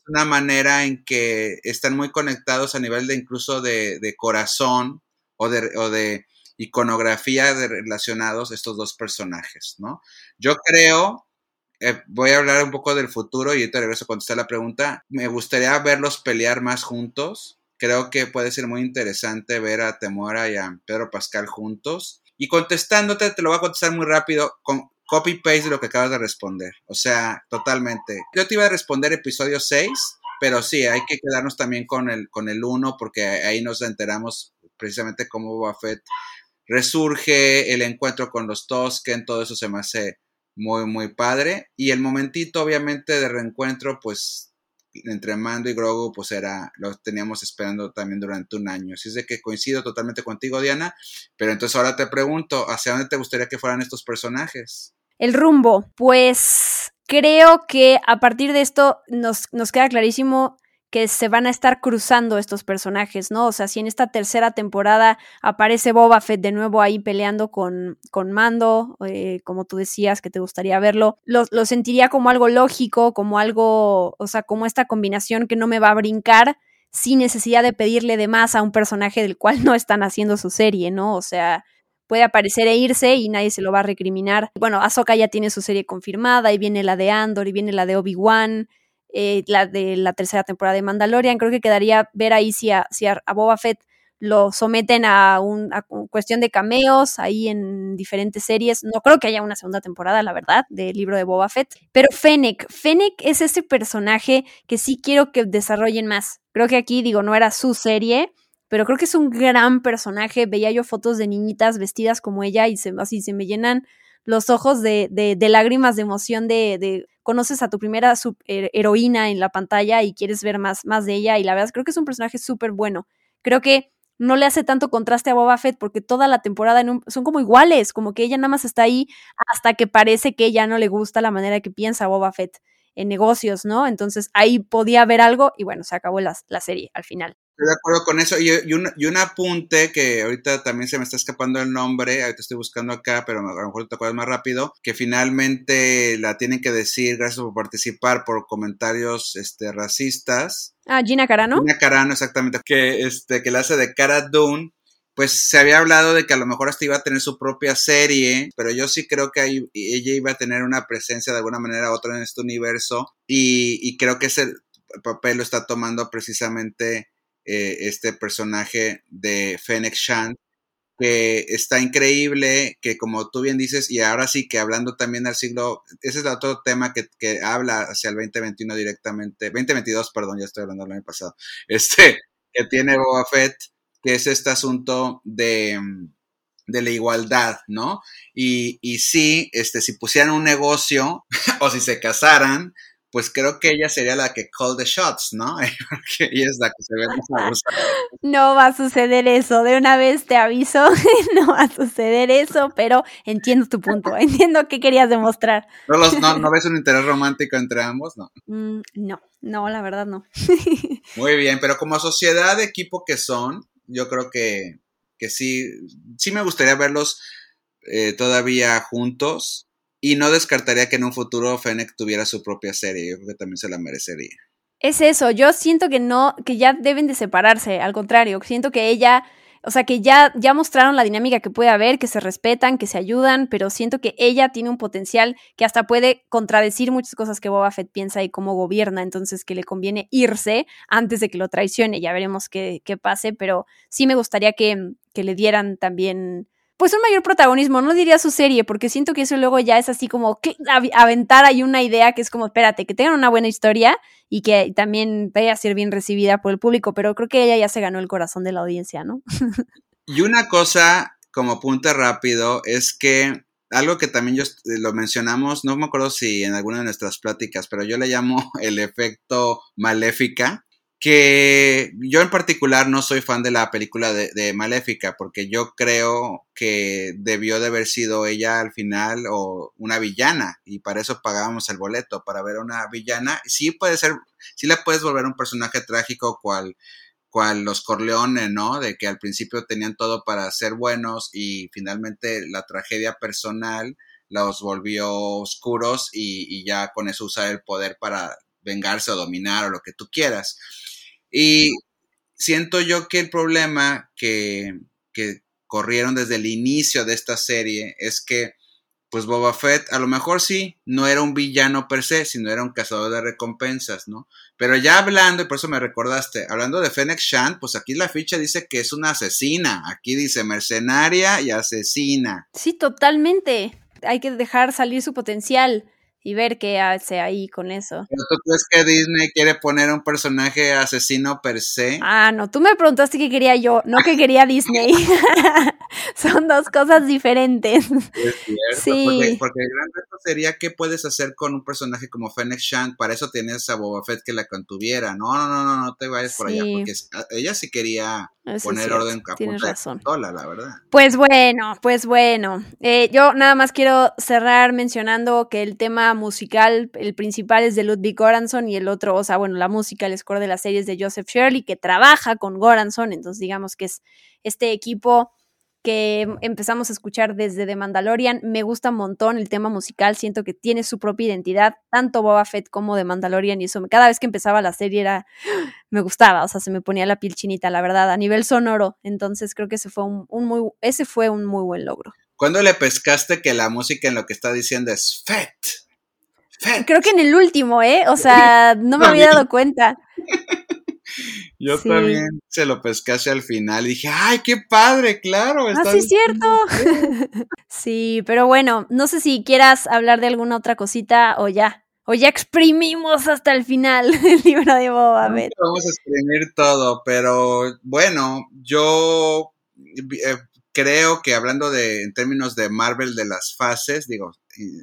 una manera en que están muy conectados a nivel de incluso de, corazón o de, iconografía de relacionados estos dos personajes, ¿no? Yo creo, eh, voy a hablar un poco del futuro y te regreso a contestar la pregunta, me gustaría verlos pelear más juntos, creo que puede ser muy interesante ver a Temora y a Pedro Pascal juntos. Y contestándote, te lo voy a contestar muy rápido con copy-paste de lo que acabas de responder. O sea, totalmente. Yo te iba a responder episodio 6, pero sí, hay que quedarnos también con el, con el 1 porque ahí nos enteramos precisamente cómo Boba Fett resurge, el encuentro con los Tosken, todo eso se me hace muy, muy padre. Y el momentito, obviamente, de reencuentro, pues entre Mando y Grogu, pues era, lo teníamos esperando también durante un año. Así es de que coincido totalmente contigo, Diana. Pero entonces ahora te pregunto, ¿hacia dónde te gustaría que fueran estos personajes? El rumbo, pues creo que a partir de esto nos, nos queda clarísimo que se van a estar cruzando estos personajes, ¿no? O sea, si en esta tercera temporada aparece Boba Fett de nuevo ahí peleando con, con Mando, eh, como tú decías que te gustaría verlo, lo, lo, sentiría como algo lógico, como algo, o sea, como esta combinación que no me va a brincar, sin necesidad de pedirle de más a un personaje del cual no están haciendo su serie, ¿no? O sea, puede aparecer e irse y nadie se lo va a recriminar. Bueno, Ahsoka ya tiene su serie confirmada y viene la de Andor y viene la de Obi-Wan, eh, la de la tercera temporada de Mandalorian. Creo que quedaría ver ahí si a, si a Boba Fett lo someten a, una cuestión de cameos ahí en diferentes series. No creo que haya una segunda temporada, la verdad, del libro de Boba Fett. Pero Fennec, Fennec es ese personaje que sí quiero que desarrollen más. Creo que aquí, digo, no era su serie, pero creo que es un gran personaje. Veía yo fotos de niñitas vestidas como ella y se, así se me llenan los ojos de, de, lágrimas de emoción de, de, conoces a tu primera heroína en la pantalla y quieres ver más, más de ella y la verdad creo que es un personaje súper bueno. Creo que no le hace tanto contraste a Boba Fett porque toda la temporada son como iguales, como que ella nada más está ahí hasta que parece que ya no le gusta la manera que piensa Boba Fett en negocios, ¿no? Entonces ahí podía haber algo y bueno, se acabó la, la serie al final. Estoy de acuerdo con eso. Y, un, y, un, apunte que ahorita también se me está escapando el nombre, ahorita estoy buscando acá, pero a lo mejor te acuerdas más rápido, que finalmente la tienen que decir, gracias por participar, por comentarios este, racistas. Ah, Gina Carano. Gina Carano, exactamente, que, este, que la hace de Cara Dune pues se había hablado de que a lo mejor hasta iba a tener su propia serie, pero yo sí creo que ahí, ella iba a tener una presencia de alguna manera u otra en este universo y, y creo que ese papel lo está tomando precisamente eh, este personaje de Fennec Shand, que está increíble, que como tú bien dices, y ahora sí que hablando también del siglo, ese es otro tema que, que habla hacia el 2021 directamente, 2022, perdón, ya estoy hablando del año pasado, este, que tiene Boba Fett, que es este asunto de, de la igualdad, ¿no? Y, y sí, este, si pusieran un negocio o si se casaran, pues creo que ella sería la que call the shots, ¿no? Porque ella es la que se ve más abusada. No va a suceder eso, de una vez te aviso, no va a suceder eso, pero entiendo tu punto, entiendo qué querías demostrar. ¿No, no, ves un interés romántico entre ambos? No. Mm, no, no, la verdad no. Muy bien, pero como sociedad de equipo que son, yo creo que, que sí, sí me gustaría verlos eh, todavía juntos y no descartaría que en un futuro Fennec tuviera su propia serie. Yo creo que también se la merecería. Es eso, yo siento que no, que ya deben de separarse, al contrario, siento que ella, o sea, que ya, ya mostraron la dinámica que puede haber, que se respetan, que se ayudan, pero siento que ella tiene un potencial que hasta puede contradecir muchas cosas que Boba Fett piensa y cómo gobierna, entonces que le conviene irse antes de que lo traicione, ya veremos qué, qué pase, pero sí me gustaría que, que le dieran también pues un mayor protagonismo, no diría su serie, porque siento que eso luego ya es así como aventar ahí una idea que es como, espérate, que tengan una buena historia y que también vaya a ser bien recibida por el público, pero creo que ella ya se ganó el corazón de la audiencia, ¿no? y una cosa como punto rápido es que algo que también yo lo mencionamos, no me acuerdo si en alguna de nuestras pláticas, pero yo le llamo el efecto maléfica, que yo en particular no soy fan de la película de, Maléfica, porque yo creo que debió de haber sido ella al final o una villana, y para eso pagábamos el boleto, para ver a una villana. Sí puede ser, sí la puedes volver un personaje trágico cual, cual los Corleones, ¿no? De que al principio tenían todo para ser buenos y finalmente la tragedia personal los volvió oscuros y, y ya con eso usar el poder para vengarse o dominar o lo que tú quieras. Y siento yo que el problema que, que corrieron desde el inicio de esta serie es que pues Boba Fett a lo mejor sí, no era un villano per se, sino era un cazador de recompensas, ¿no? Pero ya hablando, y por eso me recordaste, hablando de Fennec Shand, pues aquí la ficha dice que es una asesina, aquí dice mercenaria y asesina. Sí, totalmente, hay que dejar salir su potencial y ver qué hace ahí con eso. ¿Pero tú crees que Disney quiere poner un personaje asesino per se? Ah, no, tú me preguntaste qué quería yo, no que quería Disney. Son dos cosas diferentes. Es cierto, sí. porque, el gran reto sería qué puedes hacer con un personaje como Fennec Shand, para eso tienes a Boba Fett que la contuviera. No, no, no, no, no te vayas por allá, porque ella sí quería poner orden a Tienes razón. la verdad. Pues bueno, pues bueno. Eh, yo nada más quiero cerrar mencionando que el tema musical, el principal es de Ludwig Goranson y el otro, o sea, bueno, la música, el score de la serie es de Joseph Shirley, que trabaja con Goranson, entonces digamos que es este equipo que empezamos a escuchar desde The Mandalorian. Me gusta un montón el tema musical, siento que tiene su propia identidad, tanto Boba Fett como The Mandalorian, y eso cada vez que empezaba la serie era, me gustaba, o sea, se me ponía la piel chinita, la verdad, a nivel sonoro. Entonces creo que ese fue un, muy, ese fue un muy buen logro. ¿Cuándo le pescaste que la música en lo que está diciendo es Fett? Creo que en el último, ¿eh? O sea, no me había dado cuenta. Yo también se lo pesqué hacia el final y dije, ¡ay, qué padre! Claro. Está ah, sí, cierto. sí, pero bueno, no sé si quieras hablar de alguna otra cosita o ya. O ya exprimimos hasta el final el libro de Boba. Vamos a exprimir todo, pero bueno, yo eh, creo que hablando de en términos de Marvel de las fases, digo,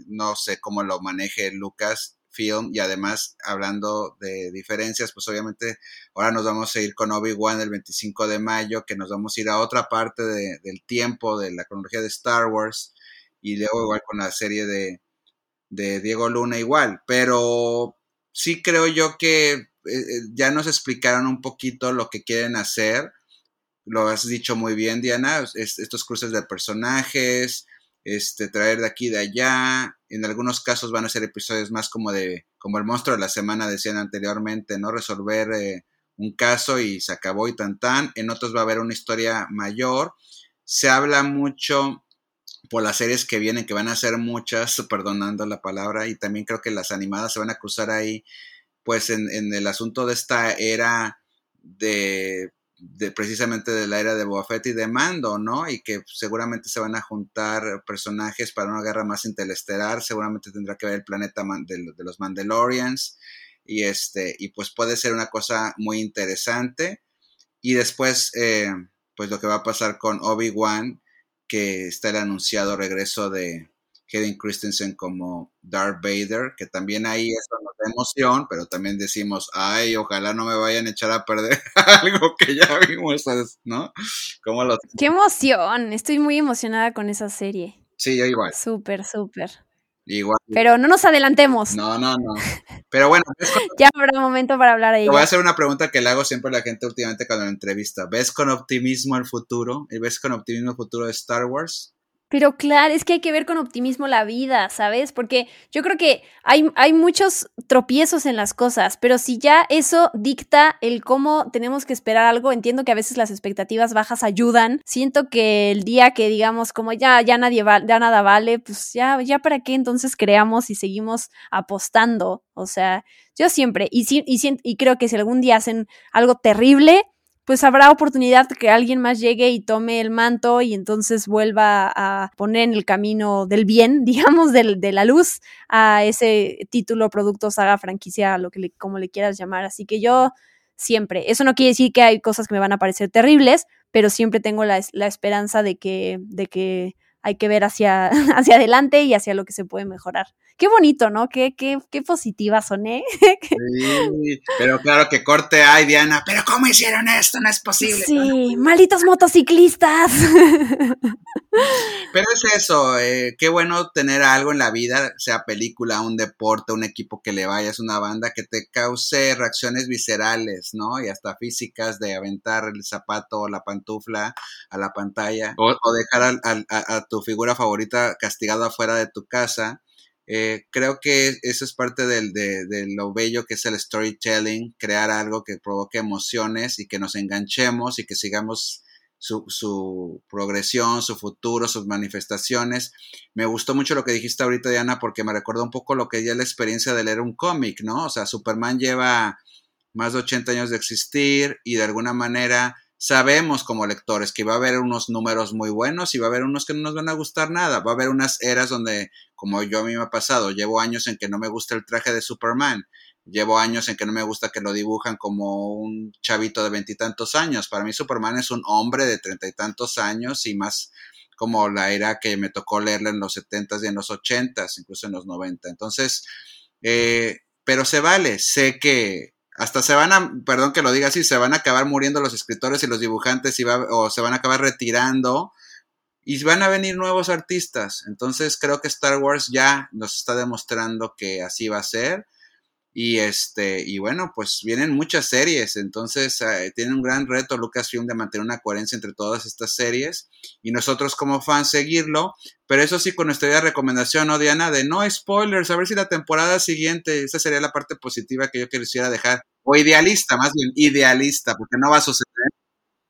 no sé cómo lo maneje Lucas Film y además hablando de diferencias, pues obviamente ahora nos vamos a ir con Obi-Wan el 25 de mayo, que nos vamos a ir a otra parte del tiempo de la cronología de Star Wars y luego igual con la serie de, de Diego Luna igual, pero sí creo yo que eh, eh, ya nos explicaron un poquito lo que quieren hacer, lo has dicho muy bien Diana, estos cruces de personajes, este, traer de aquí y de allá. En algunos casos van a ser episodios más como de, como el monstruo de la semana decían anteriormente, ¿no? Resolver eh, un caso y se acabó y tan tan. En otros va a haber una historia mayor. Se habla mucho por las series que vienen, que van a ser muchas, perdonando la palabra, y también creo que las animadas se van a cruzar ahí, pues en, en el asunto de esta era de precisamente de la era de Boba y de Mando, ¿no? Y que seguramente se van a juntar personajes para una guerra más interestelar, seguramente tendrá que ver el planeta de, los Mandalorians, y, este, y pues puede ser una cosa muy interesante. Y después, eh, pues lo que va a pasar con Obi-Wan, que está el anunciado regreso de, Hayden Christensen como Darth Vader, que también ahí eso nos da emoción, pero también decimos, ay, ojalá no me vayan a echar a perder algo que ya vimos, ¿no? Qué emoción, estoy muy emocionada con esa serie. Sí, yo igual. Súper, súper. Igual. Pero no nos adelantemos. No, no, no. Pero bueno. ya habrá momento para hablar ahí. Te voy a hacer una pregunta que le hago siempre a la gente últimamente cuando la entrevista. ¿Ves con optimismo el futuro? ¿Y ves con optimismo el futuro de Star Wars? Pero claro, es que hay que ver con optimismo la vida, ¿sabes? Porque yo creo que hay, hay muchos tropiezos en las cosas, pero si ya eso dicta el cómo tenemos que esperar algo, entiendo que a veces las expectativas bajas ayudan. Siento que el día que digamos como ya, ya nadie va, ya nada vale, pues ya, ya para qué entonces creamos y seguimos apostando. O sea, yo siempre, y, y, y creo que si algún día hacen algo terrible, pues habrá oportunidad que alguien más llegue y tome el manto y entonces vuelva a poner en el camino del bien, digamos, del, de la luz, a ese título, producto, saga, franquicia, lo que le, como le quieras llamar. Así que yo siempre, eso no quiere decir que hay cosas que me van a parecer terribles, pero siempre tengo la, la esperanza de que, de que hay que ver hacia, hacia adelante y hacia lo que se puede mejorar. Qué bonito, ¿no? Qué, qué, qué positiva soné. Sí, pero claro que corte hay, Diana. Pero ¿cómo hicieron esto? No es posible. Sí, malditos motociclistas. Pero es eso, eh, qué bueno tener algo en la vida, sea película, un deporte, un equipo que le vayas, una banda que te cause reacciones viscerales, ¿no? Y hasta físicas de aventar el zapato o la pantufla a la pantalla o, dejar a, tu figura favorita castigada afuera de tu casa. Eh, creo que eso es parte de, lo bello que es el storytelling, crear algo que provoque emociones y que nos enganchemos y que sigamos su, progresión, su futuro, sus manifestaciones. Me gustó mucho lo que dijiste ahorita, Diana, porque me recordó un poco lo que ya es la experiencia de leer un cómic, ¿no? O sea, Superman lleva más de 80 años de existir y de alguna manera sabemos como lectores que va a haber unos números muy buenos y va a haber unos que no nos van a gustar nada. Va a haber unas eras donde, como yo a mí me ha pasado, llevo años en que no me gusta el traje de Superman Llevo años en que no me gusta que lo dibujan como un chavito de veintitantos años. Para mí Superman es un hombre de treinta y tantos años y más como la era que me tocó leerla en los setentas y en los ochentas, incluso en los noventa. Entonces, eh, pero se vale. Sé que hasta se van a, perdón que lo diga así, se van a acabar muriendo los escritores y los dibujantes y va, o se van a acabar retirando y van a venir nuevos artistas. Entonces creo que Star Wars ya nos está demostrando que así va a ser Y este, y bueno, pues vienen muchas series, entonces eh, tiene un gran reto Lucasfilm de mantener una coherencia entre todas estas series y nosotros como fans seguirlo, pero eso sí con nuestra recomendación, ¿no, Diana? De no spoilers, a ver si la temporada siguiente, esa sería la parte positiva que yo quisiera dejar, o idealista, más bien idealista, porque no va a suceder,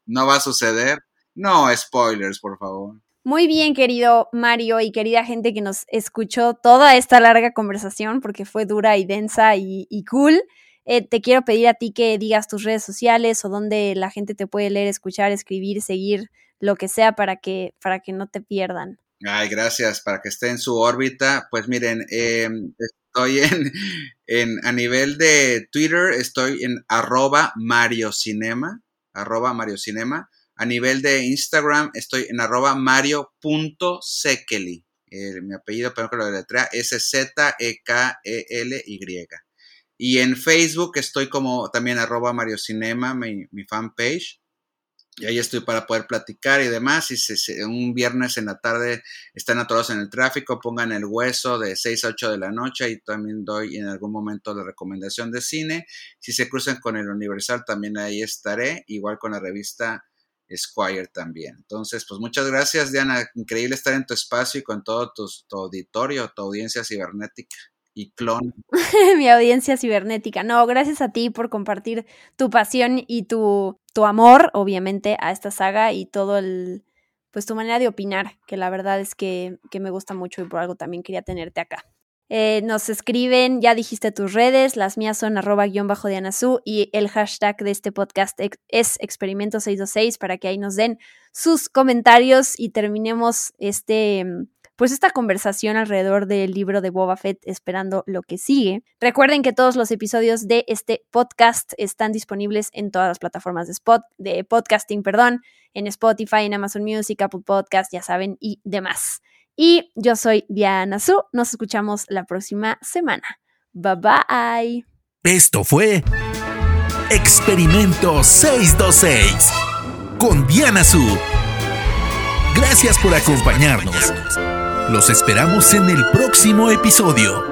no va a suceder, no spoilers, por favor. Muy bien, querido Mario y querida gente que nos escuchó toda esta larga conversación porque fue dura y densa y, cool. Eh, te quiero pedir a ti que digas tus redes sociales o donde la gente te puede leer, escuchar, escribir, seguir, lo que sea para que, para que no te pierdan. Ay, gracias, para que esté en su órbita. Pues miren, em, estoy en, en, a nivel de Twitter, estoy en arroba Mario Cinema, arroba Mario Cinema. A nivel de Instagram estoy en arroba mario.sekeli. Eh, mi apellido, pero que lo deletrea, S-Z-E-K-E-L-Y. Y en Facebook estoy como también arroba Mario Cinema, mi, mi fanpage. Y ahí estoy para poder platicar y demás. Si un viernes en la tarde están atorados en el tráfico, pongan el hueso de 6 a 8 de la noche y también doy en algún momento la recomendación de cine. Si se cruzan con el Universal, también ahí estaré, igual con la revista Squire también. Entonces, pues muchas gracias, Diana. Increíble estar en tu espacio y con todo tu, auditorio, tu audiencia cibernética y clon. Mi audiencia cibernética. No, gracias a ti por compartir tu pasión y tu, tu amor, obviamente, a esta saga y todo el, pues tu manera de opinar, que la verdad es que, que me gusta mucho y por algo también quería tenerte acá. Eh, nos escriben, ya dijiste tus redes, las mías son arroba guion bajo de y el hashtag de este podcast es experimento626 para que ahí nos den sus comentarios y terminemos este, pues esta conversación alrededor del libro de Boba Fett esperando lo que sigue. Recuerden que todos los episodios de este podcast están disponibles en todas las plataformas de, de podcasting, perdón, en Spotify, en Amazon Music, Apple Podcast, ya saben, y demás. Y yo soy Diana Su. Nos escuchamos la próxima semana. Bye bye. Esto fue Experimento 626 con Diana Su. Gracias por acompañarnos. Los esperamos en el próximo episodio.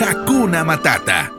Hakuna Matata.